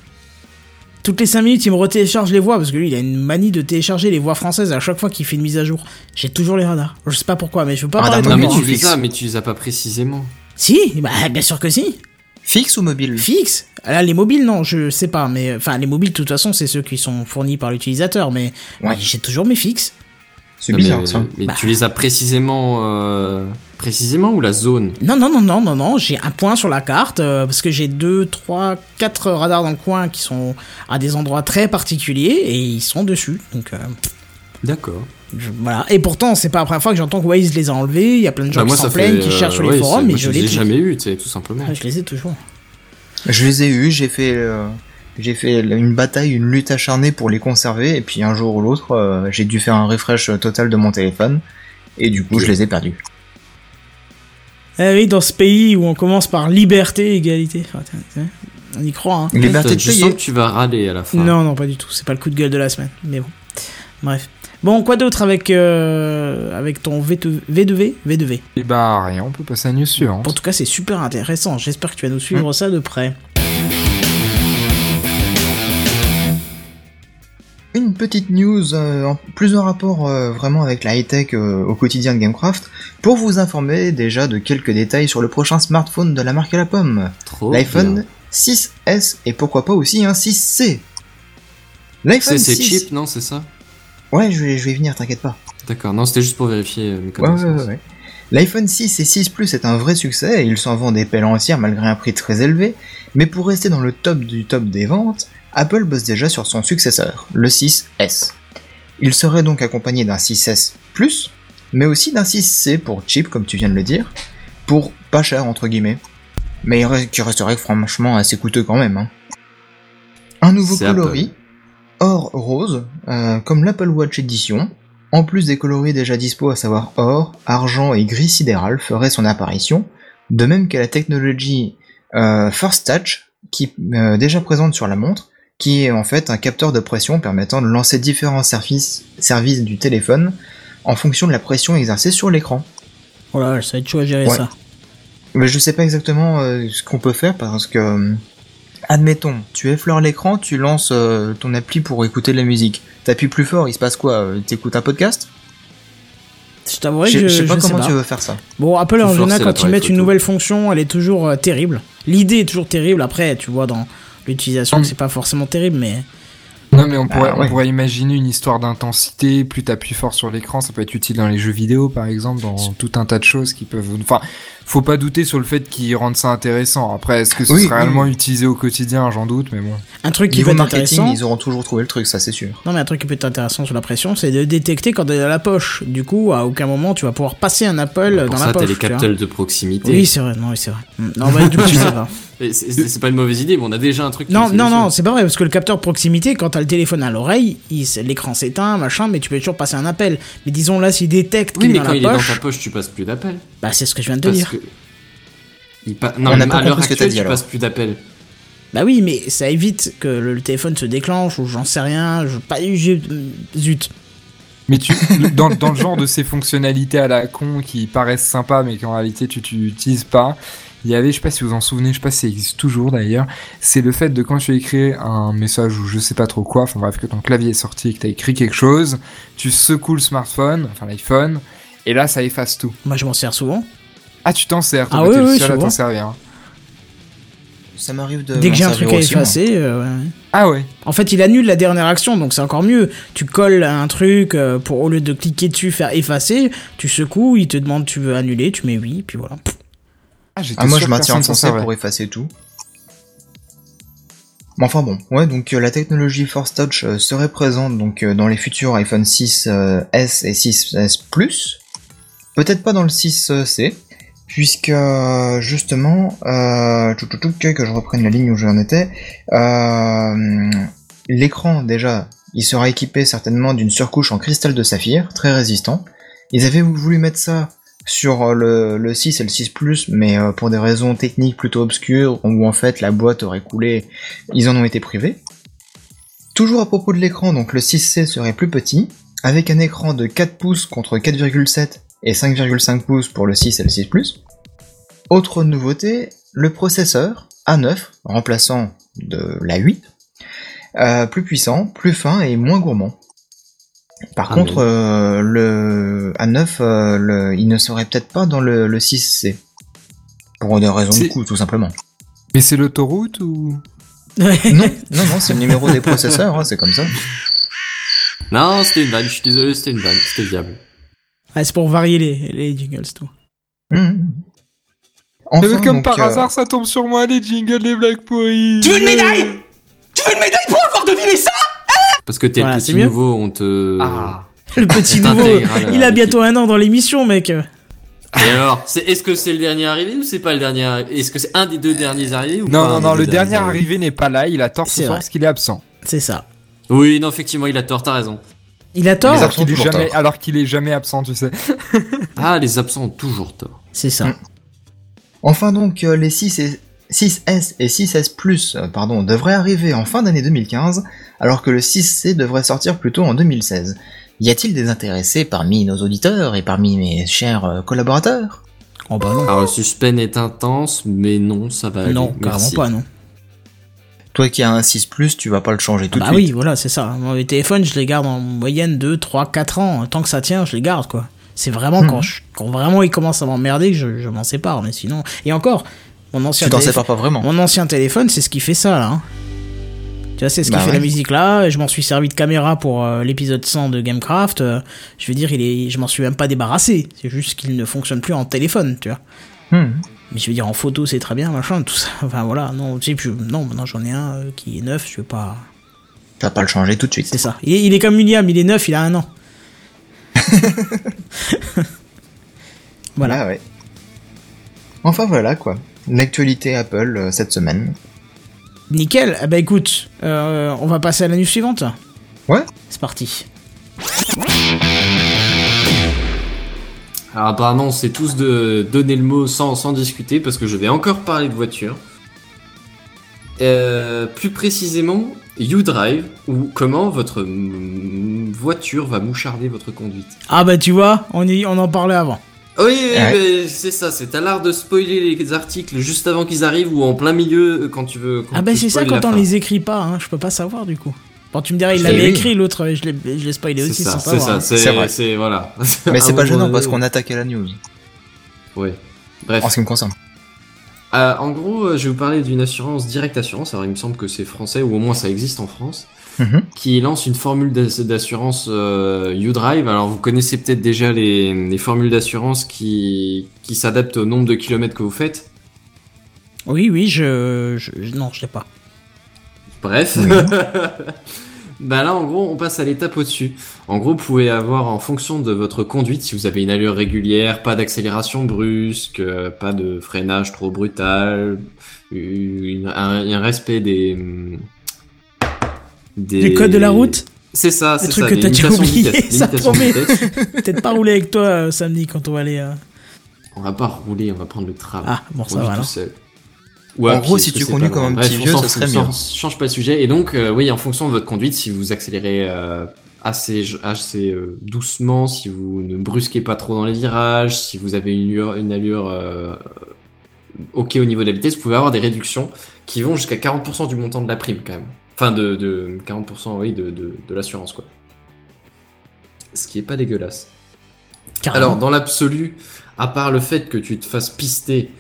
Toutes les 5 minutes, il me retélécharge les voix, parce que lui, il a une manie de télécharger les voix françaises à chaque fois qu'il fait une mise à jour. J'ai toujours les radars. Je sais pas pourquoi, mais je veux pas Radar parler Non, mais tu fais ça, mais tu les as pas précisément. Si, bah, bien sûr que si. Fixe ou mobile? Fixe. Là, les mobiles, non, je sais pas, mais enfin, les mobiles, de toute façon, c'est ceux qui sont fournis par l'utilisateur, mais Ouais. j'ai toujours mes fixes. C'est bizarre, mais, ça. Mais Bah. tu les as précisément, euh, précisément ou la zone? Non, non, non, non, non, non, j'ai un point sur la carte, euh, parce que j'ai deux, trois, quatre radars dans le coin qui sont à des endroits très particuliers, et ils sont dessus, donc euh, D'accord. je- voilà. Et pourtant, c'est pas la première fois que j'entends que Waze les a enlevés, il y a plein de gens Bah, moi, qui s'en plaignent, qui euh, cherchent sur les ouais, forums, c'est- mais moi, je les les ai jamais eu, tu sais, tout simplement. Je les ai toujours. Je les ai eus, j'ai fait, euh, j'ai fait une bataille, une lutte acharnée pour les conserver, et puis un jour ou l'autre, euh, j'ai dû faire un refresh total de mon téléphone, et du coup, je les ai perdus. Eh oui, dans ce pays où on commence par liberté, égalité, on y croit, hein. Liberté de je sens payer. que tu vas râler à la fin. Non, non, pas du tout. C'est pas le coup de gueule de la semaine. Mais bon. Bref. Bon, quoi d'autre avec, euh, avec ton V2, V2V V2V bah rien, on peut passer à une news suivante. En tout cas, c'est super intéressant. J'espère que tu vas nous suivre hein ça de près. Une petite news, euh, plus en rapport euh, vraiment avec la high-tech au quotidien de GameCraft, pour vous informer déjà de quelques détails sur le prochain smartphone de la marque à la pomme. L'iPhone 6S et pourquoi pas aussi un 6C. L'iPhone c'est cheap, non, c'est ça? Ouais, je vais, je vais y venir, t'inquiète pas. D'accord, non, c'était juste pour vérifier euh, mes Ouais, ouais, connaissances. ouais, ouais. L'iPhone 6 et 6 Plus est un vrai succès et il s'en vend des pelles entières malgré un prix très élevé, mais pour rester dans le top du top des ventes, Apple bosse déjà sur son successeur, le 6S. Il serait donc accompagné d'un 6S Plus, mais aussi d'un 6C pour cheap, comme tu viens de le dire, pour pas cher entre guillemets, mais qui resterait franchement assez coûteux quand même. hein. Un nouveau coloris, or rose, euh, comme l'Apple Watch Edition, en plus des coloris déjà dispo, à savoir or, argent et gris sidéral, ferait son apparition, de même que la technologie euh, First Touch, qui euh, déjà présente sur la montre, qui est en fait un capteur de pression permettant de lancer différents services, services du téléphone en fonction de la pression exercée sur l'écran. Voilà, ça va être chaud à gérer Ouais. ça. Mais je sais pas exactement euh, ce qu'on peut faire parce que, admettons, tu effleures l'écran, tu lances euh, ton appli pour écouter de la musique. T'appuies plus fort, il se passe quoi euh, T'écoutes un podcast? Je t'avouerai je, que je, je sais pas je comment tu veux faire ça. Bon, Apple en général, quand ils mettent une nouvelle fonction, elle est toujours euh, terrible. L'idée est toujours terrible. Après, tu vois, dans l'utilisation, Mm. c'est pas forcément terrible, mais Non, mais on pourrait, Ah, ouais. on pourrait imaginer une histoire d'intensité. Plus t'appuies fort sur l'écran, ça peut être utile dans les jeux vidéo, par exemple, dans tout un tas de choses qui peuvent. Enfin, faut pas douter sur le fait qu'ils rendent ça intéressant. Après, est-ce que ce Oui, oui. réellement utilisé au quotidien J'en doute, mais bon. un truc qui peut Niveau être marketing, intéressant. ils auront toujours trouvé le truc, ça c'est sûr. Non, mais un truc qui peut être intéressant sur la pression, c'est de détecter quand elle est dans la poche. Du coup, à aucun moment, tu vas pouvoir passer un Apple Pour dans ça, la t'as poche. les tu vois. capteurs de proximité. Oui, c'est vrai. Non, oui, c'est vrai. Mm. Non, bah, du coup, ça va. C'est- pas une mauvaise idée, mais on a déjà un truc. qui Non, non, non, c'est pas vrai, parce que le capteur de proximité, quand t'as le téléphone à l'oreille, l'écran s'éteint, machin, mais tu peux toujours passer un appel. Mais disons là, s'il détecte Oui, qu'il est mais dans quand la il est dans poche, ta poche, tu passes plus d'appels. bah c'est ce que je viens de te Parce dire. Que. Il pa- Non, On mais à l'heure actuelle, dit, tu alors. passes plus d'appels. Bah oui, mais ça évite que le, téléphone se déclenche, ou j'en sais rien, je pas j'ai- Zut. Mais tu, dans, dans le genre de ces fonctionnalités à la con qui paraissent sympas, mais qu'en réalité tu tu utilises pas. Il y avait, je sais pas si vous vous en souvenez, je sais pas si ça existe toujours d'ailleurs, c'est le fait de quand tu écris un message ou je sais pas trop quoi, enfin bref, que ton clavier est sorti et que t'as écrit quelque chose, tu secoues le smartphone, enfin l'iPhone, et là ça efface tout. Moi je m'en sers souvent. Ah, tu t'en sers, toi, Ah oui, t'es le seul à t'en servir. Ça m'arrive de. Dès que j'ai un truc à effacer, euh, ouais. Ah ouais. En fait, il annule la dernière action, donc c'est encore mieux. Tu colles un truc euh, pour au lieu de cliquer dessus, faire effacer, tu secoues, il te demande tu veux annuler, tu mets oui, puis voilà. Ah, Ah, moi je maintiens enfoncé servait. pour effacer tout. Mais enfin bon, ouais, donc euh, la technologie Force Touch euh, serait présente donc euh, dans les futurs iPhone 6 euh, S et 6S Plus. Peut-être pas dans le 6C, puisque euh, justement, euh, que je reprenne la ligne où j'en étais, euh, l'écran déjà, il sera équipé certainement d'une surcouche en cristal de saphir, très résistant. Ils avaient voulu mettre ça sur euh, le, le 6 et le 6 Plus, mais euh, pour des raisons techniques plutôt obscures, où en fait la boîte aurait coulé, ils en ont été privés. Toujours à propos de l'écran, donc le 6C serait plus petit, avec un écran de 4 pouces contre 4,7 et 5,5 pouces pour le 6 et le 6 Plus. Autre nouveauté, le processeur A9, remplaçant de l'A8, euh, plus puissant, plus fin et moins gourmand. Par Ah, contre, euh, le A9, euh, le- il ne serait peut-être pas dans le, le 6C. Pour des raisons de coût, tout simplement. Mais c'est l'autoroute ou? Non, non, non, c'est le numéro des processeurs, hein, c'est comme ça. Non, c'était une vanne, je suis désolé, c'était une vanne, c'était viable. Ah, c'est pour varier les, les jingles, tout. Mhm. Enfin, Mais comme donc, par euh, hasard, ça tombe sur moi, les jingles des blagues pourries. Tu veux une médaille? Tu veux une médaille pour avoir deviné ça? Parce que t'es Voilà, le petit nouveau, on te. Ah. Le petit nouveau, il a bientôt un an dans l'émission, mec. Et alors, est-ce que c'est le dernier arrivé ou c'est pas le dernier arrivé Est-ce que c'est un des deux derniers arrivés ou Non, pas non, non, le dernier arrivé n'est pas là, il a tort ce C'est soir parce qu'il est absent. C'est ça. Oui, non, effectivement, il a tort, t'as raison. Il a tort. Alors qu'il est, jamais, tort. alors qu'il est jamais absent, tu sais. Ah, les absents ont toujours tort. C'est ça. Mm. Enfin donc, euh, les 6 et 6S et 6S Plus euh, pardon, devraient arriver en fin d'année 2015, alors que le 6C devrait sortir plutôt en 2016. Y a-t-il des intéressés parmi nos auditeurs et parmi mes chers euh, collaborateurs? Oh bah non. Alors, le suspense est intense, mais non, ça va aller. non, carrément Merci. pas, non. Toi qui as un 6 Plus, tu vas pas le changer tout bah de suite. oui, voilà, c'est ça. Moi, les téléphones, je les garde en moyenne 2, 3, 4 ans. Tant que ça tient, je les garde, quoi. C'est vraiment quand, je- quand vraiment ils commencent à m'emmerder que je, je m'en sépare. Mais sinon. Et encore, mon ancien, Tu t'en téléphone- sépares pas vraiment. mon ancien téléphone, c'est ce qui fait ça, là. hein. Tu vois, c'est ce qui Bah fait ouais. la musique là. Je m'en suis servi de caméra pour euh, l'épisode 100 de Gamecraft. Euh, je veux dire, il est, je m'en suis même pas débarrassé. C'est juste qu'il ne fonctionne plus en téléphone, tu vois. Hmm. Mais je veux dire, en photo, c'est très bien, machin, tout ça. Enfin voilà, non, tu sais, non, maintenant j'en ai un euh, qui est neuf, je veux pas. Tu vas pas le changer tout de suite. C'est ça. Il est, il est comme William, il est neuf, il a un an. Voilà. Ah ouais. Enfin voilà quoi. L'actualité Apple euh, cette semaine. Nickel. Ben écoute, euh, on va passer à la news suivante. Ouais. C'est parti. Alors apparemment, on sait tous de donner le mot sans, sans discuter parce que je vais encore parler de voiture. Euh, plus précisément, U-Drive ou comment votre voiture va moucharder votre conduite. Ah bah tu vois, on, y, on en parlait avant. Oui, oui, Ouais. mais c'est ça, c'est à l'art de spoiler les articles juste avant qu'ils arrivent ou en plein milieu euh, quand tu veux. quand Ah bah c'est ça quand on les écrit pas, hein, je peux pas savoir du coup. Bon tu me dirais, il l'avait oui. écrit l'autre, je l'ai je l'ai spoilé C'est aussi ça, c'est ça, hein. C'est c'est vrai. c'est- voilà. Mais c'est pas gênant parce qu'on attaque à la news. Ouais. Bref. En ce qui me concerne. Euh, en gros, euh, je vais vous parler d'une assurance Direct Assurance. Alors, il me semble que c'est français, ou au moins ça existe en France, Mhm. qui lance une formule d'ass- d'assurance euh, U-Drive. Alors, vous connaissez peut-être déjà les, les formules d'assurance qui, qui s'adaptent au nombre de kilomètres que vous faites. Oui, oui, je, je- je- non, je l'ai pas. Bref. bah là, en gros, on passe à l'étape au-dessus. En gros, vous pouvez avoir, en fonction de votre conduite, si vous avez une allure régulière, pas d'accélération brusque, euh, pas de freinage trop brutal, une- un, un respect des... hum, des... Du code de la route C'est ça, c'est ça. que des t'as déjà oublié, ça promet. Peut-être pas rouler avec toi euh, samedi quand on va aller. euh, On va pas rouler, on va prendre le tram. Ah, bon, ça va, tout seul. Ou En gros, si tu conduis comme un Bref, petit vieux, ça serait mieux. Change pas le sujet. Et donc, euh, oui, en fonction de votre conduite, si vous accélérez euh, assez, assez euh, doucement, si vous ne brusquez pas trop dans les virages, si vous avez une allure, une allure euh, ok au niveau de la vitesse, vous pouvez avoir des réductions qui vont jusqu'à 40% du montant de la prime quand même. Enfin, de, de 40% oui, de, de, de l'assurance quoi. Ce qui est pas dégueulasse. carrément. Alors, dans l'absolu, à part le fait que tu te fasses pister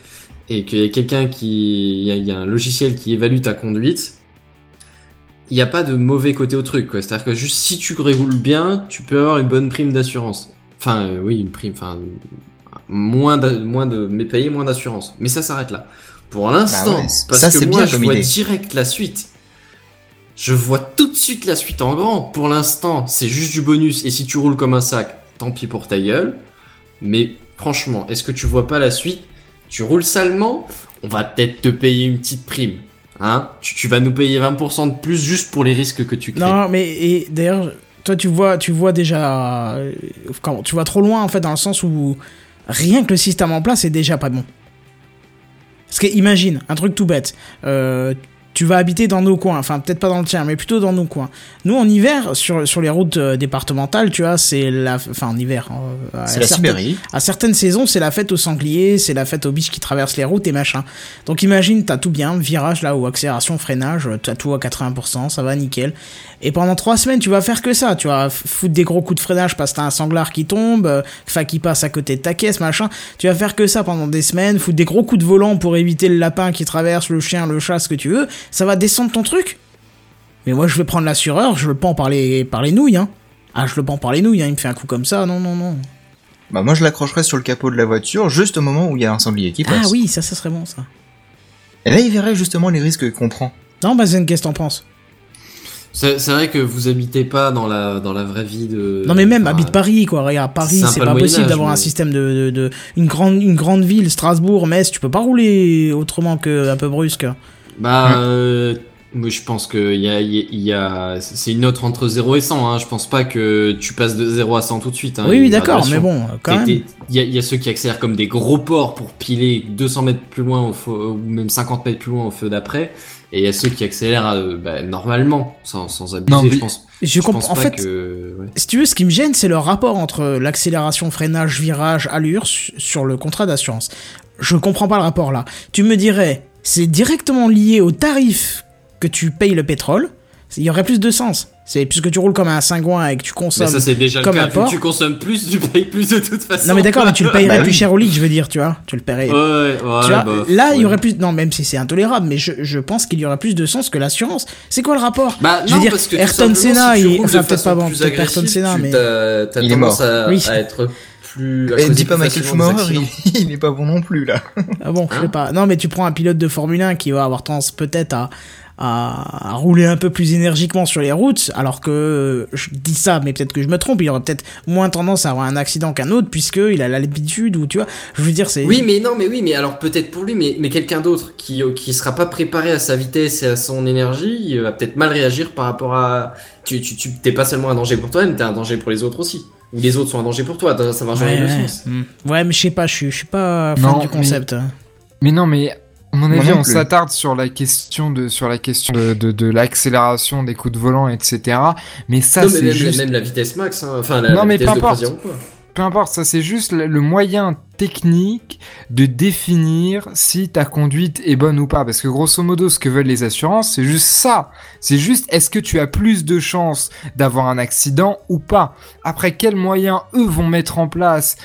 et qu'il y a quelqu'un qui. Il y a, il y a un logiciel qui évalue ta conduite, il n'y a pas de mauvais côté au truc, quoi. C'est-à-dire que juste si tu roules bien, tu peux avoir une bonne prime d'assurance. Enfin, euh, oui, une prime, enfin. Moins de, moins de, mais payer moins d'assurance. Mais ça s'arrête là. Pour l'instant, Bah ouais, parce ça, que c'est moi, bien je vois idée. direct la suite. Je vois tout de suite la suite en grand. Pour l'instant, c'est juste du bonus. Et si tu roules comme un sac, tant pis pour ta gueule. Mais franchement, est-ce que tu vois pas la suite Tu roules salement On va peut-être te payer une petite prime. Hein tu, vas nous payer 20% de plus juste pour les risques que tu crées. Non, mais et d'ailleurs, toi tu vois, tu vois déjà, euh, comment, tu vois trop loin en fait dans le sens où rien que le système en place est déjà pas bon. Parce que imagine un truc tout bête. Euh, tu vas habiter dans nos coins, enfin peut-être pas dans le tien, mais plutôt dans nos coins. Nous en hiver, sur, sur les routes euh, départementales, tu vois, c'est la, enfin en hiver. euh, à C'est la Sibérie. à certaines saisons, c'est la fête aux sangliers, c'est la fête aux biches qui traversent les routes et machin. Donc imagine, t'as tout bien, virage là ou accélération, freinage, t'as tout à 80%, ça va nickel. Et pendant trois semaines, tu vas faire que ça, tu vas foutre des gros coups de freinage parce que t'as un sanglard qui tombe, euh, enfin qui passe à côté de ta caisse, machin. Tu vas faire que ça pendant des semaines, foutre des gros coups de volant pour éviter le lapin qui traverse, le chien, le chat, ce que tu veux. Ça va descendre ton truc. Mais moi, je vais prendre l'assureur, je le pends par les, par les nouilles, hein. Ah, je le pends par les nouilles, hein. il me fait un coup comme ça, non, non, non. Bah moi je l'accrocherai sur le capot de la voiture juste au moment où il y a un sanglier qui passe. Ah oui, ça, ça serait bon, ça. Et là il verrait justement les risques qu'on prend. Non, qu'est-ce que t'en penses? C'est vrai que vous habitez pas dans la, dans la vraie vie de. Non mais même enfin, habite Paris quoi, regarde Paris c'est pas le possible d'avoir un système de, de, de- une grande une grande ville Strasbourg Metz tu peux pas rouler autrement que un peu brusque. Bah, euh, moi je pense que y a, y a- c'est une note entre 0 et 100. Hein. Je pense pas que tu passes de 0 à 100 tout de suite. Hein. oui oui d'accord mais bon quand même. Il y, a, il y a ceux qui accélèrent comme des gros porcs pour piler 200 mètres plus loin au feu, ou même 50 mètres plus loin au feu d'après. Et il y a ceux qui accélèrent euh, bah, normalement, sans, sans abuser. Non, je pense, Je je comprends en fait que. ouais. si tu veux ce qui me gêne c'est le rapport entre l'accélération freinage virage allure su- sur le contrat d'assurance. Je comprends pas le rapport là. Tu me dirais c'est directement lié au tarif que tu payes le pétrole. Il y aurait plus de sens. C'est puisque tu roules comme un cingouin et que tu Mais consommes. ça, c'est déjà comme le cas. un porc. tu consommes plus, tu payes plus de toute façon. Non mais d'accord, mais tu le payerais Bah plus oui. cher au lit, je veux dire, tu vois. Tu le paierais. Ouais, ouais, Tu vois, bah, là, il y aurait plus. Non, même si c'est intolérable, mais je, je pense qu'il y aurait plus de sens que l'assurance. C'est quoi le rapport? Bah, Je non, veux dire, parce que Ayrton Senna, si il- enfin, peut-être pas bon, peut-être Ayrton Senna, tu- mais- Il est tendance mort. à, Oui. à être plus. Et dis pas Michael Schumacher, il, il est pas bon non plus là. Ah bon, je Hein sais pas. Non, mais tu prends un pilote de Formule 1 qui va avoir tendance peut-être à, à, à rouler un peu plus énergiquement sur les routes, alors que je dis ça, mais peut-être que je me trompe, il aurait peut-être moins tendance à avoir un accident qu'un autre, puisqu'il a l'habitude, ou tu vois, je veux dire, c'est... Oui, mais non, mais oui, mais alors peut-être pour lui, mais, mais quelqu'un d'autre qui euh, qui sera pas préparé à sa vitesse et à son énergie, il va peut-être mal réagir par rapport à. Tu tu tu t'es pas seulement un danger pour toi, mais t'es un danger pour les autres aussi. Ou les autres sont un danger pour toi. Ça Ouais, dans les deux sens. Ouais, mais je sais pas, je suis, pas fan Non, du mais- concept. Mais non, mais à mon Moi avis, non on s'attarde sur la question de sur la question de, de, de l'accélération des coups de volant, etc. Mais ça, c'est même, juste même la vitesse max, hein. enfin la, Non, la mais vitesse peu importe. croisière ou quoi. peu importe, ça c'est juste le le moyen technique de définir si ta conduite est bonne ou pas. Parce que grosso modo, ce que veulent les assurances, c'est juste ça. C'est juste est-ce que tu as plus de chances d'avoir un accident ou pas? Après, quels moyens eux vont mettre en place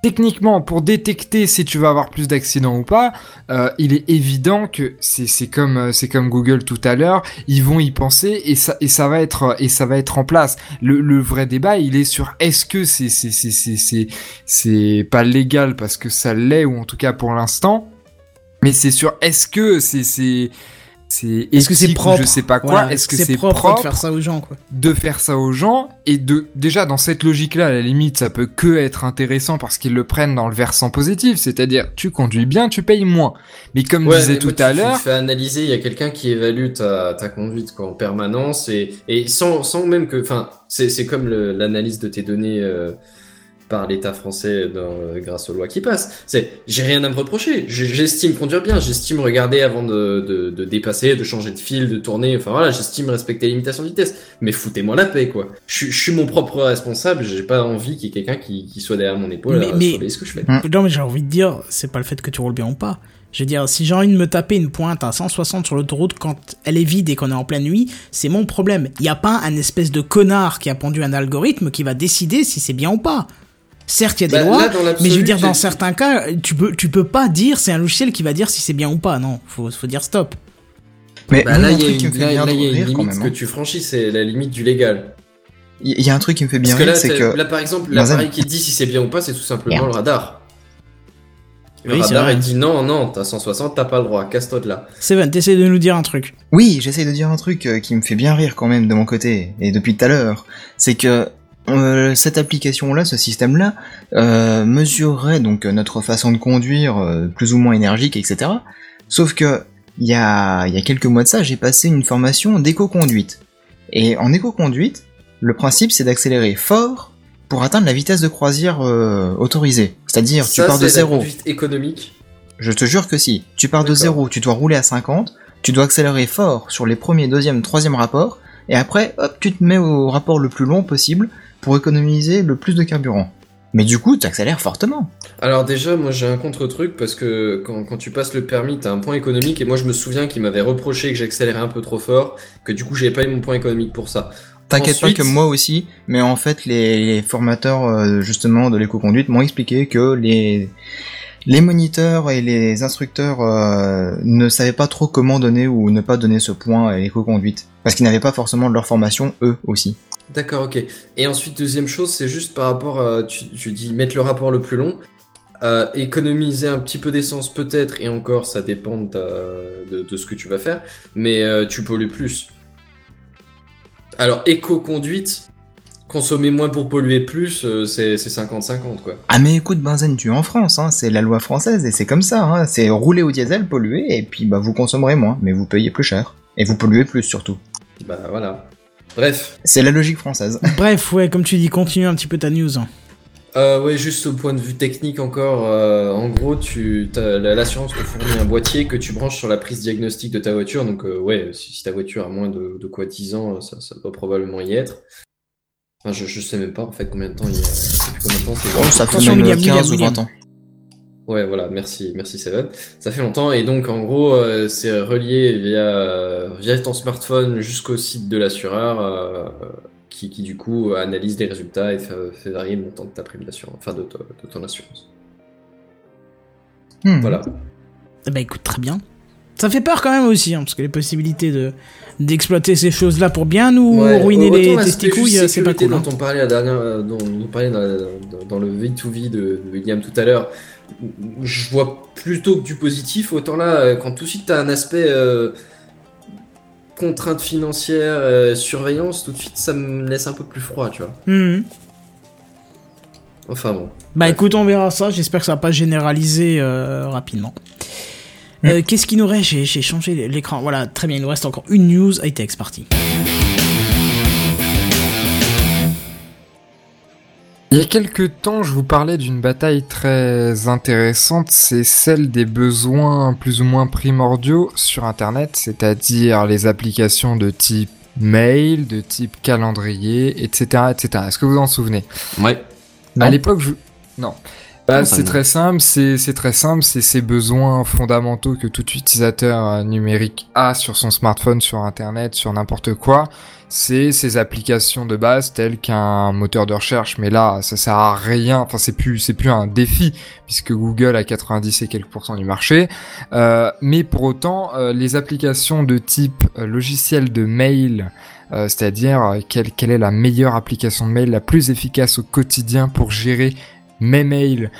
Techniquement, pour détecter si tu vas avoir plus d'accidents ou pas, euh, il est évident que c'est c'est comme euh, c'est comme Google tout à l'heure, ils vont y penser et ça va être et ça va être en place. Le, vrai débat, il est sur est-ce que c'est pas légal parce que ça l'est ou en tout cas pour l'instant, mais c'est sur est-ce que c'est c'est c'est Est-ce que c'est propre je sais pas quoi, Voilà, est-ce que c'est c'est propre, propre, de faire ça aux gens, quoi de faire ça aux gens et de déjà dans cette logique là à la limite ça peut que être intéressant parce qu'ils le prennent dans le versant positif c'est-à-dire tu conduis bien tu payes moins mais comme Ouais, mais tout à tu- l'heure Tu te fais analyser, il y a quelqu'un qui évalue ta, ta conduite quoi, en permanence et, et sans, sans même que. Enfin, c'est c'est comme le- l'analyse de tes données euh, par l'État français dans, euh, grâce aux lois qui passent. C'est J'ai rien à me reprocher. J'estime conduire bien, j'estime regarder avant de, de, de dépasser, de changer de fil, de tourner. Enfin voilà, j'estime respecter les limitations de vitesse. Mais foutez-moi la paix quoi. Je, suis- je suis mon propre responsable, j'ai pas envie qu'il y ait quelqu'un qui, qui soit derrière mon épaule Mais- à mais- ce que je fais. Non, mais j'ai envie de dire, c'est pas le fait que tu roules bien ou pas. Je veux dire, si j'ai envie de me taper une pointe à 160 sur l'autoroute quand elle est vide et qu'on est en pleine nuit, c'est mon problème. Il n'y a pas un espèce de connard qui a pondu un algorithme qui va décider si c'est bien ou pas. Certes, il y a des Bah, lois, là, mais je veux dire, dans certains cas, tu peux, tu peux pas dire, c'est un logiciel qui va dire si c'est bien ou pas. Non, faut, faut dire stop. Mais Bah, là, un il y a truc qui me une, fait là, bien là, y a une rire quand limite même. que hein. tu franchis, c'est la limite du légal. Il y a un truc qui me fait bien rire, c'est que là, par exemple, l'appareil qui dit si c'est bien ou pas, c'est tout simplement le radar. Le Oui, radar, il dit non, non, t'as 160, t'as pas le droit, casse-toi de là. Seven, t'essayes de nous dire un truc. Oui, j'essaie de dire un truc euh, qui me fait bien rire quand même de mon côté, et depuis tout à l'heure. C'est que euh, cette application-là, ce système-là, euh, mesurerait donc notre façon de conduire euh, plus ou moins énergique, etc. Sauf que il y a, il y a quelques mois de ça, j'ai passé une formation d'éco-conduite. Et en éco-conduite, le principe c'est d'accélérer fort pour atteindre la vitesse de croisière autorisée. C'est-à-dire, tu pars de c'est zéro. conduite économique. Je te jure que si. Tu pars de zéro, tu dois rouler à 50, tu dois accélérer fort sur les premiers, deuxième, troisième rapports, et après, hop, tu te mets au rapport le plus long possible pour économiser le plus de carburant. Mais du coup, tu accélères fortement. Alors déjà, moi j'ai un contre-truc parce que quand, quand tu passes le permis, t'as un point économique et moi je me souviens qu'il m'avait reproché que j'accélérais un peu trop fort, que du coup j'avais pas eu mon point économique pour ça. T'inquiète pas que moi aussi, mais en fait, les, les formateurs euh, justement de l'éco-conduite m'ont expliqué que les les moniteurs et les instructeurs euh, ne savaient pas trop comment donner ou ne pas donner ce point à l'éco-conduite. Parce qu'ils n'avaient pas forcément de leur formation, eux aussi. D'accord, ok. Et ensuite, deuxième chose, c'est juste par rapport à, tu, dis mettre le rapport le plus long, euh, économiser un petit peu d'essence peut-être, et encore, ça dépend de ce que tu vas faire, mais euh, tu pollues plus. Alors, éco-conduite, consommer moins pour polluer plus, euh, c'est c'est 50-50, quoi. Ah mais écoute Benzen, tu es en France, hein, c'est la loi française et c'est comme ça, hein, c'est rouler au diesel, polluer, et puis bah vous consommerez moins, mais vous payez plus cher. Et vous polluez plus surtout. Bah voilà. Bref, C'est la logique française. Bref, ouais, comme tu dis, continue un petit peu ta news. euh, ouais, juste au point de vue technique encore, euh, en gros, tu, l'assurance te fournit un boîtier que tu branches sur la prise diagnostique de ta voiture. Donc, euh, ouais, si, si ta voiture a moins de, de quoi 10 ans, ça, ça doit probablement y être. Enfin, je, je sais même pas en fait combien de temps il y a. Je sais plus combien de temps c'est. Oh, ça fait même William, 15 ou William, 20 ans. Ouais, voilà, merci, merci Seven. Ça fait longtemps et donc en gros, euh, c'est relié via via ton smartphone jusqu'au site de l'assureur, euh, qui, qui du coup analyse des résultats et fait, fait varier le montant de ta prime d'assurance, enfin de, to- de ton assurance. Hmm. Voilà. Eh ben écoute, très bien. Ça fait peur quand même aussi, hein, parce que les possibilités de d'exploiter ces choses-là pour bien nous Ouais, ruiner les testicouilles, juste c'est pas cool. hein. Dont on parlait la dernière, euh, dont on parlait dans, dans- dans le V2V de, de William tout à l'heure, je vois plutôt que du positif. Autant là, euh, quand tout de suite t'as un aspect euh, contrainte financière, euh, surveillance, tout de suite ça me laisse un peu plus froid, tu vois. Mhm. Enfin bon. Bah Ouais. écoute, on verra ça. J'espère que ça va pas généraliser euh, rapidement. Euh, Qu'est-ce qui nous reste J'ai changé l'écran. Voilà, très bien. Il nous reste encore une news high-tech. C'est parti. Il y a quelques temps, je vous parlais d'une bataille très intéressante, c'est celle des besoins plus ou moins primordiaux sur Internet, c'est-à-dire les applications de type mail, de type calendrier, etc., etc. Est-ce que vous en souvenez? Ouais. Non. À l'époque, je... Non. Bah, c'est très simple, c'est c'est très simple, c'est ces besoins fondamentaux que tout utilisateur euh, numérique a sur son smartphone, sur Internet, sur n'importe quoi. C'est ces applications de base telles qu'un moteur de recherche, mais là, ça sert à rien. Enfin, c'est plus, c'est plus un défi puisque Google a 90 et quelques pourcents du marché. Euh, mais pour autant, euh, les applications de type euh, logiciel de mail, euh, c'est-à-dire quelle, quelle est la meilleure application de mail la plus efficace au quotidien pour gérer mes mails.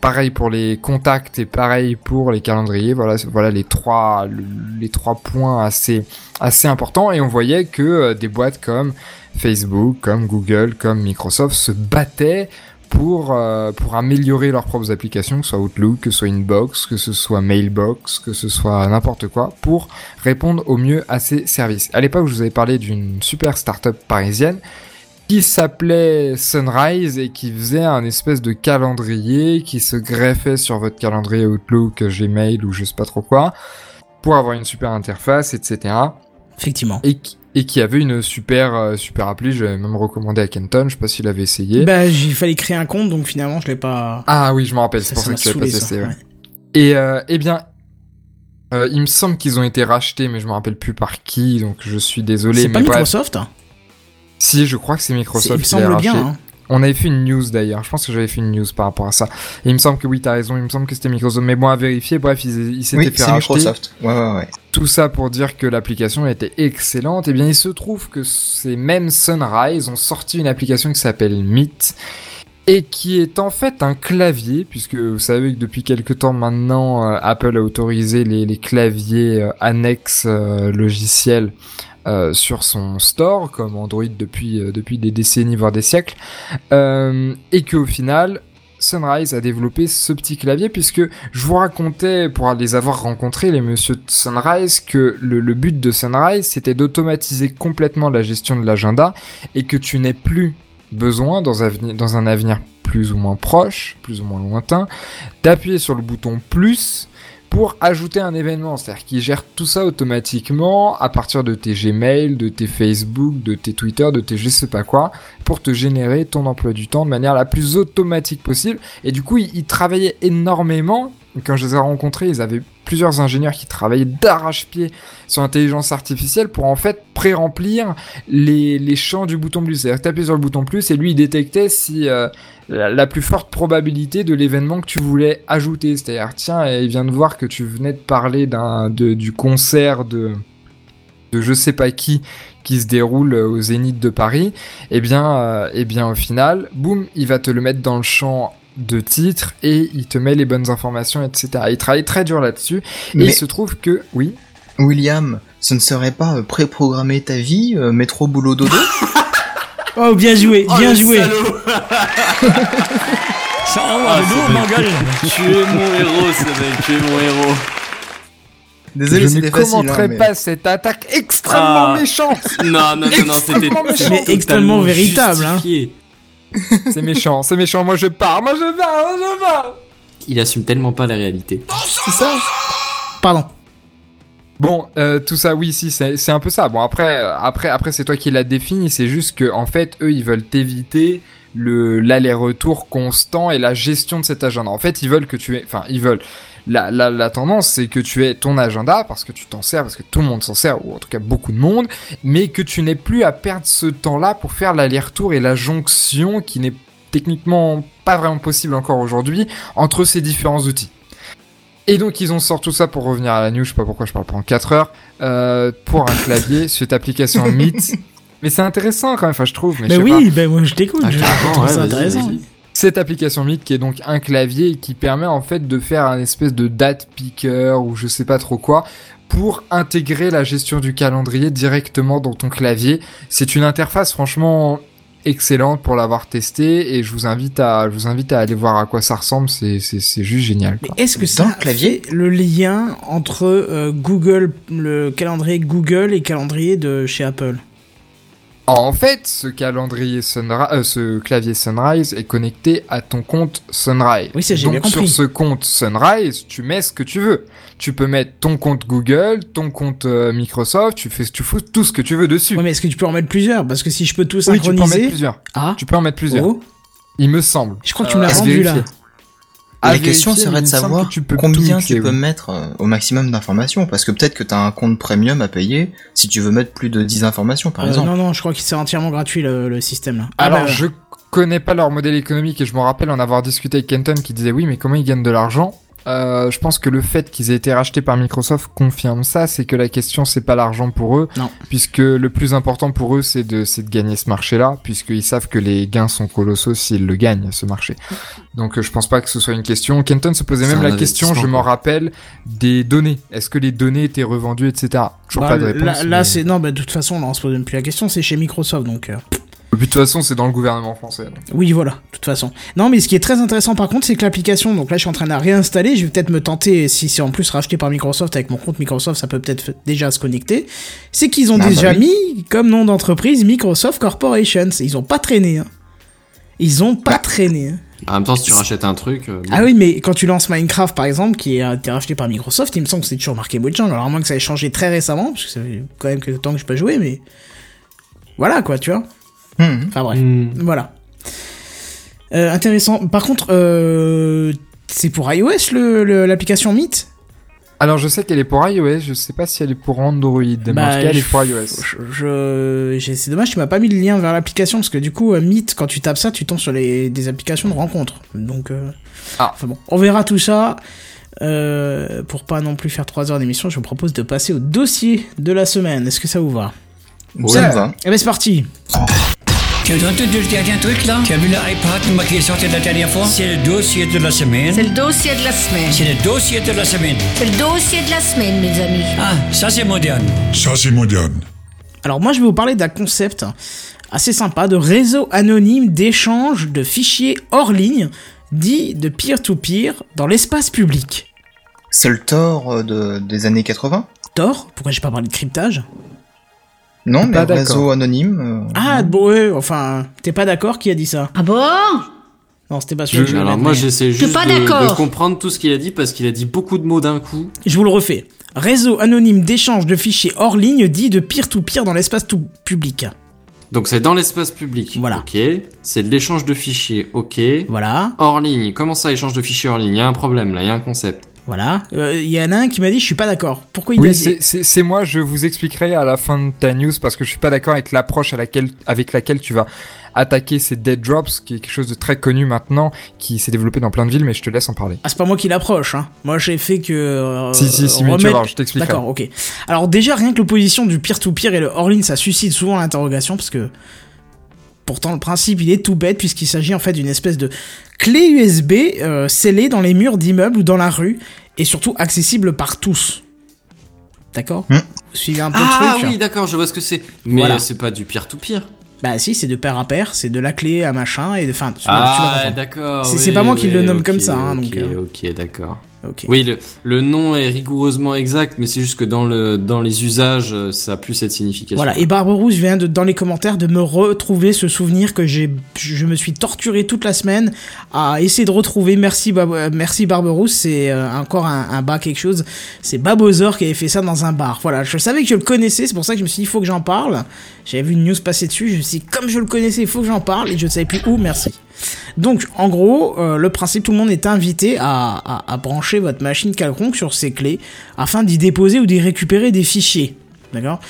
Pareil pour les contacts et pareil pour les calendriers. Voilà, les trois, points assez, assez importants. Et on voyait que euh, des boîtes comme Facebook, comme Google, comme Microsoft se battaient pour, euh, pour améliorer leurs propres applications, que ce soit Outlook, que ce soit Inbox, que ce soit Mailbox, que ce soit n'importe quoi, pour répondre au mieux à ces services. À l'époque, je vous avais parlé d'une super startup parisienne qui s'appelait Sunrise et qui faisait un espèce de calendrier qui se greffait sur votre calendrier Outlook, Gmail ou je sais pas trop quoi, pour avoir une super interface, etc. Effectivement. Et qui, et qui avait une super euh, super appli, j'avais même recommandé à Kenton, je sais pas s'il avait essayé. Bah, il fallait créer un compte, donc finalement, je l'ai pas. Ah oui, je me rappelle, c'est pour ça que tu l'avais pas testé. ouais. Et euh, eh bien, euh, il me semble qu'ils ont été rachetés, mais je me rappelle plus par qui, donc je suis désolé. C'est pas bref. Microsoft hein Si, je crois que c'est Microsoft. Il me semble bien. hein. On avait fait une news d'ailleurs. Je pense que j'avais fait une news par rapport à ça. Et il me semble que oui, t'as raison. Il me semble que c'était Microsoft. Mais bon, à vérifier. Bref, ils, ils s'étaient Oui, fait c'est racheter. Microsoft. Ouais, ouais, ouais. Tout ça pour dire que l'application était excellente. Et bien, il se trouve que ces mêmes Sunrise ont sorti une application qui s'appelle Meet et qui est en fait un clavier, puisque vous savez que depuis quelques temps maintenant, euh, Apple a autorisé les, les claviers euh, annexes euh, logiciels euh, sur son store, comme Android depuis, euh, depuis des décennies, voire des siècles, euh, et qu'au final, Sunrise a développé ce petit clavier, puisque je vous racontais, pour les avoir rencontrés, les messieurs de Sunrise, que le, but de Sunrise, c'était d'automatiser complètement la gestion de l'agenda, et que tu n'aies plus besoin, dans, dans un avenir plus ou moins proche, plus ou moins lointain, d'appuyer sur le bouton plus pour ajouter un événement, c'est-à-dire qu'il gère tout ça automatiquement à partir de tes Gmail, de tes Facebook, de tes Twitter, de tes je sais pas quoi, pour te générer ton emploi du temps de manière la plus automatique possible. Et du coup, ils, ils travaillaient énormément. Quand je les ai rencontrés, ils avaient plusieurs ingénieurs qui travaillaient d'arrache-pied sur l'intelligence artificielle pour en fait pré-remplir les, champs du bouton plus. C'est-à-dire taper sur le bouton plus et lui il détectait si euh, la, plus forte probabilité de l'événement que tu voulais ajouter. C'est-à-dire tiens, il vient de voir que tu venais de parler d'un de, du concert de de je sais pas qui qui se déroule au Zénith de Paris, et bien, euh, eh bien au final, boum, il va te le mettre dans le champ de titre et il te met les bonnes informations, etc. Il travaille très dur là-dessus. Et Mais il se trouve que, oui, William, ce ne serait pas euh, préprogrammer ta vie, euh, métro boulot dodo Oh, bien joué, Oh, bien le joué. Ça Ah. Tu es mon héros, ce mec, tu es mon héros. Désolé, je ne c'était facile. commenterai hein, mais- pas cette attaque extrêmement Ah. méchante. Non, non, non, non, c'était Extrêmement Mais extrêmement véritable, hein. C'est méchant, c'est méchant. Moi je pars, moi je pars, moi je pars. Il assume tellement pas la réalité. C'est ça. Pardon. Bon, euh, tout ça, oui, si, c'est un peu ça. Bon, après, euh, après, après, c'est toi qui l'as défini. C'est juste que, en fait, eux, ils veulent t'éviter le l'aller-retour constant et la gestion de cet agenda. En fait, ils veulent que tu aies, enfin, ils veulent. La, la, la tendance, c'est que tu aies ton agenda parce que tu t'en sers, parce que tout le monde s'en sert, ou en tout cas beaucoup de monde, mais que tu n'aies plus à perdre ce temps-là pour faire l'aller-retour et la jonction qui n'est techniquement pas vraiment possible encore aujourd'hui entre ces différents outils. Et donc ils ont sorti tout ça pour revenir à la news, je sais pas pourquoi je parle pendant 4 heures, euh, pour un clavier, cette application Meet. Mais c'est intéressant quand même, enfin je trouve. Mais, Mais je sais pas. oui, ben moi je t'écoute. Ah, je ouais, vas-y, intéressant. Cette application Meet qui est donc un clavier qui permet en fait de faire un espèce de date picker ou je sais pas trop quoi pour intégrer la gestion du calendrier directement dans ton clavier. C'est une interface franchement excellente pour l'avoir testé et je vous invite à je vous invite à aller voir à quoi ça ressemble, c'est c'est c'est juste génial. Mais est-ce que Dans ça le clavier fait le lien entre euh, Google, le calendrier Google et le calendrier de chez Apple? En fait, ce calendrier Sunrise, euh, ce clavier Sunrise est connecté à ton compte Sunrise. Oui, ça, j'ai Donc bien compris. sur ce compte Sunrise, tu mets ce que tu veux. Tu peux mettre ton compte Google, ton compte euh, Microsoft, tu fais, tu fous tout ce que tu veux dessus. Ouais, mais est-ce que tu peux en mettre plusieurs? Parce que si je peux tout oui, tu peux en synchroniser. mettre plusieurs. Ah, Tu peux en mettre plusieurs. oh, Il me semble. je crois que tu me l'as rendu là. Vérifier. La question serait de savoir tu peux combien tu peux oui. mettre euh, au maximum d'informations, parce que peut-être que t'as un compte premium à payer si tu veux mettre plus de 10 informations, par Euh, exemple. non, non, je crois que c'est entièrement gratuit le, le système là. Ah, Alors, bah, je connais pas leur modèle économique et je me rappelle en avoir discuté avec Kenton qui disait oui, mais comment ils gagnent de l'argent Euh, je pense que le fait qu'ils aient été rachetés par Microsoft confirme ça, c'est que la question c'est pas l'argent pour eux, Non. puisque le plus important pour eux c'est de, gagner ce marché-là, puisqu'ils savent que les gains sont colossaux s'ils le gagnent ce marché. Donc euh, je pense pas que ce soit une question. Kenton se posait même la question, je m'en rappelle, des données. Est-ce que les données étaient revendues, etc. Toujours bah, pas de réponse. là, là, mais- c'est non, bah, de toute façon, là, on se pose même plus la question. C'est chez Microsoft, donc. euh, Et puis de toute façon c'est dans le gouvernement français. donc. Oui, voilà, de toute façon. Non, mais ce qui est très intéressant par contre, c'est que l'application, donc là je suis en train de la réinstaller, je vais peut-être me tenter, si c'est en plus racheté par Microsoft, avec mon compte Microsoft, ça peut peut-être déjà se connecter, c'est qu'ils ont Ah, bah déjà oui. mis comme nom d'entreprise Microsoft Corporation. Ils ont pas traîné, hein. Ils ont pas traîné. hein. En même temps, si tu rachètes un truc. euh, Ah oui, mais quand tu lances Minecraft par exemple, qui a été racheté par Microsoft, il me semble que c'est toujours marqué Mojang, alors à moins que ça ait changé très récemment, parce que ça fait quand même quelques temps que je peux jouer, mais. Voilà quoi, tu vois. Mhm. Enfin bref. hmm. Voilà. Euh, intéressant. Par contre, euh, c'est pour iOS l'application Meet? Alors je sais qu'elle est pour iOS, je sais pas si elle est pour Android, mais Bah, en tout cas elle est je- pour iOS. je, C'est dommage, tu m'as pas mis le lien vers l'application parce que du coup, euh, Meet, quand tu tapes ça, tu tombes sur les, des applications de rencontres. Donc, euh, Ah. enfin bon, on verra tout ça. Euh, pour pas non plus faire 3 heures d'émission, je vous propose de passer au dossier de la semaine. Est-ce que ça vous va? Ça me va. Eh ben c'est parti. Tu as entendu le dernier truc là? Tu as vu l'iPad qui est sorti la dernière fois? C'est le dossier de la semaine. C'est le dossier de la semaine. C'est le dossier de la semaine. C'est le dossier de la semaine, mes amis. Ah, ça c'est moderne. Ça, c'est moderne. Alors moi je vais vous parler d'un concept assez sympa de réseau anonyme d'échange de fichiers hors ligne, dit de peer-to-peer dans l'espace public. C'est le tort euh, de, des années 80 Tor Pourquoi j'ai pas parlé de cryptage? Non, mais réseau anonyme. euh, Ah bon ouais, enfin, t'es pas d'accord qui a dit ça Ah bon? Non, c'était pas sûr. que je Alors moi j'essaie juste pas de, comprendre tout ce qu'il a dit parce qu'il a dit beaucoup de mots d'un coup. Je vous le refais. Réseau anonyme d'échange de fichiers hors ligne dit de peer-to-peer dans l'espace tout public. Donc c'est dans l'espace public. Voilà. Ok. C'est de l'échange de fichiers. Ok. Voilà, Hors ligne. Comment ça échange de fichiers hors ligne? Il y a un problème là. Il y a un concept. Voilà. Euh, Il y en a un qui m'a dit je suis pas d'accord. Pourquoi il a Oui, dit c'est- moi, je vous expliquerai à la fin de ta news parce que je suis pas d'accord avec l'approche laquelle, avec laquelle tu vas attaquer ces dead drops, qui est quelque chose de très connu maintenant, qui s'est développé dans plein de villes, mais je te laisse en parler. Ah, c'est pas moi qui l'approche, hein. Moi, j'ai fait que. euh, si, si, si, mais tu remettre- vas voir, je t'expliquerai. D'accord, ok. Alors, déjà, rien que l'opposition du peer-to-peer et le hors-ligne, ça suscite souvent l'interrogation parce que. Pourtant, le principe, il est tout bête puisqu'il s'agit en fait d'une espèce de clé USB euh, scellée dans les murs d'immeubles ou dans la rue et surtout accessible par tous. D'accord Hmm. Vous suivez un peu Ah le truc oui, d'accord, je vois ce que c'est. Mais Voilà. c'est pas du pire tout pire. Bah si, c'est de pair à pair, c'est de la clé à machin et de. Enfin, tu, Ah d'accord. C'est- oui, pas moi qui oui, le nomme comme ça, hein, ok, donc, euh. Ok, d'accord. Ok. Oui, le, le nom est rigoureusement exact, mais c'est juste que dans, le, dans les usages, euh, ça a plus cette signification. Voilà, et Barberousse vient de, dans les commentaires de me retrouver ce souvenir que j'ai, je me suis torturé toute la semaine à essayer de retrouver. Merci, Bab- euh, merci Barberousse, c'est euh, encore un, un bas quelque chose. C'est Babozor qui avait fait ça dans un bar. Voilà, je savais que je le connaissais, c'est pour ça que je me suis dit, il faut que j'en parle. J'avais vu une news passer dessus, je me suis dit, comme je le connaissais, il faut que j'en parle, et je ne savais plus où, merci. Donc, en gros, euh, le principe, tout le monde est invité à, à, à brancher votre machine quelconque sur ces clés afin d'y déposer ou d'y récupérer des fichiers. D'accord?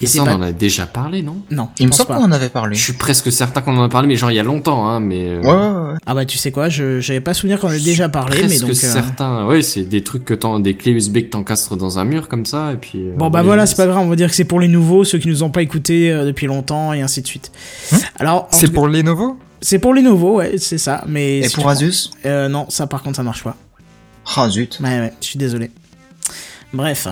Et c'est ça, on pas- en a déjà parlé, non? Non, Il me semble qu'on en avait parlé. Je suis presque certain qu'on en a parlé, mais genre il y a longtemps, hein, mais... euh, Ouais, ouais, ouais. Ah bah tu sais quoi, je j'avais pas souvenir qu'on en ait déjà parlé, mais presque donc... euh, certain. Ouais, c'est des trucs que t'en, des clés USB que t'encastres dans un mur comme ça, et puis... euh, Bon bah les- voilà, c'est pas grave, on va dire que c'est pour les nouveaux, ceux qui nous ont pas écoutés euh, depuis longtemps, et ainsi de suite. Alors, en C'est cas- pour Lenovo c'est pour les nouveaux, ouais, c'est ça, mais... Et si pour Asus prends- euh, Non, ça par contre ça marche pas. Ah zut. Ouais, ouais, je suis désolé. Bref.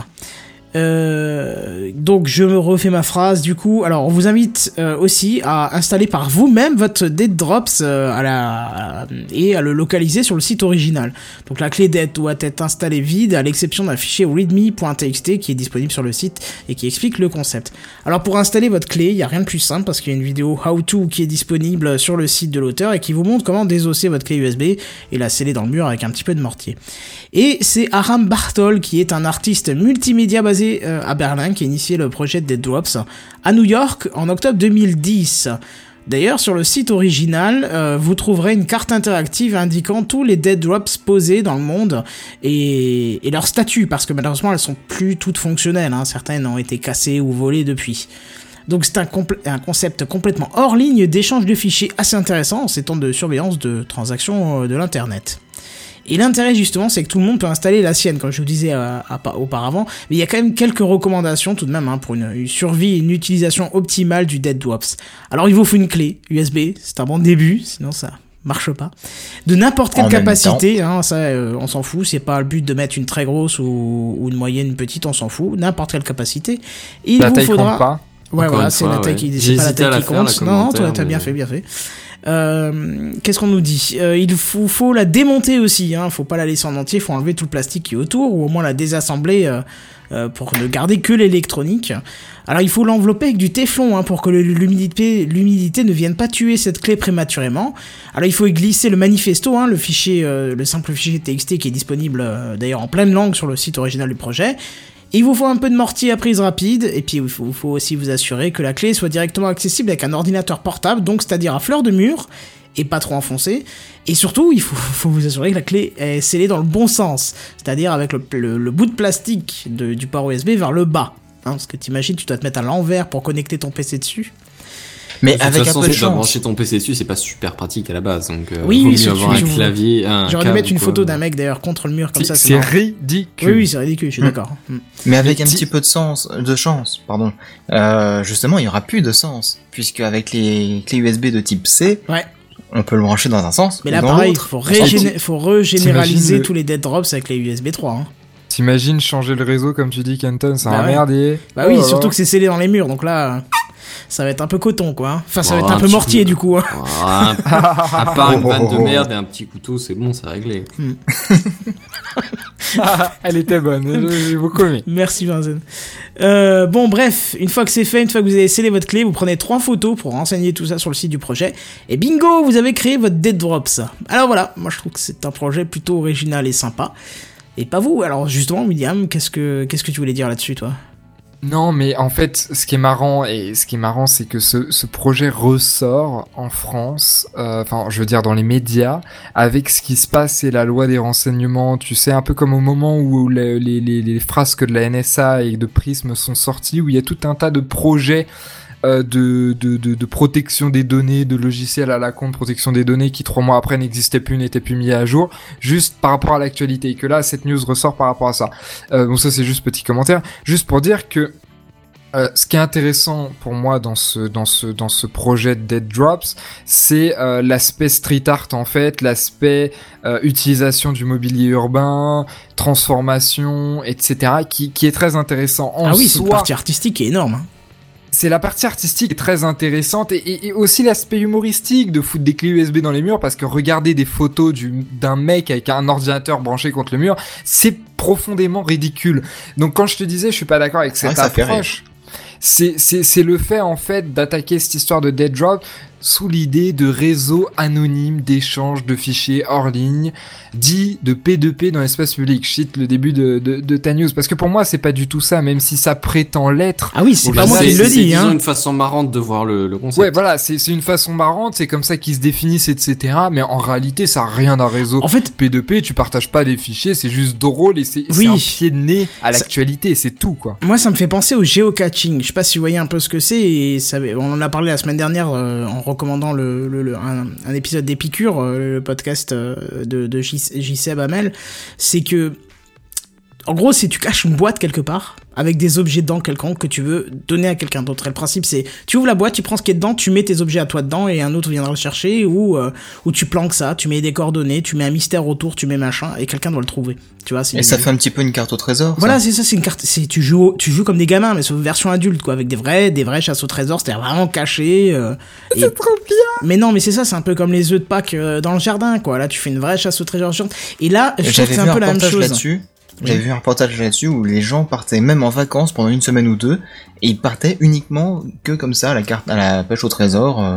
Euh, donc je me refais ma phrase du coup. Alors on vous invite euh, aussi à installer par vous-même votre Dead Drops euh, et à le localiser sur le site original. Donc la clé Dead doit être installée vide à l'exception d'un fichier readme.txt qui est disponible sur le site et qui explique le concept. Alors pour installer votre clé, il y a rien de plus simple parce qu'il y a une vidéo how to qui est disponible sur le site de l'auteur et qui vous montre comment désosser votre clé USB et la sceller dans le mur avec un petit peu de mortier. Et c'est Aram Bartol qui est un artiste multimédia basé euh, à Berlin qui a initié le projet Dead Drops à New York en octobre 2010. D'ailleurs, sur le site original, euh, vous trouverez une carte interactive indiquant tous les dead drops posés dans le monde et, leur statut, parce que malheureusement, elles sont plus toutes fonctionnelles. Hein. Certaines ont été cassées ou volées depuis. Donc c'est un, un concept complètement hors ligne d'échange de fichiers assez intéressant en ces temps de surveillance de transactions euh, de l'Internet. Et l'intérêt justement, c'est que tout le monde peut installer la sienne, comme je vous disais euh, à- auparavant. Mais il y a quand même quelques recommandations tout de même hein, pour une, une survie et une utilisation optimale du Dead Drops. Alors il vous faut une clé USB, c'est un bon début, sinon ça marche pas. De n'importe quelle En capacité, hein, ça euh, on s'en fout. C'est pas le but de mettre une très grosse ou, ou une moyenne, une petite, on s'en fout. N'importe quelle capacité. Il La vous taille faudra. compte pas. Ouais, voilà, c'est la taille ouais. qui, pas la taille la qui faire, compte. Non, non, t'as bien fait, bien fait. Euh, Qu'est-ce qu'on nous dit Euh, Il faut, faut la démonter aussi, hein. Faut pas la laisser en entier, faut enlever tout le plastique qui est autour, ou au moins la désassembler euh, pour ne garder que l'électronique. Alors il faut l'envelopper avec du téflon hein, pour que l'humidité ne vienne pas tuer cette clé prématurément. Alors il faut y glisser le manifesto, hein, le simple fichier TXT qui est disponible d'ailleurs en pleine langue sur le site original du projet. Il vous faut un peu de mortier à prise rapide, et puis il faut, aussi vous assurer que la clé soit directement accessible avec un ordinateur portable, donc c'est-à-dire à fleur de mur, et pas trop enfoncé. Et surtout, il faut, vous assurer que la clé est scellée dans le bon sens, c'est-à-dire avec le, bout de plastique du port USB vers le bas. Hein, parce que t'imagines, tu dois te mettre à l'envers pour connecter ton PC dessus. Mais De toute avec façon, un peu de chance. brancher ton PC dessus, c'est pas super pratique à la base, donc euh, Oui, oui, avoir tu- un clavier, un J'aurais dû mettre une photo d'un mec d'ailleurs contre le mur comme ça. C'est ridicule. Oui, oui, c'est ridicule, je suis Mm. d'accord. Mm. Mais avec un Petit- peu de sens, de chance, pardon. Euh, justement, il y aura plus de sens, puisque avec les clés USB de type C, Ouais. on peut le brancher dans un sens. Mais là, dans pareil, faut, régéné- faut régénéraliser le- tous les dead drops avec les USB 3. Hein. T'imagines changer le réseau comme tu dis, Kenton, c'est Bah un ouais. merdier. Bah oui, Oh surtout que c'est scellé dans les murs, donc là, ça va être un peu coton, quoi. Enfin, ça va Oh, être un un peu mortier, du coup. hein. Ah, à part une Oh, vanne oh, de oh. merde et un petit couteau, c'est bon, c'est réglé. Elle était bonne, je, je vous commets. Merci, Vincent. Euh, bon, bref, une fois que c'est fait, une fois que vous avez scellé votre clé, vous prenez trois photos pour renseigner tout ça sur le site du projet. Et bingo, vous avez créé votre Dead Drops. Alors voilà, moi je trouve que c'est un projet plutôt original et sympa. Et pas vous. Alors justement, William, qu'est-ce que qu'est-ce que tu voulais dire là-dessus, toi? Non, mais en fait, ce qui est marrant, et ce qui est marrant, c'est que ce, ce projet ressort en France, euh, enfin, je veux dire dans les médias, avec ce qui se passe et la loi des renseignements. Tu sais, un peu comme au moment où les, les, les, les frasques de la NSA et de Prism sont sortis, où il y a tout un tas de projets euh, de, de, de, de protection des données, de logiciels à la con de protection des données qui trois mois après n'existaient plus, n'étaient plus mis à jour, juste par rapport à l'actualité. Et que là, cette news ressort par rapport à ça. Euh, bon, ça c'est juste petit commentaire, juste pour dire que euh, ce qui est intéressant pour moi dans ce dans ce dans ce projet de Dead Drops, c'est euh, l'aspect street art en fait, l'aspect euh, utilisation du mobilier urbain, transformation, etc. qui qui est très intéressant en Ah oui, soi. partie artistique est énorme. hein. C'est la partie artistique très intéressante et, et- et aussi l'aspect humoristique de foutre des clés USB dans les murs parce que regarder des photos du- d'un mec avec un ordinateur branché contre le mur, c'est profondément ridicule. Donc quand je te disais, je suis pas d'accord avec cette rire. approche. C'est le fait en fait d'attaquer cette histoire de dead drop sous l'idée de réseau anonyme d'échange de fichiers hors ligne, dit de P2P dans l'espace public. Je cite le début de, de, de ta news parce que pour moi c'est pas du tout ça, même si ça prétend l'être. Ah oui, c'est pas moi c'est- qui le c'est, dis, disons, hein. une façon marrante de voir le, le concept. Ouais, voilà, c'est, c'est une façon marrante, c'est comme ça qu'ils se définissent, etc. Mais en réalité, ça a rien d'un réseau. En fait, P2P, tu partages pas les fichiers, c'est juste drôle et c'est, Oui. c'est un pied de nez à l'actualité, c'est tout, quoi. Moi, ça me fait penser au géocaching. Je sais pas si vous voyez un peu ce que c'est. Et ça, on en a parlé la semaine dernière euh, en recommandant le, un, épisode d'Épicure, euh, le podcast euh, de, de J. C'est que, en gros, c'est tu caches une boîte quelque part avec des objets dedans quelconques que tu veux donner à quelqu'un d'autre. Et le principe, c'est tu ouvres la boîte, tu prends ce qui est dedans, tu mets tes objets à toi dedans et un autre viendra le chercher ou euh, ou tu planques ça, tu mets des coordonnées, tu mets un mystère autour, tu mets machin et quelqu'un doit le trouver. Tu vois, c'est Et ça fait un petit peu une carte au trésor. voilà, c'est ça, c'est une carte. C'est tu joues, tu joues comme des gamins, mais sauf version adulte, quoi, avec des vrais, des vrais chasses au trésor, c'est-à-dire vraiment cachés. euh, et- trop bien! Mais non, mais c'est ça, c'est un peu comme les œufs de Pâques euh, dans le jardin, quoi. Là, tu fais une vraie chasse au trésor. Et là, je trouve que J'avais c'est un peu la même chose. là-dessus. J'avais vu un reportage là-dessus où les gens partaient même en vacances pendant une semaine ou deux et ils partaient uniquement que comme ça à la carte à la pêche au trésor euh,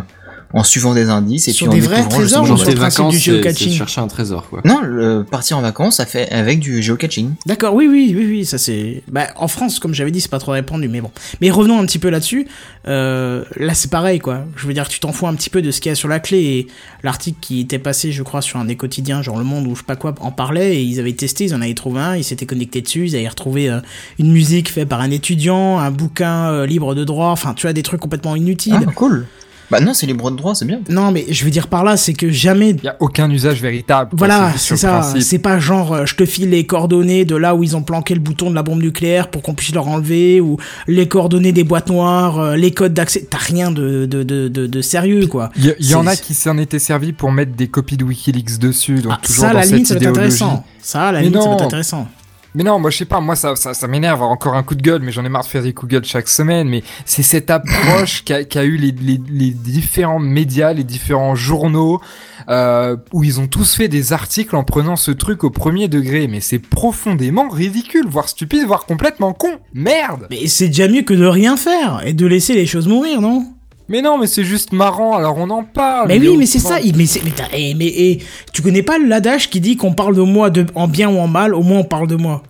en suivant des indices et Sur puis en des vrais découvrant trésors ou Genre sur le- vacances, du c'est, c'est géocaching chercher un trésor, quoi. Non, le partir en vacances, ça fait avec du géocaching. D'accord, oui, oui, oui, oui, ça c'est. Bah, en France, comme j'avais dit, c'est pas trop répandu, mais bon. Mais revenons un petit peu là-dessus. Euh, là, c'est pareil, quoi. Je veux dire, tu t'en fous un petit peu de ce qu'il y a sur la clé. Et l'article qui était passé, je crois, sur un des quotidiens, genre Le Monde ou je sais pas quoi, en parlait. Et ils avaient testé, ils en avaient trouvé un, ils s'étaient connectés dessus, ils avaient retrouvé euh, une musique faite par un étudiant, un bouquin euh, libre de droit, enfin, tu vois, des trucs complètement inutiles. Ah, cool. Bah non, c'est libre de droit, c'est bien. Non, mais je veux dire par là, c'est que jamais Il y a aucun usage véritable. voilà, c'est ça. C'est pas genre euh, je te file les coordonnées de là où ils ont planqué le bouton de la bombe nucléaire pour qu'on puisse leur enlever ou les coordonnées des boîtes noires, euh, les codes d'accès. T'as rien de, de, de, de, de sérieux quoi. Il y, en a qui s'en étaient servis pour mettre des copies de Wikileaks dessus, donc Ah, toujours ça, dans la cette limite, ça va être idéologie. intéressant. Ça, à la Mais limite, ça va être intéressant. Mais non, moi je sais pas, moi ça, ça, ça m'énerve encore un coup de gueule, mais j'en ai marre de faire des coups de gueule chaque semaine. Mais c'est cette approche qu'a qu'a eu les, les, les différents médias, les différents journaux, euh, où ils ont tous fait des articles en prenant ce truc au premier degré. Mais c'est profondément ridicule, voire stupide, voire complètement con. Merde Mais c'est déjà mieux que de rien faire et de laisser les choses mourir, non? Mais non, mais c'est juste marrant, alors on en parle. Mais oui, mais c'est ça. Mais, c'est- mais, t'as- eh, mais eh, tu connais pas l'adage qui dit qu'on parle de moi de, en bien ou en mal, au moins on parle de moi?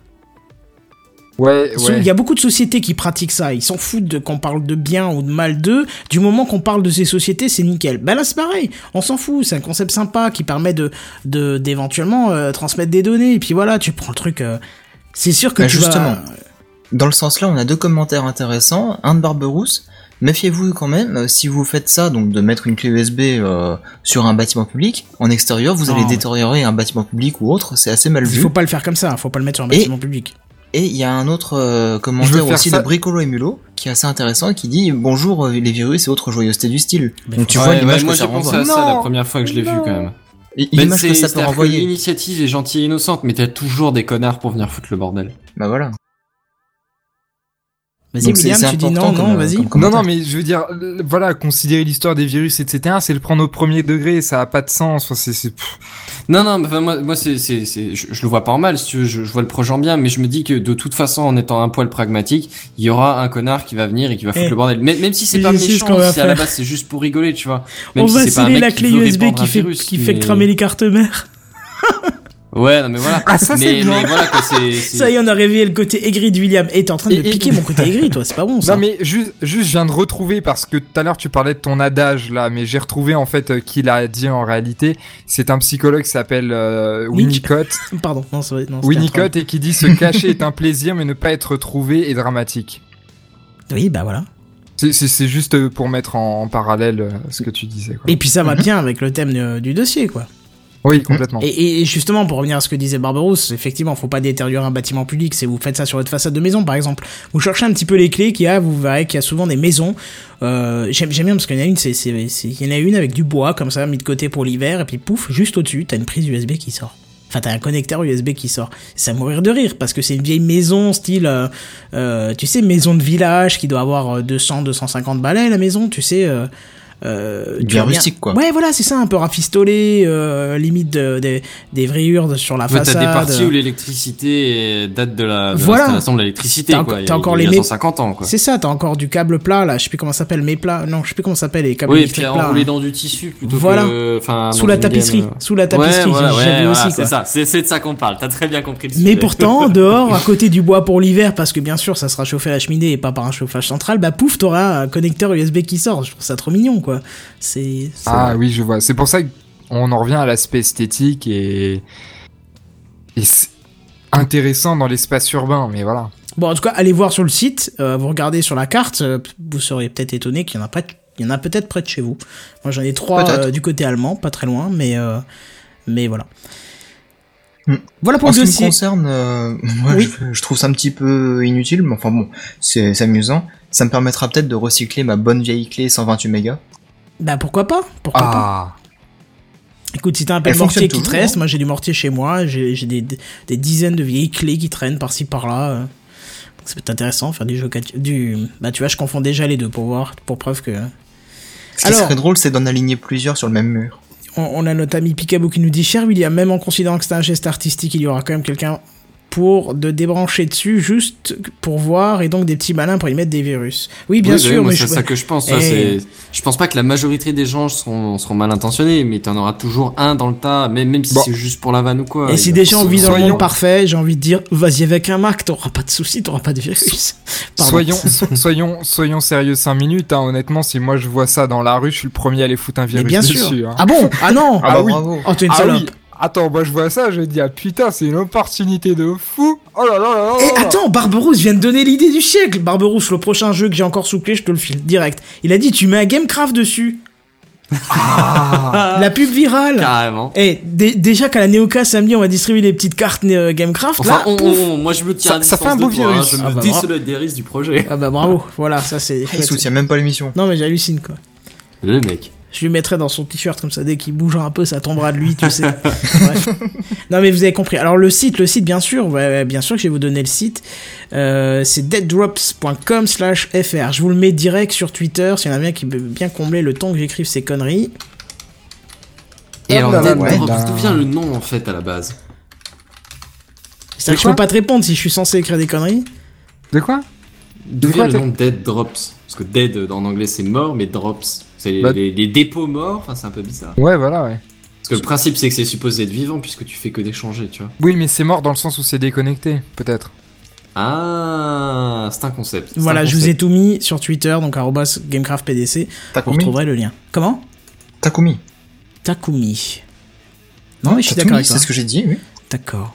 Ouais, Il ouais. y a beaucoup de sociétés qui pratiquent ça. Ils s'en foutent qu'on parle de bien ou de mal d'eux. Du moment qu'on parle de ces sociétés, c'est nickel. Ben là, c'est pareil. On s'en fout. C'est un concept sympa qui permet de, de, d'éventuellement euh, transmettre des données. Et puis voilà, tu prends le truc. euh, c'est sûr que Bah, tu justement. vas. Dans le sens là, on a deux commentaires intéressants. Un de Barberousse. Méfiez-vous quand même, euh, si vous faites ça, donc de mettre une clé USB euh, sur un bâtiment public, en extérieur, vous allez détériorer un bâtiment public ou autre, c'est assez mal Il vu. faut pas le faire comme ça. Faut pas le mettre sur un Et- bâtiment public. Et il y a un autre euh, commentaire aussi ça- de Bricolo et Mulot, qui est assez intéressant qui dit bonjour euh, les virus et autres joyeusetés du style. Donc tu Ouais, vois ouais, l'image moi que ça j'ai pensé renvoie. à ça la première fois que je l'ai vu quand même. L'image que ça peut renvoyer. L'initiative est gentille et innocente, mais t'as toujours des connards pour venir foutre le bordel. Bah voilà. Vas-y, William, c'est tu dis non, comme, non, euh, vas-y. Non, non, mais je veux dire, euh, voilà, considérer l'histoire des virus, etc., c'est le prendre au premier degré, ça a pas de sens. Enfin, c'est. Non, non, enfin, moi, moi c'est, c'est, c'est, je, je le vois pas en mal, si tu veux, je, je vois le projet en bien, mais je me dis que de toute façon, en étant un poil pragmatique, il y aura un connard qui va venir et qui va foutre Eh, le bordel. Même, même si c'est pas méchant, si à la faire. base c'est juste pour rigoler, tu vois. Même On si va sceller la clé USB qui fait, virus, qui fait mais- cramer les cartes mères. Ouais, non, mais voilà. Ah, ça, c'est mais, bien. mais voilà, quoi, c'est, c'est- Ça y est, on a réveillé le côté aigri de William. Et t'es en train de Et- me et- piquer mon côté aigri, toi. C'est pas bon, ça. Non, mais juste, juste, je viens de retrouver, parce que tout à l'heure, tu parlais de ton adage, là, mais j'ai retrouvé, en fait, euh, qui l'a dit en réalité. C'est un psychologue qui s'appelle, euh. Winnicott. Pardon, non, c'est Winnicott, et qui dit se cacher est un plaisir, mais ne pas être trouvé est dramatique. Oui, bah voilà. C'est, c'est, c'est juste euh, pour mettre en, en parallèle euh, ce que tu disais, quoi. Et puis ça va Mhm. bien avec le thème de- du dossier, quoi. Oui, complètement. Et, et justement, pour revenir à ce que disait Barberousse, effectivement, faut pas détériorer un bâtiment public. C'est vous faites ça sur votre façade de maison, par exemple. Vous cherchez un petit peu les clés qu'il y a, vous verrez qu'il y a souvent des maisons. Euh, j'aime, bien parce qu'il y en a une, c'est, il y en a une avec du bois comme ça mis de côté pour l'hiver, et puis pouf, juste au-dessus, t'as une prise USB qui sort. Enfin, t'as un connecteur USB qui sort. C'est à mourir de rire parce que c'est une vieille maison style, euh, euh, tu sais, maison de village qui doit avoir euh, 200, 250 balais la maison, tu sais. Euh, Bien rustique, quoi. Ouais, voilà, c'est ça, un peu rafistolé, euh, limite de- de- des vrayures sur la façade. t'as des parties où l'électricité date de la de Voilà. l'installation de l'électricité, T'as quoi. t'as encore il y a les mé- 150 ans, quoi. C'est ça, t'as encore du câble plat là, je sais plus comment ça s'appelle, mes plats. Non, je sais plus comment ça s'appelle les câbles Oui, et électriques puis plats. enroulé hein. dans du tissu plutôt Voilà. que. Enfin, Sous la tapisserie, gamme, euh, sous la tapisserie, Ouais, voilà, j'ai ouais, j'ai vu voilà, aussi. c'est ça. C'est c'est de ça qu'on parle. T'as très bien compris le Mais sujet. pourtant, dehors, à côté du bois pour l'hiver, parce que bien sûr, ça sera chauffé à la cheminée et pas par un chauffage central, bah pouf, t'auras un connecteur USB qui sort. Je trouve ça trop mignon, quoi. C'est. c'est- Ah oui, je vois. C'est pour ça qu'on en revient à l'aspect esthétique et, et c'est intéressant dans l'espace urbain, mais voilà. Bon, en tout cas, allez voir sur le site, euh, vous regardez sur la carte, euh, vous serez peut-être étonné qu'il y en a pas. Il y en a peut-être près de chez vous. Moi, j'en ai trois euh, du côté allemand, pas très loin, mais euh, mais voilà. Hmm. Voilà pour En le ce qui me concerne, euh, moi, Oui. je, je trouve ça un petit peu inutile, mais enfin bon, c'est c'est amusant. Ça me permettra peut-être de recycler ma bonne vieille clé 128 mégas. Bah pourquoi pas Pourquoi pas Ah, Écoute, si t'as un peu Elle de mortier qui te reste, hein. moi j'ai du mortier chez moi, j'ai j'ai des, des, dizaines de vieilles clés qui traînent par-ci par-là. Donc ça peut être intéressant, faire du jeu du Bah tu vois, je confonds déjà les deux pour voir, pour preuve que... Ce qui Alors- serait drôle, c'est d'en aligner plusieurs sur le même mur. On, on a notre ami Picaboo qui nous dit Cher William, même en considérant que c'est un geste artistique, il y aura quand même quelqu'un pour de débrancher dessus, juste pour voir, et donc des petits malins pour y mettre des virus. Oui, bien Oui, sûr, oui, mais c'est je... ça que je pense. Eh. ça, Je pense pas que la majorité des gens seront, seront mal intentionnés, mais t'en auras toujours un dans le tas, même, même si Bon. c'est juste pour la vanne ou quoi. Et si déjà on vit dans le monde parfait, j'ai envie de dire, vas-y avec un Mac, t'auras pas de soucis, t'auras pas de virus. Pardon. soyons, so- soyons, soyons sérieux 5 minutes. Hein. Honnêtement, si moi je vois ça dans la rue, je suis le premier à aller foutre un Mais virus bien dessus. sûr. hein. Ah bon? Ah non Ah, bah oui. bravo. Oh, t'es une Ah salope. oui. Attends, moi je vois ça, je dis ah putain, c'est une opportunité de fou. Oh là là là là. Eh, là. attends, Barberousse vient de donner l'idée du siècle. Barberousse, le prochain jeu que j'ai encore sous clé, je te le file direct. Il a dit, tu mets un Gamecraft dessus. La pub virale. Carrément. Eh, dé- déjà qu'à la Neoca samedi, on va distribuer des petites cartes euh, Gamecraft. Enfin, là, on- pouf. on- moi je me tiens Ça- à ça fait un beau toi, virus. hein, je Ah me bah, désolidarise du projet. Ah bah bravo, voilà, ça c'est. Il soutient même pas l'émission. Non mais j'hallucine quoi. Le mec. Je lui mettrai dans son t-shirt comme ça, dès qu'il bougera un peu, ça tombera de lui, tu sais. Bref. Non mais vous avez compris. Alors le site, le site bien sûr, ouais, bien sûr que je vais vous donner le site. Euh, c'est deaddrops.com slash fr. Je vous le mets direct sur Twitter, s'il y en a bien qui veut bien combler le temps que j'écrive ces conneries. Et Oh alors, là là Dead Drops, là. d'où vient le nom en fait à la base? C'est que je peux pas te répondre si je suis censé écrire des conneries. De quoi? D'où De vient quoi le nom Dead Drops? Parce que Dead en anglais c'est mort, mais Drops c'est les, Bah- les- les dépôts morts, enfin c'est un peu bizarre. Ouais, voilà, ouais. Parce que le principe c'est que c'est supposé être vivant puisque tu fais que d'échanger, tu vois. Oui, mais c'est mort dans le sens où c'est déconnecté, peut-être. Ah, c'est un concept. Voilà, un je vous ai tout mis sur Twitter, donc arrobas GameCraftPDC. Vous retrouverez le lien. Comment Takumi. Takumi. Non mais je suis d'accord Takumi, avec toi. c'est ce que j'ai dit, oui. D'accord.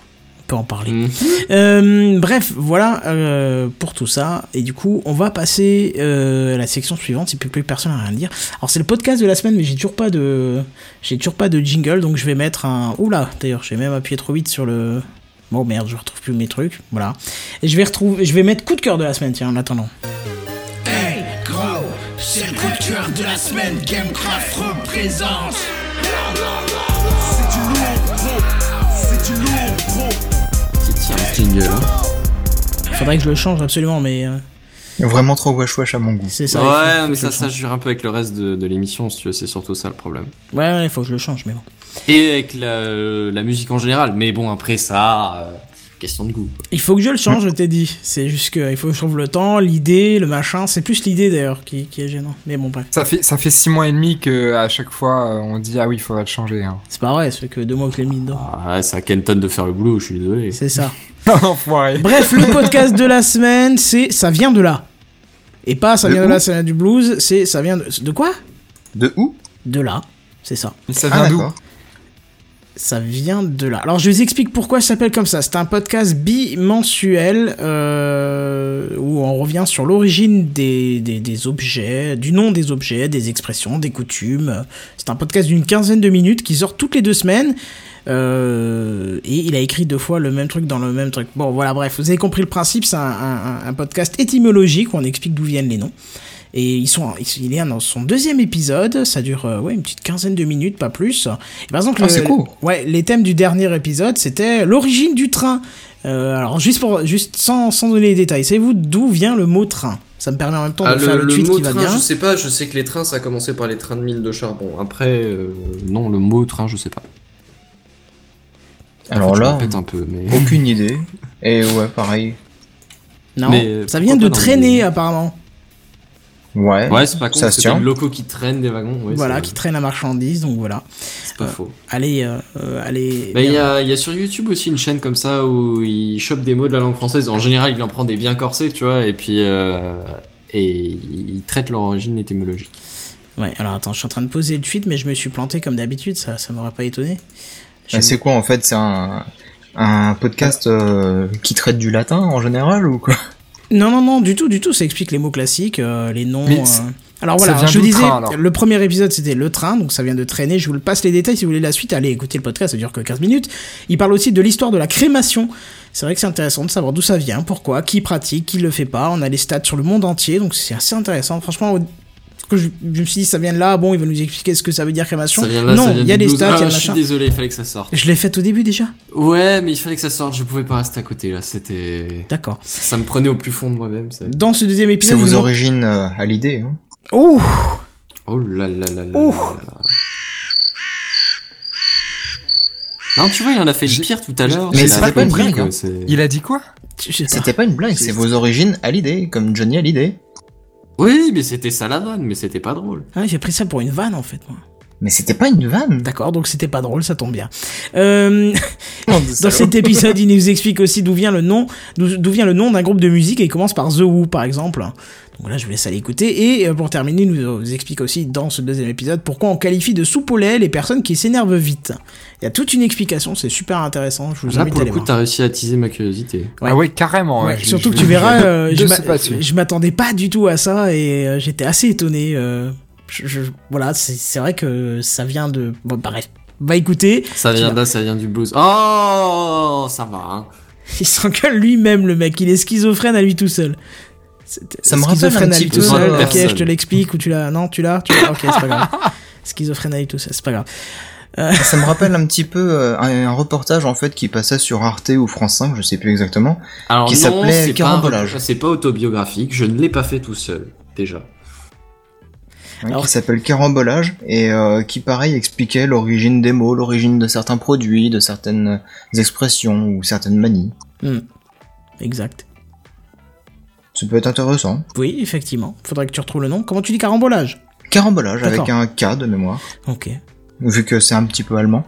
Peut en parler. Mhm. Euh, bref, voilà euh, pour tout ça. Et du coup, on va passer euh, à la section suivante. Si plus, plus personne n'a rien à dire. Alors c'est le podcast de la semaine, mais j'ai toujours pas de, j'ai toujours pas de jingle, donc je vais mettre un. Oula, d'ailleurs, j'ai même appuyé trop vite sur le. Bon merde, je retrouve plus mes trucs. Voilà. Et je vais retrouver, je vais mettre coup de cœur de la semaine. Tiens, en attendant. Hey, gros, c'est le coup de cœur de la semaine. Gamecraft représente. Jingle. Hein. Faudrait que je le change absolument, mais euh, Vraiment trop wesh wesh à mon goût. c'est ça. ouais, mais ça, le ça change. jure un peu avec le reste de, de l'émission, si tu veux, c'est surtout ça le problème. Ouais, ouais, il faut que je le change, mais bon. Et avec la, la musique en général, mais bon, après ça, euh, question de goût. Il faut que je le change, je t'ai dit. C'est juste qu'il faut que je trouve le temps, l'idée, le machin. C'est plus l'idée d'ailleurs qui, qui est gênant. Mais bon, bref. Ça fait, ça fait six mois et demi que à chaque fois euh, on dit ah oui, il faudrait le changer. Hein. C'est pas vrai, ça fait que deux mois que je l'ai mis dedans. Ah, ouais, c'est à Kenton de faire le boulot, je suis désolé. C'est ça. Enfoiré. Bref, le podcast de la semaine, c'est Ça vient de là. Et pas Ça De vient de là, ça vient du blues. C'est Ça vient de. De quoi? De où? De là. C'est ça. Mais ça Ah, vient d'où? d'accord. Ça vient de là. Alors je vous explique pourquoi ça s'appelle comme ça. C'est un podcast bimensuel euh, où on revient sur l'origine des, des, des objets, du nom des objets, des expressions, des coutumes. C'est un podcast d'une quinzaine de minutes qui sort toutes les deux semaines. Euh, et il a écrit deux fois le même truc dans le même truc. Bon voilà, bref, vous avez compris le principe. C'est un, un- un podcast étymologique où on explique d'où viennent les noms. Et ils sont, il est dans son deuxième épisode, ça dure euh, ouais, une petite quinzaine de minutes, pas plus. Et par exemple, Ah, le- court. ouais, les thèmes du dernier épisode, c'était l'origine du train. Euh, alors juste pour, juste sans, sans donner les détails, savez-vous d'où vient le mot train? Ça me permet en même temps Ah, de le, faire le, le tweet mot qui va train, bien. je sais pas, je sais que les trains, ça a commencé par les trains de mine de charbon. Après, euh, non, le mot train, je sais pas. En Alors fait, là, un peu, mais... aucune idée. Et ouais, pareil. Non, Mais, euh, ça vient de traîner apparemment. Ouais, Ouais, c'est pas con, tient. des locaux qui traînent des wagons. ouais, voilà, c'est- qui traîne la marchandise, donc voilà. C'est pas faux. Allez, euh, euh, allez. Mais il y a, il y a sur YouTube aussi une chaîne comme ça où il chope des mots de la langue française. En général, il en prend des bien corsés, tu vois, et puis euh, et il traite leur origine étymologique. Ouais, alors attends, je suis en train de poser le tweet, mais je me suis planté comme d'habitude, ça, ça m'aurait pas étonné. Mais c'est quoi en fait C'est un, un podcast euh, qui traite du latin en général ou quoi? Non, non, non, du tout, du tout. Ça explique les mots classiques, euh, les noms. Mais euh. Alors voilà, je disais, train, le premier épisode c'était le train, donc ça vient de traîner. Je vous le passe les détails si vous voulez la suite. Allez écouter le podcast, ça dure que 15 minutes. Il parle aussi de l'histoire de la crémation. C'est vrai que c'est intéressant de savoir d'où ça vient, pourquoi, qui pratique, qui le fait pas. On a les stats sur le monde entier, donc c'est assez intéressant. Franchement, au- que je, je me suis dit ça vient de là, bon, il va nous expliquer ce que ça veut dire crémation. Ça vient là, non, il y a des blues. stats, il y a Ah, je suis désolé, il fallait que ça sorte. Je l'ai fait au début déjà. Ouais, mais il fallait que ça sorte. Je pouvais pas rester à côté là. C'était, D'accord. ça me prenait au plus fond de moi-même. ça. Dans ce deuxième C'est épisode, vos ils nous- origines euh, à l'idée. Hein. Oh Oh là là là là. Ouh. là là. Non, tu vois, il en a fait une pire tout à l'heure. Mais c'est pas une blague, hein. c'est- Il a dit quoi? C'était pas une blague, c'est vos origines à l'idée, comme Johnny à l'idée. Oui, mais c'était ça la vanne, mais c'était pas drôle. Ah, j'ai pris ça pour une vanne en fait, moi. Mais c'était pas une vanne. D'accord, donc c'était pas drôle, ça tombe bien. Euh, dans cet épisode, il nous explique aussi d'où vient le nom, d'où d'où vient le nom d'un groupe de musique et il commence par The Who par exemple. Donc là, je vous laisse aller écouter. Et euh, pour terminer, il nous explique aussi dans ce deuxième épisode pourquoi on qualifie de soupe au lait les personnes qui s'énervent vite. Il y a toute une explication, c'est super intéressant. Je vous Là, invite pour à le aller coup, t'as réussi à attiser ma curiosité. Ouais. Ah ouais, carrément. Ouais, je- surtout je- que tu verras, je- euh, je m'attendais pas du tout à ça et euh, j'étais assez étonné. euh, je- je- voilà, c'est vrai que ça vient de. Bon, bref, va écouter. Ça vient là, ça vient du blues. Oh, ça va. Hein. Il s'engueule lui-même, le mec. Il est schizophrène à lui tout seul. C'est- Ça me rappelle un petit peu, tout seul. euh, Ok, je te l'explique ou tu l'as. Non, tu l'as. Tu l'as. Ok, c'est pas grave. Schizophrène tout seul, c'est pas grave. Ça me rappelle un petit peu euh, un, un reportage en fait qui passait sur Arte ou France 5, je sais plus exactement. Alors Qui non, s'appelait c'est pas, un Carambolage. c'est pas autobiographique. Je ne l'ai pas fait tout seul, déjà. Alors- qui s'appelle Carambolage et euh, qui pareil expliquait l'origine des mots, l'origine de certains produits, de certaines expressions ou certaines manies. Exact. Ça peut être intéressant. Oui, effectivement. Faudrait que tu retrouves le nom. Comment tu dis carambolage? Carambolage avec un K de mémoire, Ok. vu que c'est un petit peu allemand.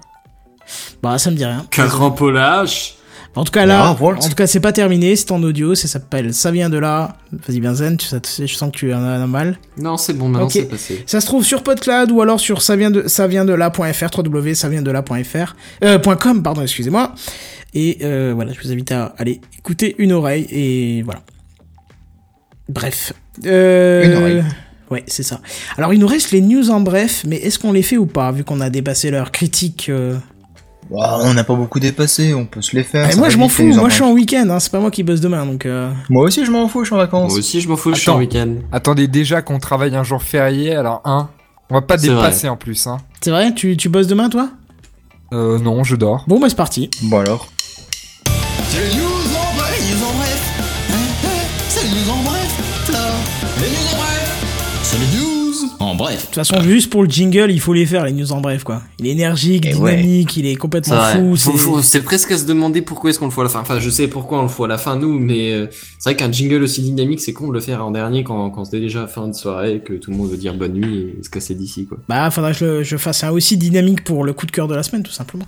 Bah, ça me dit rien. Carampolage. En tout cas, là, Ah, en tout cas, c'est pas terminé. C'est en audio. Ça s'appelle Ça vient de là. Vas-y, bien zen. Tu, ça je sens que tu en as mal. Non, c'est bon, maintenant c'est passé. Ça se trouve sur PodCloud ou alors sur ça vient de ça vient de là.fr www.ça-vient-de-là.fr euh, .com pardon excusez-moi et euh, voilà je vous invite à aller écouter une oreille et voilà bref euh, Une oreille. ouais c'est ça alors il nous reste les news en bref mais est-ce qu'on les fait ou pas vu qu'on a dépassé leur critique euh... Ouah, on n'a pas beaucoup dépassé, on peut se les faire. ça moi je m'en fous moi je suis en week-end hein, c'est pas moi qui bosse demain donc euh, Moi aussi je m'en fous, je suis en vacances. Moi aussi, je m'en fous, je suis en week-end. Attendez, déjà qu'on travaille un jour férié, alors un, on va pas dépasser en plus. Hein. c'est vrai? Tu, tu bosses demain toi? Euh, non, je dors. bon bah c'est parti Bon alors. C'est les news toute façon, juste pour le jingle, il faut les faire, les news en bref, quoi. Il est énergique, Et ouais. dynamique, il est complètement fou. C'est- presque à se demander pourquoi est-ce qu'on le fout à la fin. Enfin, je sais pourquoi on le fout à la fin, nous, mais euh, c'est vrai qu'un jingle aussi dynamique, c'est con de le faire en dernier quand, quand c'est déjà fin de soirée que tout le monde veut dire bonne nuit et se casser d'ici, quoi. Bah, faudrait que je, le- je fasse un aussi dynamique pour le coup de cœur de la semaine, tout simplement.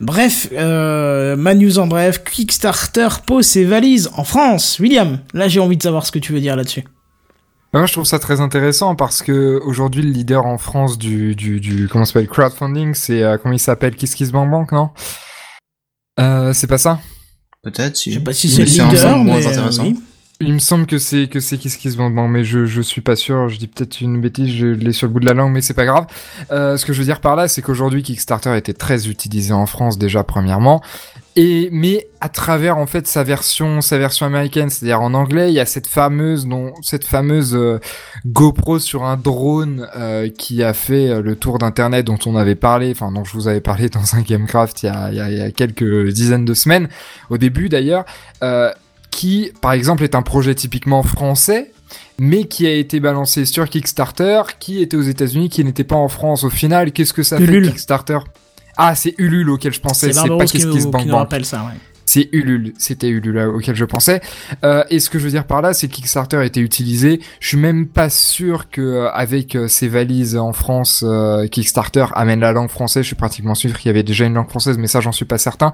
Bref, euh, ma news en bref, Kickstarter pose ses valises en France. William, là j'ai envie de savoir ce que tu veux dire là-dessus. Bah, Moi, je trouve ça très intéressant parce que aujourd'hui, le leader en France du, du, du comment s'appelle, crowdfunding, c'est, euh, comment il s'appelle, Kiss Kiss Bang Bang, non? Euh, c'est pas ça? Peut-être si. Je sais pas si c'est le leader, ensemble moins mais euh, intéressant. oui. Il me semble que c'est que c'est Kiss Kiss Bang Bang, mais je je suis pas sûr. Je dis peut-être une bêtise, je l'ai sur le bout de la langue, mais c'est pas grave. Euh, ce que je veux dire par là, c'est qu'aujourd'hui Kickstarter était très utilisé en France déjà premièrement, et mais à travers en fait sa version sa version américaine, c'est-à-dire en anglais, il y a cette fameuse non cette fameuse euh, GoPro sur un drone euh, qui a fait euh, le tour d'internet dont on avait parlé, enfin dont je vous avais parlé dans un Gamecraft il y a il y a, il y a quelques dizaines de semaines, au début d'ailleurs. Euh, qui, par exemple, est un projet typiquement français, mais qui a été balancé sur Kickstarter, qui était aux États-Unis, qui n'était pas en France. Au final, qu'est-ce que ça Ulule. fait Kickstarter? Ah, c'est Ulule auquel je pensais, C'est Barbaros qui, nous, qui nous Bang. rappelle ça, ouais. C'est Ulule, c'était Ulule auquel je pensais. Euh, et ce que je veux dire par là, c'est que Kickstarter été utilisé. Je suis même pas sûr que euh, avec euh, ces valises en France, euh, Kickstarter amène la langue française. Je suis pratiquement sûr qu'il y avait déjà une langue française, mais ça j'en suis pas certain.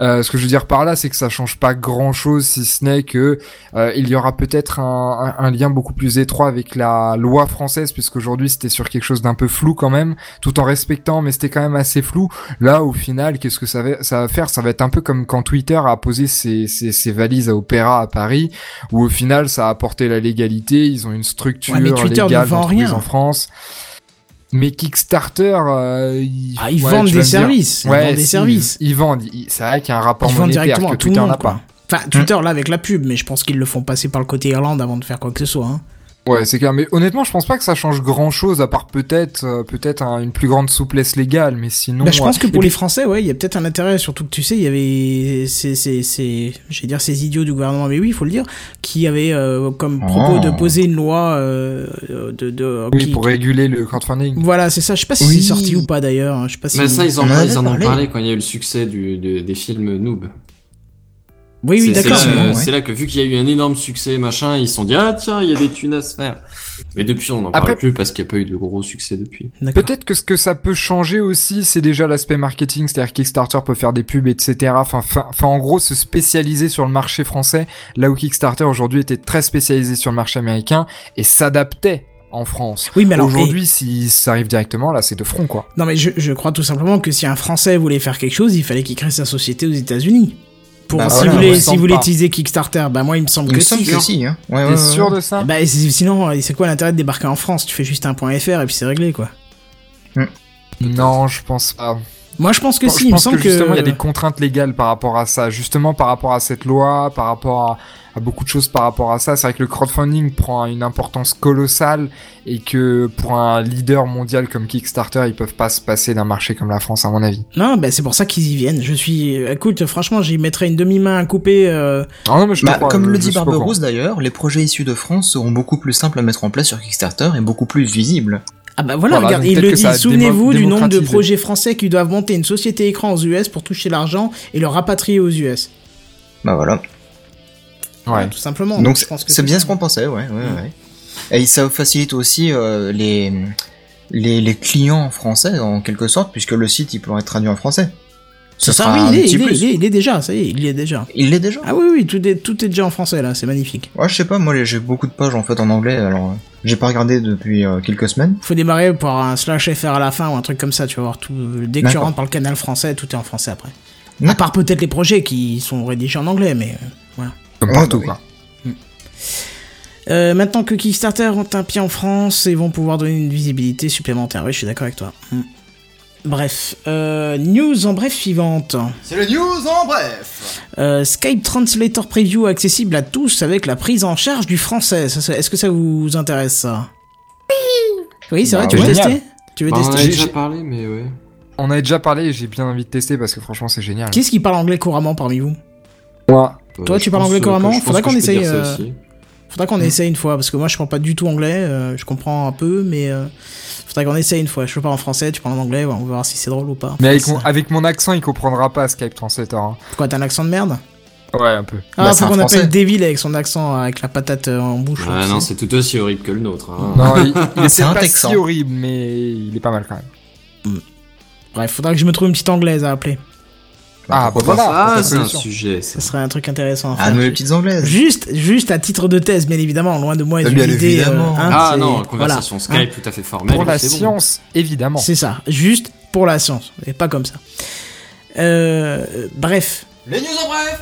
Euh, ce que je veux dire par là, c'est que ça change pas grand chose, si ce n'est que euh, il y aura peut-être un, un- un lien beaucoup plus étroit avec la loi française, puisqu'aujourd'hui c'était sur quelque chose d'un peu flou quand même, tout en respectant, mais c'était quand même assez flou. Là, au final, qu'est-ce que ça va, ça va faire? Ça va être un peu comme quand Twitter a posé ses, ses, ses valises à Opéra à Paris, où au final ça a apporté la légalité, ils ont une structure Ouais, mais Twitter ne légale vend d'entreprise rien. en France. Mais Kickstarter, euh, ils, Ah, ils ouais, vendent des services, ils Ouais, vendent des services. Ils, ils vendent. Ils- C'est vrai qu'il y a un rapport Ils monétaire directement que à tout le Twitter monde, n'a pas. Enfin, Twitter, là, avec la pub, mais je pense qu'ils le font passer par le côté Irlande avant de faire quoi que ce soit. Hein. Ouais, c'est clair. Mais honnêtement, je pense pas que ça change grand chose, à part peut-être, euh, peut-être un- une plus grande souplesse légale. Mais sinon, Bah, je pense euh, que pour puis- les Français, ouais, il y a peut-être un intérêt, surtout que tu sais, il y avait ces, dire ces idiots du gouvernement, mais oui, il faut le dire, qui avaient euh, comme propos Oh. de poser une loi euh, de, de oui, qui- pour réguler le crowdfunding. Voilà, c'est ça. Je sais pas si Oui. c'est sorti ou pas d'ailleurs. hein. Je sais pas si. Mais ça, ils en, ils ont parlé. parlé quand il y a eu le succès du, de- des films Noob. Oui, oui, c'est d'accord. là, euh, ouais. C'est là que vu qu'il y a eu un énorme succès, machin, ils se sont dit ah tiens, il y a des thunes à se faire. Mais depuis, on n'en Après- parle plus parce qu'il n'y a pas eu de gros succès depuis. Peut-être que ce que ça peut changer aussi, c'est déjà l'aspect marketing, c'est-à-dire que Kickstarter peut faire des pubs, etc. Enfin, enfin, enfin, en gros, se spécialiser sur le marché français, là où Kickstarter aujourd'hui était très spécialisé sur le marché américain et s'adaptait en France. Oui, mais alors. Aujourd'hui, si ça arrive directement, là, c'est de front, quoi. Non, mais je, je crois tout simplement que si un Français voulait faire quelque chose, il fallait qu'il crée sa société aux États-Unis. Pour Bah si voilà, vous voulez, si vous voulez utiliser Kickstarter, bah moi il me semble Il que me semble si. que si, hein. Ouais, ouais, T'es ouais, sûr ouais. de ça Bah c'est- sinon, euh, c'est quoi l'intérêt de débarquer en France? Tu fais juste un point .fr et puis c'est réglé quoi. Non, je pense pas. Moi je pense que Je si, il me pense semble que que. justement il y a des contraintes légales par rapport à ça, justement par rapport à cette loi, par rapport à, à beaucoup de choses par rapport à ça. C'est vrai que le crowdfunding prend une importance colossale et que pour un leader mondial comme Kickstarter, ils peuvent pas se passer d'un marché comme la France à mon avis. Non, bah c'est pour ça qu'ils y viennent. Je suis. Écoute, franchement, j'y mettrais une demi-main à couper. euh, Ah non, mais je Bah, crois, comme je- le dit Barberousse d'ailleurs, les projets issus de France seront beaucoup plus simples à mettre en place sur Kickstarter et beaucoup plus visibles. Ah bah voilà, Voilà, regarde, donc il le dit. Souvenez-vous du nombre de projets français qui doivent monter une société écran aux US pour toucher l'argent et le rapatrier aux US. Bah voilà. Ouais. Tout simplement. Donc je pense que c'est bien ça. ce qu'on pensait, ouais, ouais, Mm. ouais. Et ça facilite aussi euh, les, les les clients français en quelque sorte, puisque le site il pourrait être traduit en français. Ça, sera oui, un il est, petit il, est, plus. il, est, il est déjà, ça y est, il y est déjà. Il l'est déjà. Ah oui, oui, tout est, tout est déjà en français là, c'est magnifique. Ouais, je sais pas, moi j'ai beaucoup de pages en fait en anglais, alors euh, j'ai pas regardé depuis euh, quelques semaines. Faut démarrer par un slash FR à la fin ou un truc comme ça, tu vas voir tout. Dès que tu rentres par le canal français, tout est en français après. À part peut-être les projets qui sont rédigés en anglais, mais euh, voilà. Comme Ouais, partout, bah quoi. Euh, maintenant que Kickstarter ont un pied en France, ils vont pouvoir donner une visibilité supplémentaire. Oui, je suis d'accord avec toi. Hmm. Bref, euh, news en bref suivante. C'est le news en bref. Euh, Skype Translator Preview accessible à tous avec la prise en charge du français. Ça, ça- Est-ce que ça vous intéresse ça Oui, c'est Bah, vrai, tu veux génial. tester Tu veux Bah, on en tester a déjà parlé, mais ouais. On a déjà parlé et j'ai bien envie de tester parce que franchement c'est génial. Qui est-ce qui parle anglais couramment parmi vous Moi. Toi, Ouais, tu parles anglais couramment Faudrait qu'on peux essaye, euh. Faudra qu'on essaye une fois, parce que moi je parle pas du tout anglais, euh, je comprends un peu, mais euh, faudrait qu'on essaye une fois. Je parle en français, tu parles en anglais, on va voir si c'est drôle ou pas. Mais avec mon, avec mon accent, il comprendra pas Skype Translator. hein. Quoi, t'as un accent de merde? Ouais, un peu. Ah, Bah, c'est qu'on appelle Devil avec son accent, avec la patate euh, en bouche. Ah non, c'est tout aussi horrible que le nôtre. hein. Non, il, il est pas Texan. si horrible, mais il est pas mal quand même. Bref, faudra que je me trouve une petite anglaise à appeler. Ah, bah pourquoi voilà. Ah, c'est un sujet, Ça ça. serait un truc intéressant à Ah, faire. nous les petites anglaises. Juste, juste à titre de thèse, bien évidemment, loin de moi Eh une bien idée. évidemment. hein, Ah non, conversation voilà, Skype tout à fait formelle. Pour la bon. science, évidemment. C'est ça, juste pour la science, et pas comme ça. Euh, bref, Les news en bref.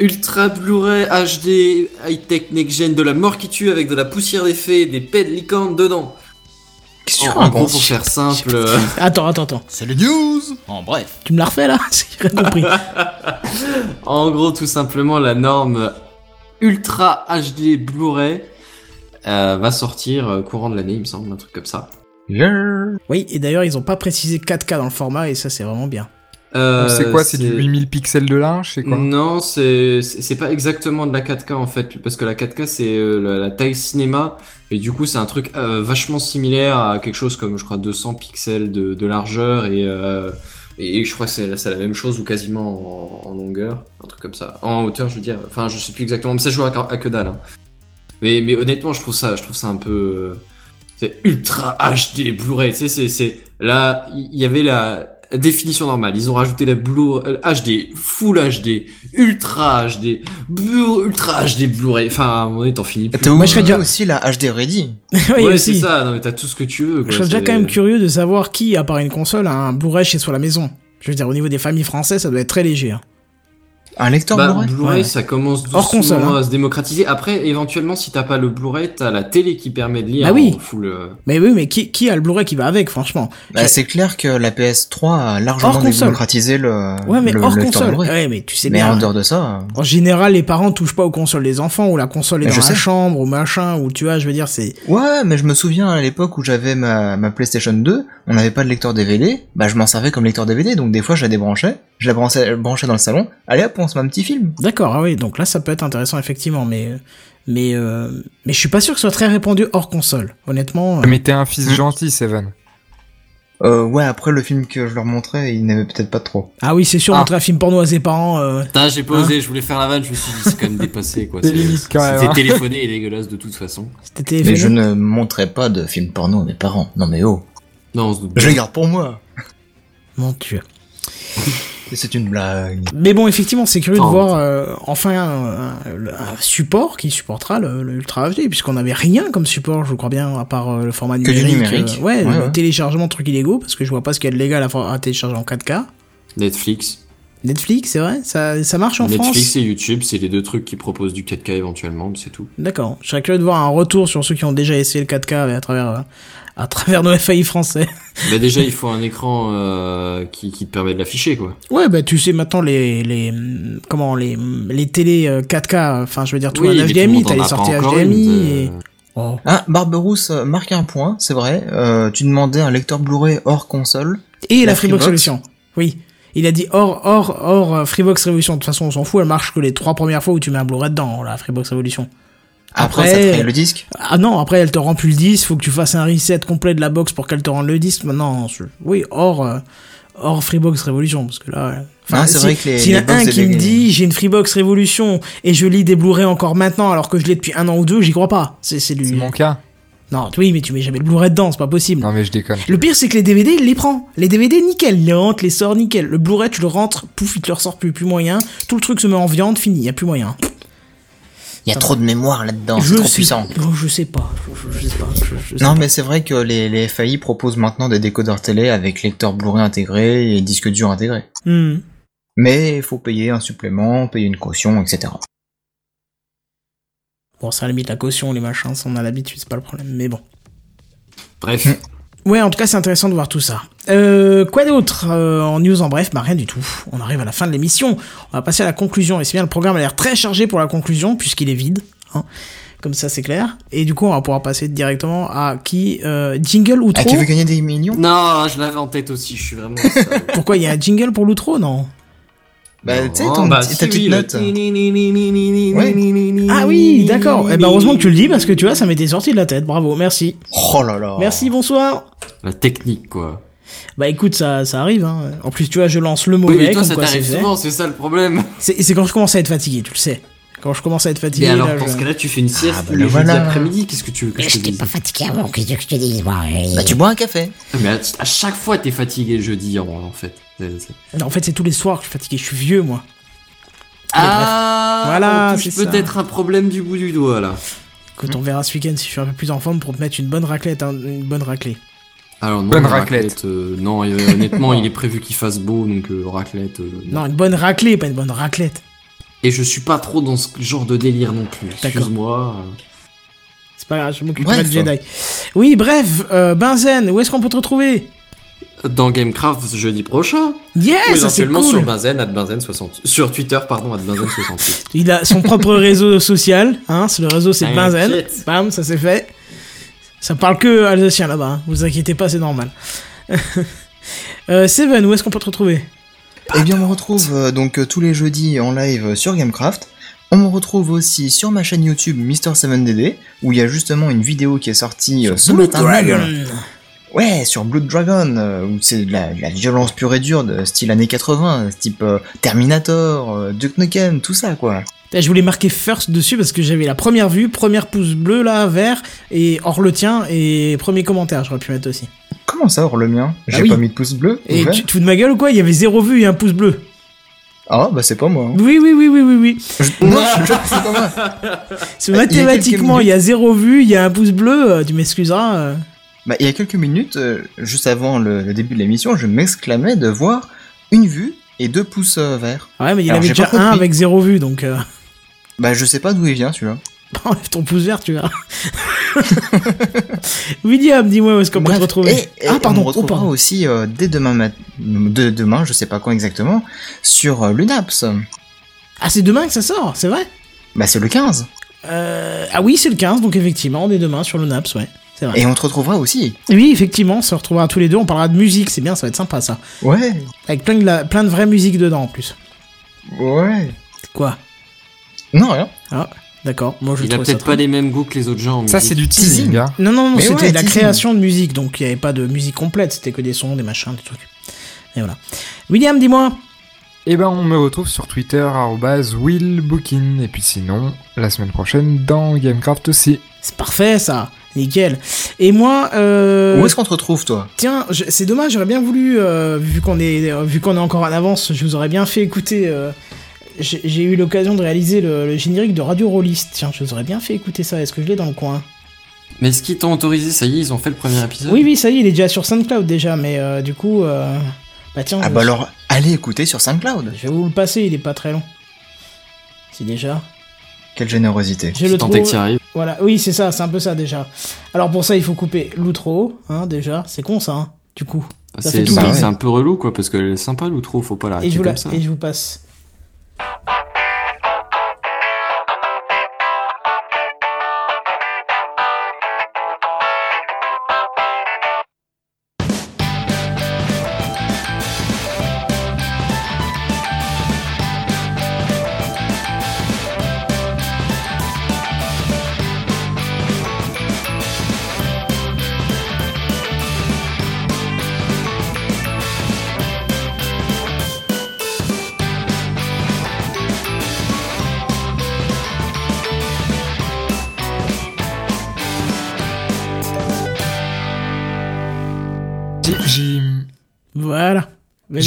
Ultra Blu-ray HD high-tech next-gen de la mort qui tue avec de la poussière des fées, des pets de licorne dedans. Qu'est-ce que tu En, en gros, pour faire simple, Attends, attends, attends. C'est le news En bref. Tu me l'as refait là J'ai rien compris. en gros, tout simplement, la norme Ultra HD Blu-ray euh, va sortir euh, courant de l'année, il me semble, un truc comme ça. Yeah. Oui, et d'ailleurs, ils ont pas précisé 4K dans le format et ça, c'est vraiment bien. Euh, c'est quoi C'est du 8000 pixels de C'est quoi? Non, c'est pas exactement de la 4K en fait, parce que la 4K c'est euh, la, la taille cinéma et du coup c'est un truc euh, vachement similaire à quelque chose comme je crois 200 pixels de, de largeur et euh, et je crois que c'est la même chose ou quasiment en, longueur, un truc comme ça, en hauteur je veux dire. Enfin je sais plus exactement, mais ça vois à, à que dalle. hein. Mais mais honnêtement je trouve ça je trouve ça un peu euh, c'est ultra HD Blu-ray, tu sais c'est c'est là il y avait la définition normale. Ils ont rajouté la Blu euh, HD, Full HD, Ultra HD, Blu- Ultra HD Blu-ray. Enfin, à un moment donné, t'en finis plus. T'as Moi, je serais déjà- aussi la HD Ready. oui, ouais, c'est ça. Non, mais t'as tout ce que tu veux. Quoi. Je serais déjà quand même curieux de savoir qui, à part une console, a un Blu-ray chez soi à la maison. Je veux dire, au niveau des familles françaises, ça doit être très léger. hein. Un lecteur Bah, Blu-ray Blu-ray, Ouais. ça commence doucement Hors console, hein. à se démocratiser. Après, éventuellement, si t'as pas le Blu-ray, t'as la télé qui permet de lire Bah oui. en full. euh, Mais oui, mais qui, qui a le Blu-ray qui va avec, franchement? Bah, c'est clair que la PS3 a largement Hors console. démocratisé le, Ouais, mais le hors lecteur console. Blu-ray. Ouais, mais tu sais Mais bien. en dehors de ça, En général, les parents touchent pas aux consoles des enfants, ou la console est Mais dans je la sais. chambre, ou machin, ou tu vois, je veux dire, c'est... ouais, mais je me souviens à l'époque où j'avais ma, ma PlayStation 2, on n'avait pas de lecteur DVD, bah je m'en servais comme lecteur DVD, donc des fois je la débranchais, je la branchais, branchais dans le salon, allez hop, on se met un petit film. D'accord, ah oui, donc là, ça peut être intéressant, effectivement, mais... Mais, euh, mais je suis pas sûr que ce soit très répandu hors console, honnêtement. euh. Mais t'es un fils gentil, Seven. Euh, ouais, après le film que je leur montrais, ils n'aimaient peut-être pas trop. Ah oui, c'est sûr, Ah. montrer un film porno à ses parents... euh, Putain, j'ai pas Hein osé, je voulais faire la vanne, je me suis dit, c'est quand même dépassé, quoi. C'était hein. téléphoné et dégueulasse de toute façon. C'était Mais téléphoné. je ne montrais pas de film porno à mes parents. Non mais oh, Non, on se doute je les garde pour moi. Mon dieu. C'est une blague. Mais bon, effectivement, c'est curieux de voir euh, enfin un, un- un support qui supportera le, le Ultra HD, puisqu'on n'avait rien comme support, je crois bien, à part euh, le format Que du numérique. numérique. euh, ouais, Ouais, le ouais. téléchargement de trucs illégaux, parce que je vois pas ce qu'il y a de légal à, télécharger en 4K. Netflix. Netflix, c'est vrai ça, ça marche en Netflix France et YouTube, c'est les deux trucs qui proposent du 4K éventuellement, mais c'est tout. D'accord. Je serais curieux de voir un retour sur ceux qui ont déjà essayé le 4K à travers, euh, à travers nos FAI français. Bah déjà, il faut un écran euh, qui, qui te permet de l'afficher, quoi. Ouais, bah tu sais maintenant les les comment les les télé euh, 4K, enfin je veux dire tout Oui, en HDMI, t'as les sorties HDMI une, et euh, oh. Ah, Barberousse euh, marque un point, c'est vrai. Euh, tu demandais un lecteur Blu-ray hors console. Et la, La Freebox. Solution. Oui. Il a dit hors, hors, hors euh, Freebox Revolution. De toute façon, on s'en fout, elle marche que les trois premières fois où tu mets un Blu-ray dedans, la Freebox Revolution. Après, Après- ça te fait le disque. Ah non, après, elle te rend plus le disque, faut que tu fasses un reset complet de la box pour qu'elle te rende le disque. Maintenant, je- oui, hors, euh, hors Freebox Revolution, parce que là, euh, Ah, c'est si- vrai que les- s'il y en a un qui me dit, j'ai une Freebox Revolution et je lis des Blu-ray encore maintenant alors que je l'ai depuis un an ou deux, j'y crois pas. C'est, c'est du... C'est mon cas. Non, oui, mais tu mets jamais le Blu-ray dedans, c'est pas possible. Non mais je déconne. Le pire, c'est que les DVD, il les prend. Les DVD, nickel. Il les rentre, les sort, nickel. Le Blu-ray, tu le rentres, pouf, il te le ressort plus, plus moyen. Tout le truc se met en viande, fini, y a plus moyen. Il y a trop de mémoire là-dedans, je c'est trop sais, puissant. oh, je sais pas. Je, je- je sais pas. je- je sais Non, pas. mais c'est vrai que les, les FAI proposent maintenant des décodeurs télé avec lecteur Blu-ray intégré et disque dur intégré. Hmm. Mais il faut payer un supplément, payer une caution, etc. Bon, ça limite la caution, les machins, ça, on a l'habitude, c'est pas le problème. Mais bon. Bref. Ouais, en tout cas, c'est intéressant de voir tout ça. Euh, quoi d'autre euh, en news en bref? Bah rien du tout. On arrive à la fin de l'émission. On va passer à la conclusion. Et c'est bien, le programme a l'air très chargé pour la conclusion puisqu'il est vide. hein. Comme ça, c'est clair. Et du coup, on va pouvoir passer directement à qui euh, Jingle ou Ah, trop? qui veut gagner des millions? Non, je l'avais en tête aussi, je suis vraiment. Pourquoi il y a un jingle pour l'outro? Non. Bah, tu sais, ton- bah, ta si, petite oui, le note. Ouais. Ah oui, d'accord. Eh ben heureusement que tu le dis parce que tu vois, ça m'était sorti de la tête. Bravo, merci. Oh là là. Merci, bonsoir. La technique, quoi. Bah écoute, ça, ça arrive. Hein. En plus, tu vois, je lance le Oui, mauvais. mais toi, comme ça t'arrive souvent, c'est ça le problème. C'est c'est quand je commence à être fatigué, tu le sais. Quand je commence à être fatigué. Mais alors, là, dans je- ce cas-là, tu fais une sieste Ah, bah, le voilà. après-midi. Qu'est-ce que tu veux que je te J'étais dise pas fatigué avant, qu'est-ce que je te dise, moi Bah, tu bois un café. Mais à, à chaque fois, t'es fatigué le jeudi, en, fait. Non, en fait, c'est tous les soirs que je suis fatigué. Je suis vieux, moi. Ah Voilà, c'est peut-être un problème du bout du doigt, là. Écoute, on verra ce week-end si je suis un peu plus en forme pour te mettre une bonne raclette. hein, une bonne raclée. Alors, non, Bonne raclette. euh, non, euh, honnêtement, il est prévu qu'il fasse beau, donc euh, raclette. euh, Non, une bonne raclée, pas une bonne raclette. Et je suis pas trop dans ce genre de délire non plus. Excuse-moi. C'est pas grave, je m'occuperai de Jedi. Oui, bref, euh, Benzen, où est-ce qu'on peut te retrouver? Dans Gamecraft jeudi prochain. Yes, Ou ça, c'est éventuellement cool. sur Benzen, at Benzen 60. Sur Twitter, pardon, at Benzen 68. Il a son propre réseau social, hein, le réseau c'est Benzen. T'inquiète. Bam, ça c'est fait. Ça parle que alsacien là-bas, hein. vous inquiétez pas, c'est normal. euh, Seven, où est-ce qu'on peut te retrouver? Eh bien, on me retrouve euh, donc euh, tous les jeudis en live euh, sur Gamecraft. On me retrouve aussi sur ma chaîne YouTube Mister7DD, où il y a justement une vidéo qui est sortie euh, ce Blood matin même. Dragon. Ouais, sur Blood Dragon, euh, où c'est de la, de la violence pure et dure de style années 80, type euh, Terminator, euh, Duke Nukem, tout ça quoi. Putain, Je voulais marquer first dessus parce que j'avais la première vue, première pouce bleu là, vert, et hors le tien, et premier commentaire, j'aurais pu mettre aussi. Comment ça, hors le mien J'ai Ah oui. pas mis de pouce bleu Et tu te fous de ma gueule ou quoi Il y avait zéro vue et un pouce bleu. Ah, bah c'est pas moi. hein. Oui, oui, oui, oui, oui, oui. Je- Non, je- je- c'est pas moi. Bah, mathématiquement, il y a zéro vue, il y a un pouce bleu, euh, tu m'excuseras. euh. Bah, il y a quelques minutes, euh, juste avant le, le début de l'émission, je m'exclamais de voir une vue et deux pouces euh, verts. Ouais, mais il y en avait déjà un avec zéro vue, donc... Euh... Bah, je sais pas d'où il vient celui-là. Enlève ton pouce vert, tu verras. William, dis-moi où est-ce qu'on peut te retrouver et- et Ah, pardon, on me retrouvera aussi euh, dès demain, mat- de, demain, je sais pas quand exactement, sur euh, l'UNAPS. Ah, c'est demain que ça sort, c'est vrai? Bah, c'est le 15. euh... Ah oui, c'est le 15, donc effectivement, on est demain sur le NAPS, ouais. C'est vrai. Et on te retrouvera aussi. Oui, effectivement, on se retrouvera tous les deux, on parlera de musique, c'est bien, ça va être sympa ça. Ouais, Avec plein de, la- plein de vraies musiques dedans en plus. ouais. Quoi? Non, rien. Ah, d'accord, moi je Il a peut-être pas les mêmes goûts que les autres gens. en Ça, c'est du teasing, hein. Non, non, non, c'était ouais, de la teasing. création de musique, donc il n'y avait pas de musique complète, c'était que des sons, des machins, des trucs. Et voilà. William, dis-moi Et ben, on me retrouve sur Twitter, willbookin. Et puis sinon, la semaine prochaine, dans Gamecraft aussi. C'est parfait ça, nickel. Et moi, euh... Où est-ce qu'on te retrouve, toi? Tiens, je- c'est dommage, j'aurais bien voulu, euh, vu qu'on est, euh, vu qu'on est encore en avance, je vous aurais bien fait écouter. euh, j'ai eu l'occasion de réaliser le, le générique de Radio Rollist. Tiens, je vous aurais bien fait écouter ça. Est-ce que je l'ai dans le coin? Mais est-ce qu'ils t'ont autorisé Ça y est, ils ont fait le premier épisode Oui, oui, ça y est, il est déjà sur SoundCloud déjà, mais euh, du coup, euh, bah tiens, Ah je, bah alors, allez écouter sur SoundCloud. je vais vous le passer. Il est pas très long. C'est déjà. Quelle générosité. Je le Tant trouve. que t'y arrives. Voilà, oui, c'est ça, c'est un peu ça déjà. Alors pour ça, il faut couper l'outro, hein, déjà. C'est con ça, hein, du coup. Fait C'est un peu relou, quoi, parce qu'elle est sympa, l'outro, faut pas Et l'arrêter je, vous la- comme ça. et je vous passe. J'ai-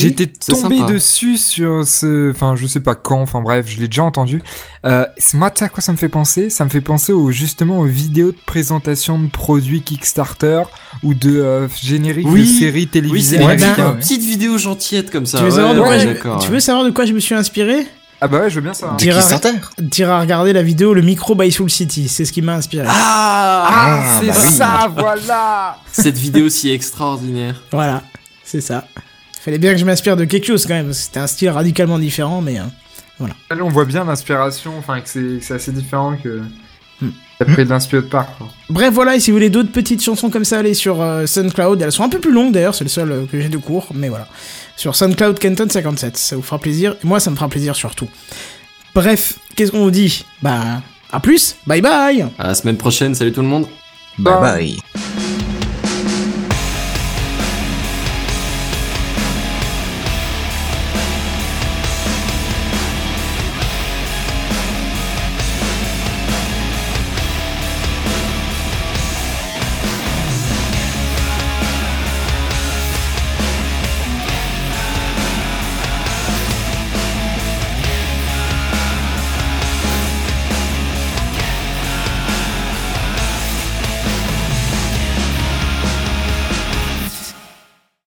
J'étais tombé sympa. dessus sur ce. Enfin, je sais pas quand, enfin bref, je l'ai déjà entendu. Euh, moi, tu sais à quoi ça me fait penser? Ça me fait penser au, justement aux vidéos de présentation de produits Kickstarter ou de euh, génériques Oui. de séries Oui, télévisées c'est Ouais, vrai, ben, c'est ouais. une petite vidéo gentillette comme ça. Tu veux, Ouais, savoir de quoi je... d'accord, tu ouais. veux savoir de quoi je me suis inspiré? Ah bah ouais, je veux bien ça. Tira- Kickstarter T'iras regarder la vidéo Le micro by Soul City, c'est ce qui m'a inspiré. Ah, Ah, c'est bah oui. ça, voilà Cette vidéo si extraordinaire. Voilà, c'est ça. Fallait bien que je m'inspire de quelque chose quand même, parce que c'était un style radicalement différent, mais... euh, Là, on voit bien l'inspiration, enfin que c'est que c'est assez différent que. T'as pris de l'inspiration de part. quoi. Bref, voilà, et si vous voulez d'autres petites chansons comme ça, allez sur euh, SoundCloud. Elles sont un peu plus longues d'ailleurs, c'est le seul euh, que j'ai de cours, mais voilà. Sur SoundCloud Kenton 57, ça vous fera plaisir. Et moi, ça me fera plaisir surtout. Bref, qu'est-ce qu'on vous dit? Bah, à plus, bye bye À la semaine prochaine, salut tout le monde. Bye bye